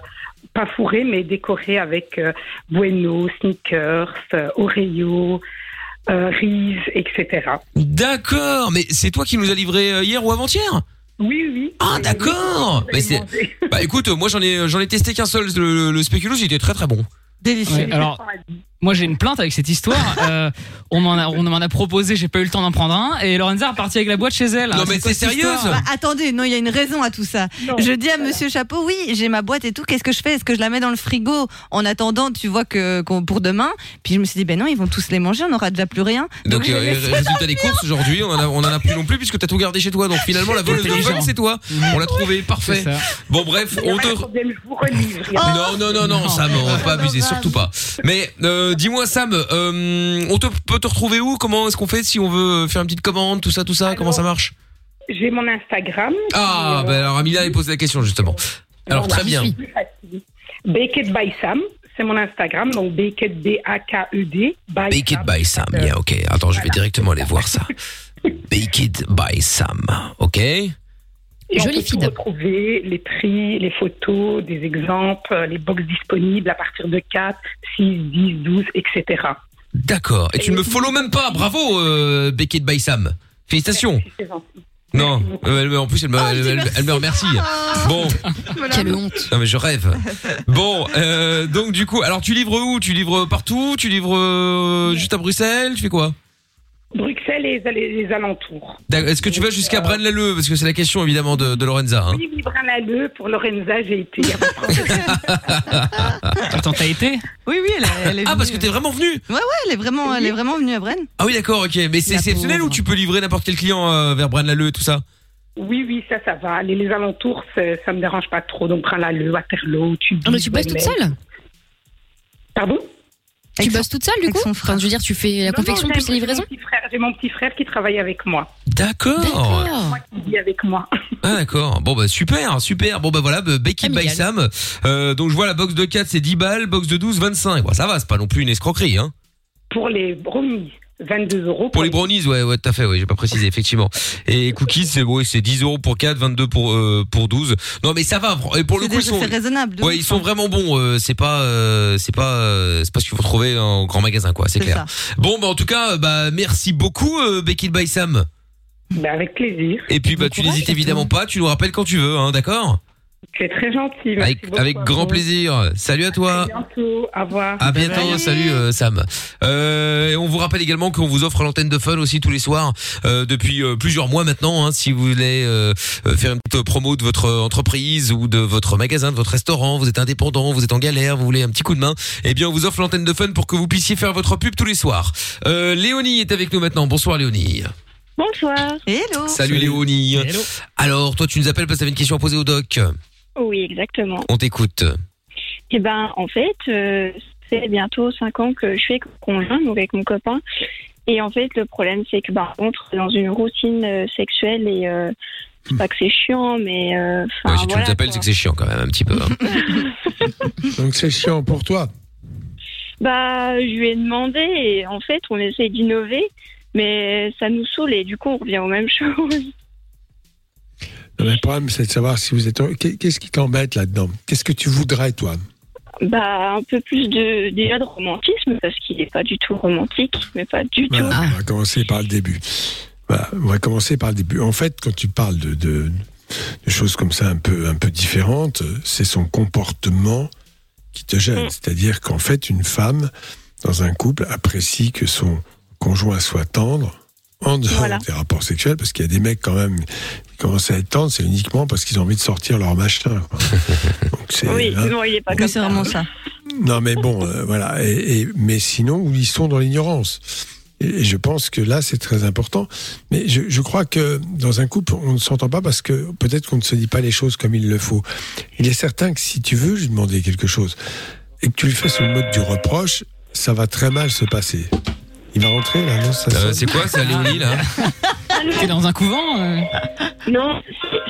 pas fourrés, mais décorés avec euh, Bueno, Snickers, euh, Oreo, euh, Reese, etc. D'accord. Mais c'est toi qui nous as livré euh, hier ou avant-hier? Oui, oui. Ah d'accord. [laughs] Bah écoute, moi j'en ai j'en ai testé qu'un seul le, le spéculoos, il était très très bon. Délicieux. Ouais, alors, moi j'ai une plainte avec cette histoire. [laughs] Euh, on m'en a, on m'en a proposé, j'ai pas eu le temps d'en prendre un. Et Lorenza est repartie avec la boîte chez elle. Non, mais C'est sérieuse Bah, attendez, non, il y a une raison à tout ça. je dis à Monsieur Chapeau, oui, j'ai ma boîte et tout. Qu'est-ce que je fais? Est-ce que je la mets dans le frigo? En attendant, tu vois que pour demain Puis je me suis dit, ben non, ils vont tous les manger, on n'aura déjà plus rien. Donc, je euh, résultat des courses aujourd'hui, on en a on en a plus non plus puisque t'as tout gardé chez toi. Donc finalement la voleuse de fun c'est toi. On l'a trouvé, parfait. Ça. Bon bref, on te non, non, non, non, Sam, on va pas abuser, surtout pas. Mais euh, dis-moi, Sam, euh, on te, peut te retrouver où? Comment est-ce qu'on fait si on veut faire une petite commande, tout ça, tout ça? Comment ça marche? J'ai mon Instagram. Ah, euh, alors Amila elle pose la question justement. Alors voilà, très bien. Baked by Sam, c'est mon Instagram, donc Baked B-A-K-E-D. by Baked Sam. by Sam, yeah, ok. Attends, je vais directement aller voir ça. [laughs] Baked by Sam, ok Et on Jolie peut tout retrouver les prix, les photos, des exemples, euh, les box disponibles à partir de 4, 6, 10, 12, etc. D'accord. Et tu ne me follow même pas, bravo, euh, Baked by Sam. Félicitations. Non, euh, elle me- en plus elle me, elle, elle- elle me remercie. [laughs] Bon, Quelle honte. non mais je rêve. Bon, euh, donc du coup, alors tu livres où? Tu livres partout? Tu livres euh, juste à Bruxelles? Tu fais quoi? Bruxelles et les, les alentours. Est-ce que tu vas jusqu'à Braine-l'Alleud? Parce que c'est la question évidemment de, de Lorenza. Hein. Oui, oui, Brin-l'Alleud, pour Lorenza, j'ai été. y a pas de problème. Attends, t'as été? Oui, oui, elle, est- elle est Ah venue. parce que t'es vraiment venu Ouais, ouais, elle est vraiment, elle est vraiment venue à Brenne. Ah oui d'accord, ok. Mais c'est exceptionnel ou tu peux livrer n'importe quel client euh, vers Braine-l'Alleud et tout ça? Oui, oui, ça, ça va. Les, les alentours, c'est- ça me dérange pas trop. Donc, Brin-l'Alleud, Waterloo, tu Ah, mais tu bosses toute seule? Pardon? Tu bosses toute seule du coup son Enfin, je veux dire, tu fais la Non, confection non, plus j'ai- les j'ai mon petit frère- J'ai mon petit frère qui travaille avec moi. D'accord. D'accord. Qui vit avec moi. Ah d'accord. Bon bah super, super. Bon bah voilà, bah, Becky by. Sam. Euh, donc je vois la box de 4 c'est 10 balles, box de 12 25. Bon, ça va, c'est pas non plus une escroquerie hein. Pour les brownies, 22 euros. Pour les brownies, ouais, ouais, tout à fait, ouais, j'ai pas précisé, effectivement. Et cookies, c'est ouais, c'est 10 euros pour 4, 22 pour euh, pour 12. Non, mais ça va. Et pour le coup, ils sont, c'est raisonnable. ouais, ils sont hein. vraiment bons. euh, c'est pas, euh, c'est pas, euh, c'est pas ce qu'il faut trouver en grand magasin, quoi. C'est C'est clair. Bon, bah en tout cas, euh, bah merci beaucoup, euh, Becky by Sam. Ben, avec plaisir. Et puis, bah tu n'hésites évidemment pas. Tu nous rappelles quand tu veux, hein, d'accord? C'est très gentil. merci Avec beaucoup avec à grand vous. plaisir. Salut à toi. À bientôt. Au revoir. À bientôt, salut euh, Sam. Euh, et on vous rappelle également qu'on vous offre l'antenne de Fun aussi tous les soirs euh, depuis euh, plusieurs mois maintenant. Hein, si vous voulez faire une petite promo de votre entreprise ou de votre magasin, de votre restaurant, vous êtes indépendant, vous êtes en galère, vous voulez un petit coup de main, eh bien on vous offre l'antenne de Fun pour que vous puissiez faire votre pub tous les soirs. Euh, Léonie est avec nous maintenant. Bonsoir Léonie. Bonsoir. Hello. Salut, Léonie. Alors toi tu nous appelles parce que tu avais une question à poser au doc. Oui, exactement. On t'écoute. Eh ben, en fait, euh, c'est bientôt 5 ans que je suis mon conjoint, donc avec mon copain. Et en fait, le problème, c'est que, bah, on entre dans une routine euh, sexuelle et euh, c'est pas que c'est chiant, mais. euh, Ouais, si tu voilà, nous appelles, quoi. c'est que c'est chiant quand même un petit peu. hein. [laughs] Donc c'est chiant pour toi. Bah, je lui ai demandé et en fait, on essaie d'innover, mais ça nous saoule et du coup, on revient aux mêmes [laughs] choses. Le problème, c'est de savoir si vous êtes. Qu'est- Qu'est-ce qui t'embête là-dedans? Qu'est-ce que tu voudrais, toi? Bah, un peu plus de, déjà de romantisme parce qu'il n'est pas du tout romantique, mais pas du tout. Voilà, On va commencer par le début. Voilà, on va commencer par le début. En fait, quand tu parles de, de, de choses comme ça un peu, un peu différentes, c'est son comportement qui te gêne. Mm. C'est-à-dire qu'en fait, une femme, dans un couple, apprécie que son conjoint soit tendre en dehors Voilà. des rapports sexuels, parce qu'il y a des mecs quand même qui commencent à être tendres, c'est uniquement parce qu'ils ont envie de sortir leur machin. [laughs] Donc, c'est, Oui, hein. non, il est pas comme c'est ça. vraiment ça. Non, mais bon, euh, voilà. Et, et- mais sinon, ils sont dans l'ignorance. Et, et je pense que là, c'est très important. Mais je, je crois que dans un couple, on ne s'entend pas parce que peut-être qu'on ne se dit pas les choses comme il le faut. Il est certain que si tu veux lui demander quelque chose et que tu lui fais sur le mode du reproche, ça va très mal se passer. Il va rentrer là, non ça Euh, c'est quoi, c'est à Léonie là [laughs] T'es dans un couvent euh Non,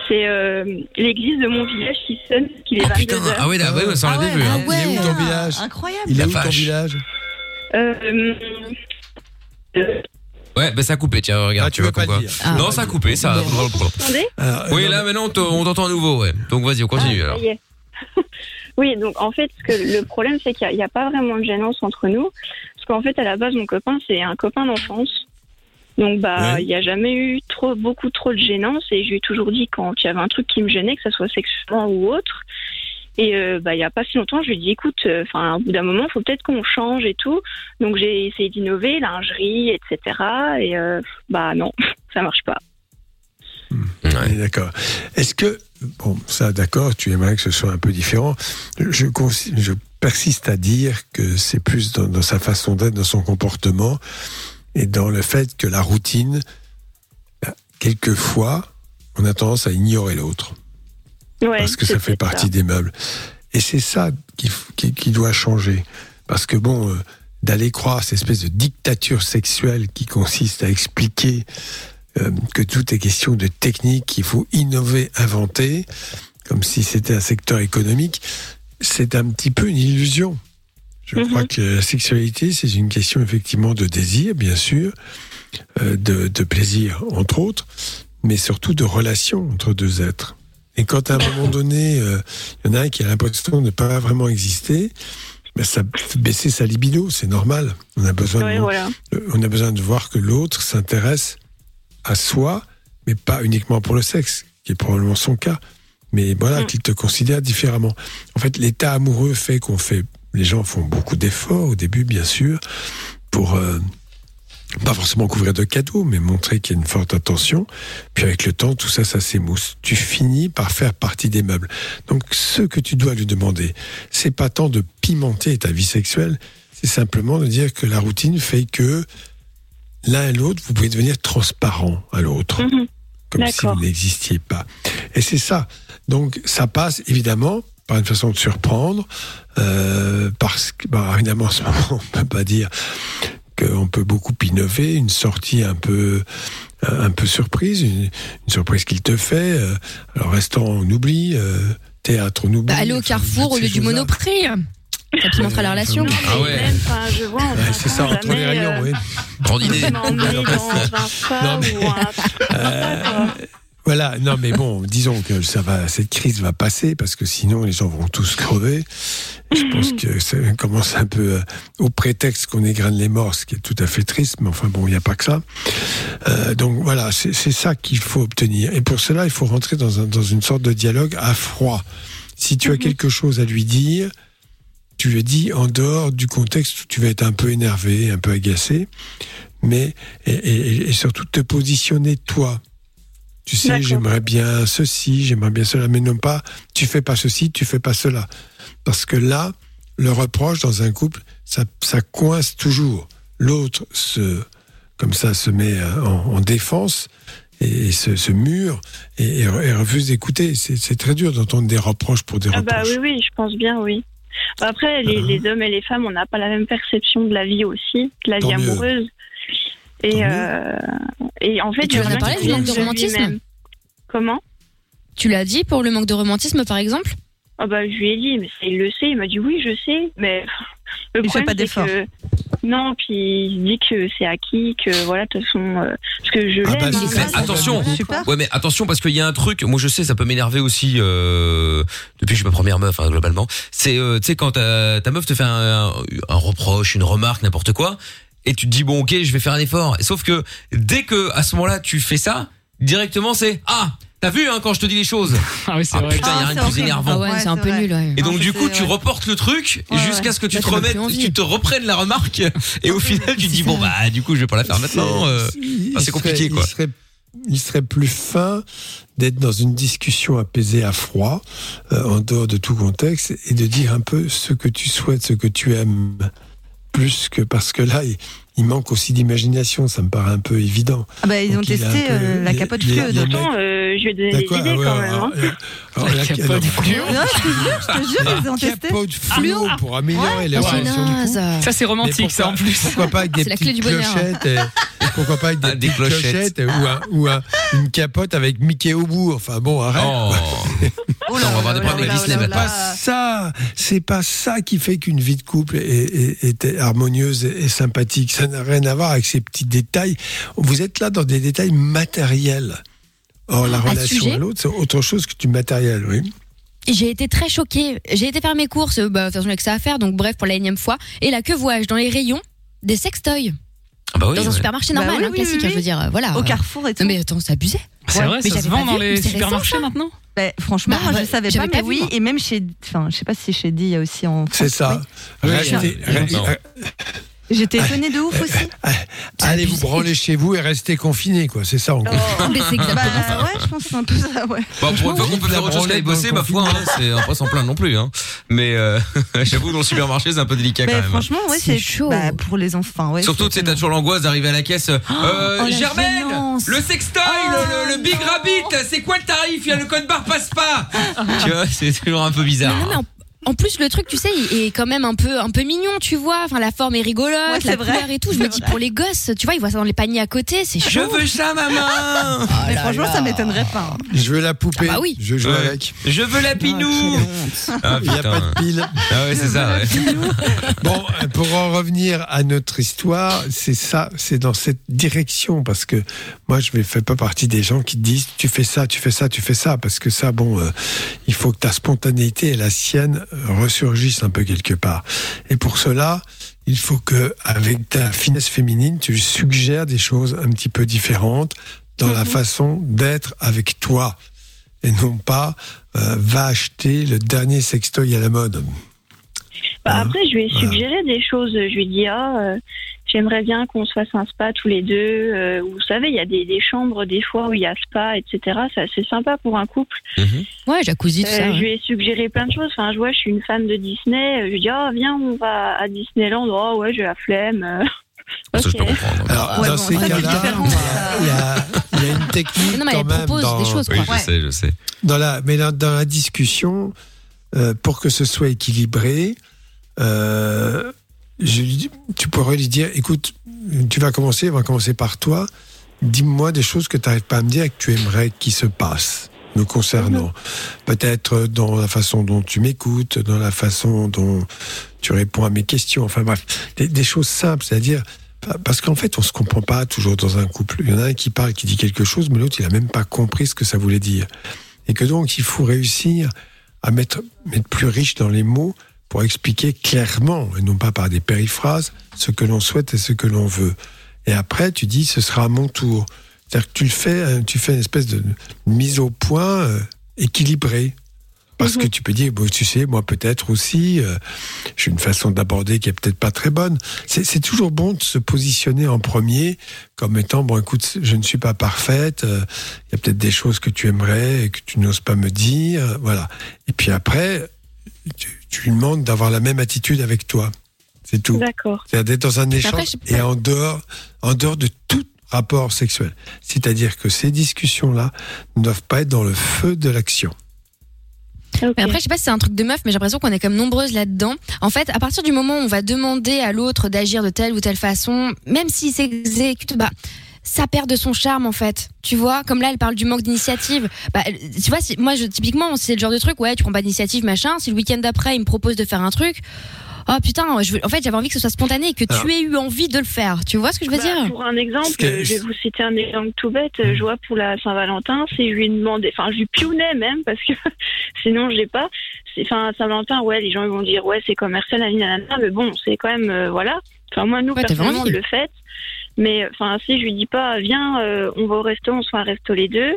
c'est- euh, l'église de mon village qui sonne, qu'il est 22 heures. Ah ouais, là, ouais, ça on l'avait vu. Hein. Il est où ton village Incroyable. Il est où ton village Euh, Ouais, bah ça a coupé, tiens, regarde, Ah, tu tu vois veux pas quoi. Non, ça a coupé, ça. vous entendez Alors, Oui, là maintenant on t'entend à nouveau, ouais. Donc vas-y, on continue Ah, alors. [laughs] oui, donc en fait, ce que le problème, c'est qu'il n'y a, pas vraiment de gênance entre nous. Qu'en fait, à la base, mon copain, c'est un copain d'enfance. Donc, bah, Ouais. il n'y a jamais eu trop, beaucoup trop de gênance. Et je lui ai toujours dit quand il y avait un truc qui me gênait, que ce soit sexuellement ou autre. Et euh, bah, il n'y a pas si longtemps, je lui ai dit, écoute, euh, enfin, au bout d'un moment, il faut peut-être qu'on change et tout. Donc, j'ai essayé d'innover, lingerie, etc. Et euh, bah, non, [laughs] ça marche pas. Ouais, D'accord. Est-ce que, bon, ça, d'accord, tu aimerais que ce soit un peu différent. Je, consi- je persiste à dire que c'est plus dans, dans sa façon d'être, dans son comportement, et dans le fait que la routine, quelquefois, on a tendance à ignorer l'autre, Ouais, parce que ça fait partie des meubles. Et c'est ça qui, f- qui, qui doit changer. Parce que, bon, euh, d'aller croire cette espèce de dictature sexuelle qui consiste à expliquer euh, que tout est question de technique, qu'il faut innover, inventer, comme si c'était un secteur économique, c'est un petit peu une illusion. Je crois que la sexualité, c'est une question effectivement de désir, bien sûr, euh, de, de plaisir, entre autres, mais surtout de relation entre deux êtres. Et quand à un moment [coughs] donné, euh, il y en a un qui a l'impression de ne pas vraiment exister, ben ça fait baisser sa libido, c'est normal. On a besoin, de, voilà. on a besoin de voir que l'autre s'intéresse à soi, mais pas uniquement pour le sexe, qui est probablement son cas, mais voilà, qu'il te considère différemment. En fait, l'état amoureux fait qu'on fait, les gens font beaucoup d'efforts au début, bien sûr, pour euh, pas forcément couvrir de cadeaux, mais montrer qu'il y a une forte attention. Puis avec le temps, tout ça, ça s'émousse. Tu finis par faire partie des meubles. Donc, ce que tu dois lui demander, c'est pas tant de pimenter ta vie sexuelle, c'est simplement de dire que la routine fait que l'un et l'autre, vous pouvez devenir transparent à l'autre. Comme si vous n'existiez pas. Et c'est ça. Donc, ça passe évidemment par une façon de surprendre, euh, parce que, bah, évidemment, en ce moment, on peut pas dire qu'on peut beaucoup innover, une sortie un peu un peu surprise, une, une surprise qu'il te fait. euh, alors restaurant, on oublie, euh, théâtre, on oublie. Bah, aller au Carrefour au lieu du Monoprix. Ça pimentera la relation. Ah ouais. Enfin, je vois, on Ouais, c'est ça, entre les rayons, euh, oui. Grande idée. [laughs] un spa [laughs] ou un [laughs] Euh, voilà, non mais bon, [laughs] disons que ça va, cette crise va passer parce que sinon les gens vont tous crever. Je pense que ça commence un peu euh, au prétexte qu'on égrène les morts, ce qui est tout à fait triste, mais enfin bon, il n'y a pas que ça. Euh, donc voilà, c'est ça qu'il faut obtenir. Et pour cela, il faut rentrer dans, un, dans une sorte de dialogue à froid. Si tu as quelque chose à lui dire, tu le dis en dehors du contexte où tu vas être un peu énervé, un peu agacé, mais et, et- et surtout te positionner toi. Tu sais, j'aimerais bien ceci, j'aimerais bien cela, mais non pas, tu fais pas ceci, tu fais pas cela. Parce que là, le reproche dans un couple, ça, ça coince toujours. L'autre se, comme ça, se met euh, en, en défense et, se, se mure et, et- et refuse d'écouter. C'est très dur d'entendre des reproches pour des Ah bah reproches. oui, oui, je pense bien, oui. Bah Après, les, les hommes et les femmes, on n'a pas la même perception de la vie aussi, de la Tant vie mieux. Et, euh, et en fait, Et tu en en as a parlé du manque de romantisme. Comment? Tu l'as dit pour le manque de romantisme, par exemple? Ah bah, je lui ai dit, mais il le sait. Il m'a dit oui, je sais, mais le Il fait problème, pas c'est d'effort. que- Non, puis il dit que c'est acquis, que voilà, de toute façon, euh, parce que je Ah l'aime. bah, hein, mais mais- attention, ouais mais attention parce qu'il y a un truc, moi je sais ça peut m'énerver aussi euh, depuis que je suis ma première meuf hein, globalement. C'est euh, tu sais quand ta, ta meuf te fait un, un- un reproche, une remarque, n'importe quoi, et tu te dis bon ok je vais faire un effort. Sauf que dès que à ce moment-là tu fais ça, directement c'est ah T'as vu hein, quand je te dis les choses [laughs] Ah oui, c'est ah, vrai. Putain, il y a rien de plus énervant. Ah ouais, c'est un peu nul, ouais. Et donc du coup, tu ouais. reportes le truc Ouais, jusqu'à ouais. ce que tu Là, te remettes, tu te reprennes la remarque et au final tu te dis bon bah du coup je vais pas la faire maintenant. euh, enfin, c'est compliqué serait- quoi. Il serait, il serait plus fin d'être dans une discussion apaisée à froid, euh, en dehors de tout contexte, et de dire un peu ce que tu souhaites, ce que tu aimes, plus que parce que là, il, il manque aussi d'imagination. Ça me paraît un peu évident. Ah bah, ils Donc, ont il testé peu- euh, la capote les Pourtant, euh, je vais donner des D'accord, idées ah ouais, quand alors, même. hein. alors, alors, La la capote fluo. Ouais, je te jure, je te jure, ils ont testé. capote fluo pour améliorer Ah, relations du couple. naze. Ça c'est romantique ça en pourquoi- plus. Pourquoi pas avec des C'est la clé petites du bonheur. clochettes et, et [laughs] pourquoi pas avec des, Ah, des clochettes. clochettes, ou, un- ou un- une capote avec Mickey au bout. Enfin bon, arrête. Oh. [laughs] Oh Putain, on va avoir des problèmes avec Disney là C'est maintenant. pas ça, c'est pas ça qui fait qu'une vie de couple est, est- est harmonieuse et, et sympathique. Ça n'a rien à voir avec ces petits détails. Vous êtes là dans des détails matériels. Or, la À ce relation sujet à l'autre, c'est autre chose que du matériel, oui. J'ai été très choquée. J'ai été faire mes courses, bah, de toute façon, avec ça à faire, donc bref, pour la énième fois. Et là, que vois-je dans les rayons Des sextoys? Ah bah oui, dans un ouais. supermarché Bah normal, oui, hein, oui, classique, oui, hein, je veux dire, euh, voilà. Au Carrefour et tout. Non, mais attends, c'est abusé. C'est Ouais, vrai, mais ça se vend dans les supermarchés ça. maintenant. Bah, franchement, Bah, moi, je savais j'avais pas, pas mais vu, oui, moi. et même chez, enfin, je sais pas si chez D, il y a aussi en. C'est ça. Restez- re- Non. euh, J'étais étonnée de ouf aussi. [laughs] allez vous branler chez vous et restez confinés, quoi. C'est ça, en gros. Mais c'est exactement Bah ouais, je pense que c'est un peu ça, ouais. Bon, pour une fois qu'on peut faire autre chose qu'aller bosser, ma foi, hein, c'est on pas s'en plaindre non plus. Hein. Mais euh, [laughs] j'avoue, dans le supermarché, c'est un peu délicat Bah, quand même. hein. franchement, ouais, C'est chaud. Bah, pour les enfants, ouais. Surtout, tu sais, c'est t'as toujours l'angoisse d'arriver à la caisse. Euh, oh, la Germaine, le sextoy, Oh, le, le- Big Rabbit, c'est quoi le tarif? Il y a le code barre passe pas. [laughs] tu vois, c'est toujours un peu bizarre. Non, mais en, plus, le truc, tu sais, il est quand même un peu, un peu mignon, tu vois. Enfin, la forme est rigolote, Ouais, c'est la vrai. couleur et tout. Je me dis, vrai. pour les gosses, tu vois, ils voient ça dans les paniers à côté, c'est Je chaud. veux ça, maman. [laughs] Mais franchement, ça m'étonnerait pas. hein. Je veux la poupée. Ah bah oui. Je joue Ouais. avec. Je veux la pinou. Ah, Il n'y a pas de pile. Ah ouais, c'est ça. Ouais. [laughs] Bon, euh, pour en revenir à notre histoire, c'est ça, c'est dans cette direction, parce que moi, je ne fais pas partie des gens qui te disent tu fais ça, tu fais ça, tu fais ça, parce que ça, bon, euh, il faut que ta spontanéité et la sienne ressurgissent un peu quelque part. Et pour cela, il faut que, avec ta finesse féminine, tu suggères des choses un petit peu différentes, dans la façon d'être avec toi et non pas euh, va acheter le dernier sextoy à la mode. Bah, Hein après, je lui ai suggéré des choses. Je lui ai dit, ah, euh, j'aimerais bien qu'on se fasse un spa tous les deux. Euh, vous savez, il y a des, des chambres, des fois, où il y a spa, etc. C'est assez sympa pour un couple. Ouais, jacuzzi, tout Euh, ça. Je ouais. lui ai suggéré plein de choses. Enfin, je vois, je suis une fan de Disney. Je lui dis, ah, viens, on va à Disneyland. Oh, ouais, j'ai la flemme. Euh, ok. Alors, Ouais, dans bon, ces ça, cas-là, différent, il y, a- il y a une technique Non, mais quand elle même propose dans... des choses, Oui, quoi. je Ouais. sais, je sais. Dans la, mais dans, dans la discussion, euh, pour que ce soit équilibré, euh, je lui dis- tu pourrais lui dire, écoute, tu vas commencer, on va commencer par toi. Dis-moi des choses que tu n'arrives pas à me dire et que tu aimerais qu'il se passe me concernant. Peut-être dans la façon dont tu m'écoutes, dans la façon dont tu réponds à mes questions. Enfin bref, des, des choses simples, c'est-à-dire parce qu'en fait, on se comprend pas toujours dans un couple. Il y en a un qui parle, qui dit quelque chose, mais l'autre, il a même pas compris ce que ça voulait dire. Et que donc, il faut réussir à mettre, plus riche dans les mots pour expliquer clairement, et non pas par des périphrases, ce que l'on souhaite et ce que l'on veut. Et après, tu dis, ce sera à mon tour. C'est-à-dire que tu fais, tu fais une espèce de mise au point euh, équilibrée. Parce que tu peux dire, bon, tu sais, moi peut-être aussi, euh, j'ai une façon d'aborder qui est peut-être pas très bonne. C'est toujours bon de se positionner en premier comme étant, bon, écoute, je ne suis pas parfaite, euh, il y a peut-être des choses que tu aimerais et que tu n'oses pas me dire, euh, voilà. Et puis après, tu, tu lui demandes d'avoir la même attitude avec toi. C'est tout. D'accord. C'est-à-dire d'être dans un Après, échange je et en dehors, en dehors de tout rapport sexuel. C'est-à-dire que ces discussions-là ne doivent pas être dans le feu de l'action. Après, je sais pas si c'est un truc de meuf, mais j'ai l'impression qu'on est comme nombreuses là-dedans. En fait, à partir du moment où on va demander à l'autre d'agir de telle ou telle façon, même s'il s'exécute, bah, ça perd de son charme en fait. Tu vois, comme là, elle parle du manque d'initiative. Bah, tu vois, moi, je, typiquement, c'est le genre de truc, ouais, tu prends pas d'initiative, machin. Si le week-end d'après, il me propose de faire un truc. Oh putain, je veux- en fait, j'avais envie que ce soit spontané et que Alors- tu aies eu envie de le faire. Tu vois ce que je veux Bah, dire? Pour un exemple, que- je vais vous citer un exemple tout bête. euh, Je vois pour la Saint-Valentin, si je lui demandais, enfin, je lui piounais même parce que [laughs] sinon je l'ai pas. Enfin, Saint-Valentin, ouais, les gens ils vont dire ouais, c'est commercial, nanana, nanana, mais bon, c'est quand même, euh, voilà. Enfin, moi, nous, Ouais, personnellement, on le fait. Mais enfin, si je lui dis pas, viens, euh, on va au resto, on se fait un resto les deux.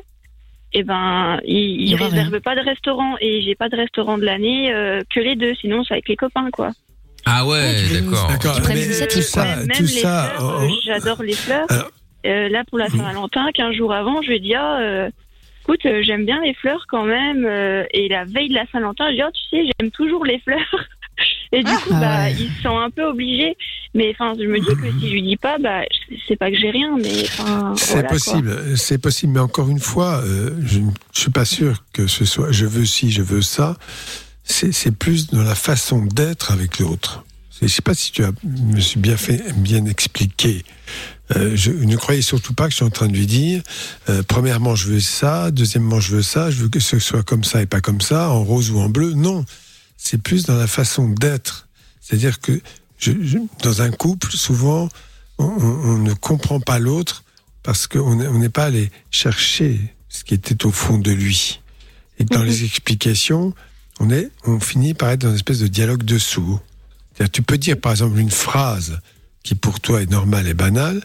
Eh ben, il, Il il réserve pas de restaurant et j'ai pas de restaurant de l'année euh, que les deux. Sinon, c'est avec les copains, quoi. Ah ouais, d'accord. D'accord, Tu mais l'initiative, tout ça. Même tout les ça, fleurs, oh, euh, j'adore les fleurs. Alors- Euh, là, pour la Saint-Valentin, 15 jours avant, je lui ai dit, ah, euh, écoute, euh, j'aime bien les fleurs quand même. et la veille de la Saint-Valentin, je lui ai dit, oh, tu sais, j'aime toujours les fleurs. [laughs] et du coup, Ah bah, ouais. ils se sont un peu obligés. Mais enfin, je me dis que si je lui dis pas, bah, c'est pas que j'ai rien, mais enfin. C'est voilà, quoi. possible, c'est possible, mais encore une fois, euh, je ne suis pas sûr que ce soit je veux ci, je veux ça. C'est plus dans la façon d'être avec l'autre. Je ne sais pas si tu as, me suis bien fait, bien expliqué. Euh, je ne croyais surtout pas que je suis en train de lui dire, euh, premièrement, je veux ça, deuxièmement, je veux ça, je veux que ce soit comme ça et pas comme ça, en rose ou en bleu. Non, c'est plus dans la façon d'être. C'est-à-dire que je- je- dans un couple, souvent, on, ne comprend pas l'autre parce qu'on n'est pas allé chercher ce qui était au fond de lui. Et dans les explications, on, est, on finit par être dans une espèce de dialogue de sourds. Tu peux dire par exemple une phrase qui pour toi est normale et banale,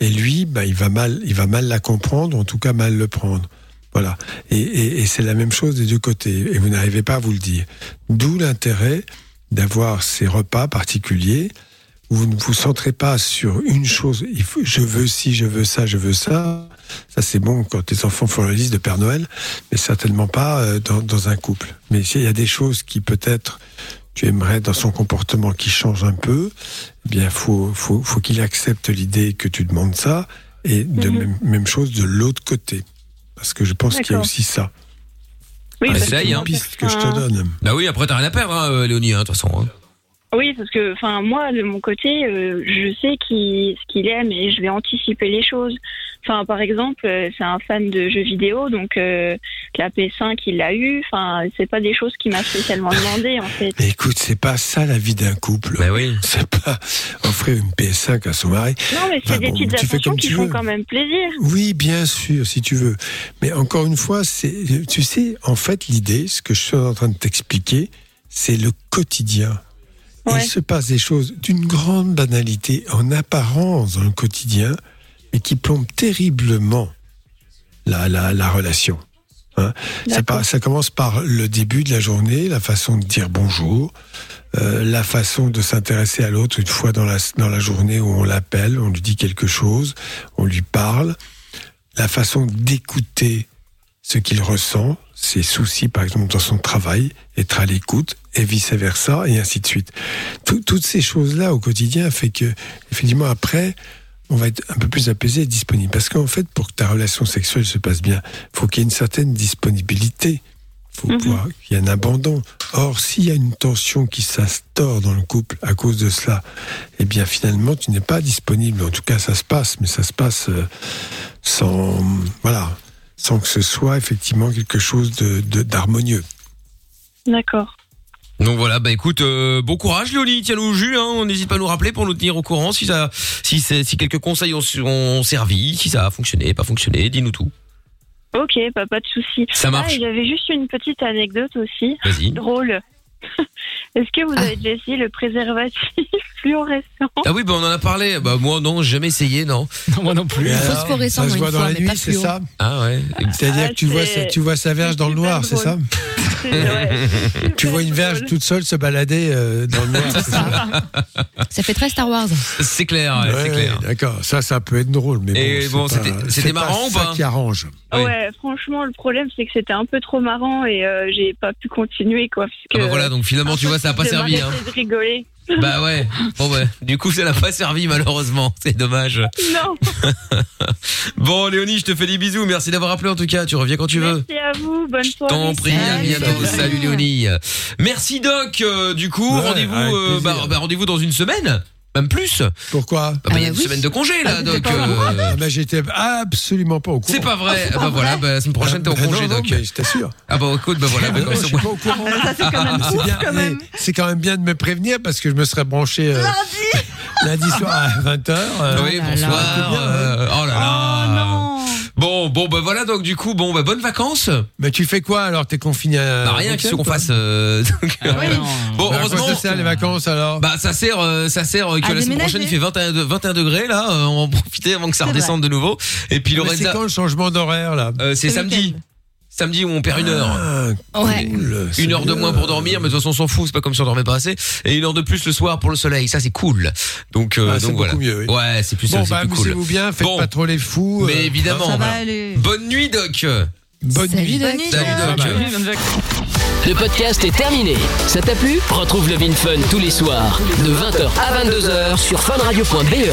et lui, bah, il, va mal, il va mal la comprendre, en tout cas mal le prendre. Voilà. Et, et- c'est la même chose des deux côtés. Et vous n'arrivez pas à vous le dire. D'où l'intérêt d'avoir ces repas particuliers vous ne vous centrez pas sur une chose. Il faut, je veux ci, je veux ça, je veux ça. Ça, c'est bon quand les enfants font la liste de Père Noël, mais certainement pas euh, dans, dans un couple. Mais s'il y a des choses qui peut-être tu aimerais dans son comportement qui change un peu, eh bien, faut, faut, faut qu'il accepte l'idée que tu demandes ça, et de Mhm. même, même chose de l'autre côté. Parce que je pense qu'il y a aussi ça. Oui, Ah, que hein. moi, Piste que je te donne. Bah oui, après t'as rien à perdre, hein, euh, Léonie, hein, de toute façon. hein. Oui, parce que, enfin, moi, de mon côté, euh, je sais qui, ce qu'il aime et je vais anticiper les choses. Enfin, par exemple, euh, c'est un fan de jeux vidéo, donc euh, la PS5, il l'a eu. Enfin, c'est pas des choses qu'il m'a spécialement [laughs] demandé, en fait. Mais écoute, c'est pas ça la vie d'un couple. Bah oui. C'est pas offrir une PS5 à son mari. Non, mais c'est Enfin, des bon, petites attentions qui font veux. quand même plaisir. Oui, bien sûr, si tu veux. Mais encore une fois, c'est, tu sais, en fait, l'idée, ce que je suis en train de t'expliquer, c'est le quotidien. Ouais. Il se passe des choses d'une grande banalité en apparence dans le quotidien, mais qui plombent terriblement la, la, la relation. Hein. Ça, par- ça commence par le début de la journée, la façon de dire bonjour, euh, la façon de s'intéresser à l'autre une fois dans la, dans la journée où on l'appelle, on lui dit quelque chose, on lui parle, la façon d'écouter ce qu'il ressent, ses soucis par exemple dans son travail, être à l'écoute et vice versa et ainsi de suite. Tout- toutes ces choses-là au quotidien fait que effectivement après on va être un peu plus apaisé et disponible parce qu'en fait pour que ta relation sexuelle se passe bien, faut qu'il y ait une certaine disponibilité. Faut pouvoir qu'il y ait un abandon. Or, s'il y a une tension qui s'instaure dans le couple à cause de cela, eh bien finalement tu n'es pas disponible. En tout cas, ça se passe, mais ça se passe euh, sans voilà, sans que ce soit effectivement quelque chose de de- d'harmonieux. D'accord. Donc voilà, bah écoute, euh, bon courage Léonie, tiens-nous au jus, hein, n'hésite pas à nous rappeler pour nous tenir au courant si ça, si, c'est- si quelques conseils ont, ont servi, si ça a fonctionné, pas fonctionné, dis-nous tout. Ok, bah, pas de souci. Ça marche. Ah, J'avais juste une petite anecdote aussi. Vas-y. Drôle. [laughs] Est-ce que vous avez déjà essayé le préservatif [laughs] fluorescent Ah oui, bah on en a parlé. Bah moi non, j'ai jamais essayé, non. [laughs] moi non plus. Et alors, Phosphorescent, ça se voit une dans fois, la mais nuit, pas c'est fluo. ça? Ah ouais. C'est-à-dire Ah, que tu vois, c'est- ça- tu vois sa verge dans le noir, c'est ça? [laughs] [laughs] Tu vois une verge toute seule se balader euh, dans le noir, [laughs] ça Ça fait très Star Wars. C'est clair, ouais, c'est Ouais, clair. D'accord, ça, ça peut être drôle, mais Et bon, bon, c'est pas- c'était- marrant ou ça pas qui arrange. Ouais. franchement, le problème, c'est que c'était un peu trop marrant et euh, j'ai pas pu continuer, quoi. Parce Ah bah voilà, donc finalement, tu vois, ça a pas servi. Hein. de rigoler. Bah ouais. Bon bah, du coup, ça n'a pas servi malheureusement. C'est dommage. Non. [laughs] Bon, Léonie, je te fais des bisous. Merci d'avoir appelé en tout cas. Tu reviens quand tu veux. Merci à vous. Bonne soirée. T'en prie, à bientôt. Salut Léonie. Merci Doc. Euh, du coup, Ouais, rendez-vous, avec euh, bah, bah, rendez-vous dans une semaine, même plus. Pourquoi Ah bah, il y a une semaine de congé là, Doc. euh, Ah bah, J'étais absolument pas au courant. C'est pas vrai. Ah bah voilà, bah, la semaine prochaine t'es en Ah, bah, congé, non, non, Doc. mais je t'assure. Ah bah écoute, bah voilà. bah, Non, comme je ça, suis pas au courant. Ça, c'est quand même bien, quand mais même. c'est quand même bien de me prévenir parce que je me serais branché euh, lundi soir à 20h. Oui, bonsoir. euh, oh là là. Bon, bon, bah voilà, donc du coup, bon, bah bonnes vacances. Mais tu fais quoi alors T'es confiné à. Bah rien, qu'est-ce qu'on fasse euh, [laughs] donc, euh, Bon, Bah, heureusement. ça sert, les vacances alors Bah ça sert, euh, ça sert euh, que À la semaine prochaine il fait 21, de- 21 degrés là. euh, on va en profiter avant que ça redescende de nouveau. Et puis Ah, Lorenza. C'est quand le changement d'horaire là? Euh, c'est Ce samedi. Samedi où on perd une heure. Ouais. Une heure de moins pour dormir, mais de toute façon on s'en fout, c'est pas comme si on dormait pas assez. Et une heure de plus le soir pour le soleil, ça c'est cool. Donc, euh, Ah, donc voilà. beaucoup mieux, oui. Ouais, c'est plus, Bon, c'est bah plus cool. amusez-vous bien, faites Bon. pas trop les fous. Mais euh, évidemment. ça va voilà. aller. Bonne nuit Doc. Bonne nuit. Bonne nuit, Salut Doc. Doc. Le podcast est terminé. Ça t'a plu? Retrouve le Vin Fun tous les soirs de 20h à 22h sur funradio.be.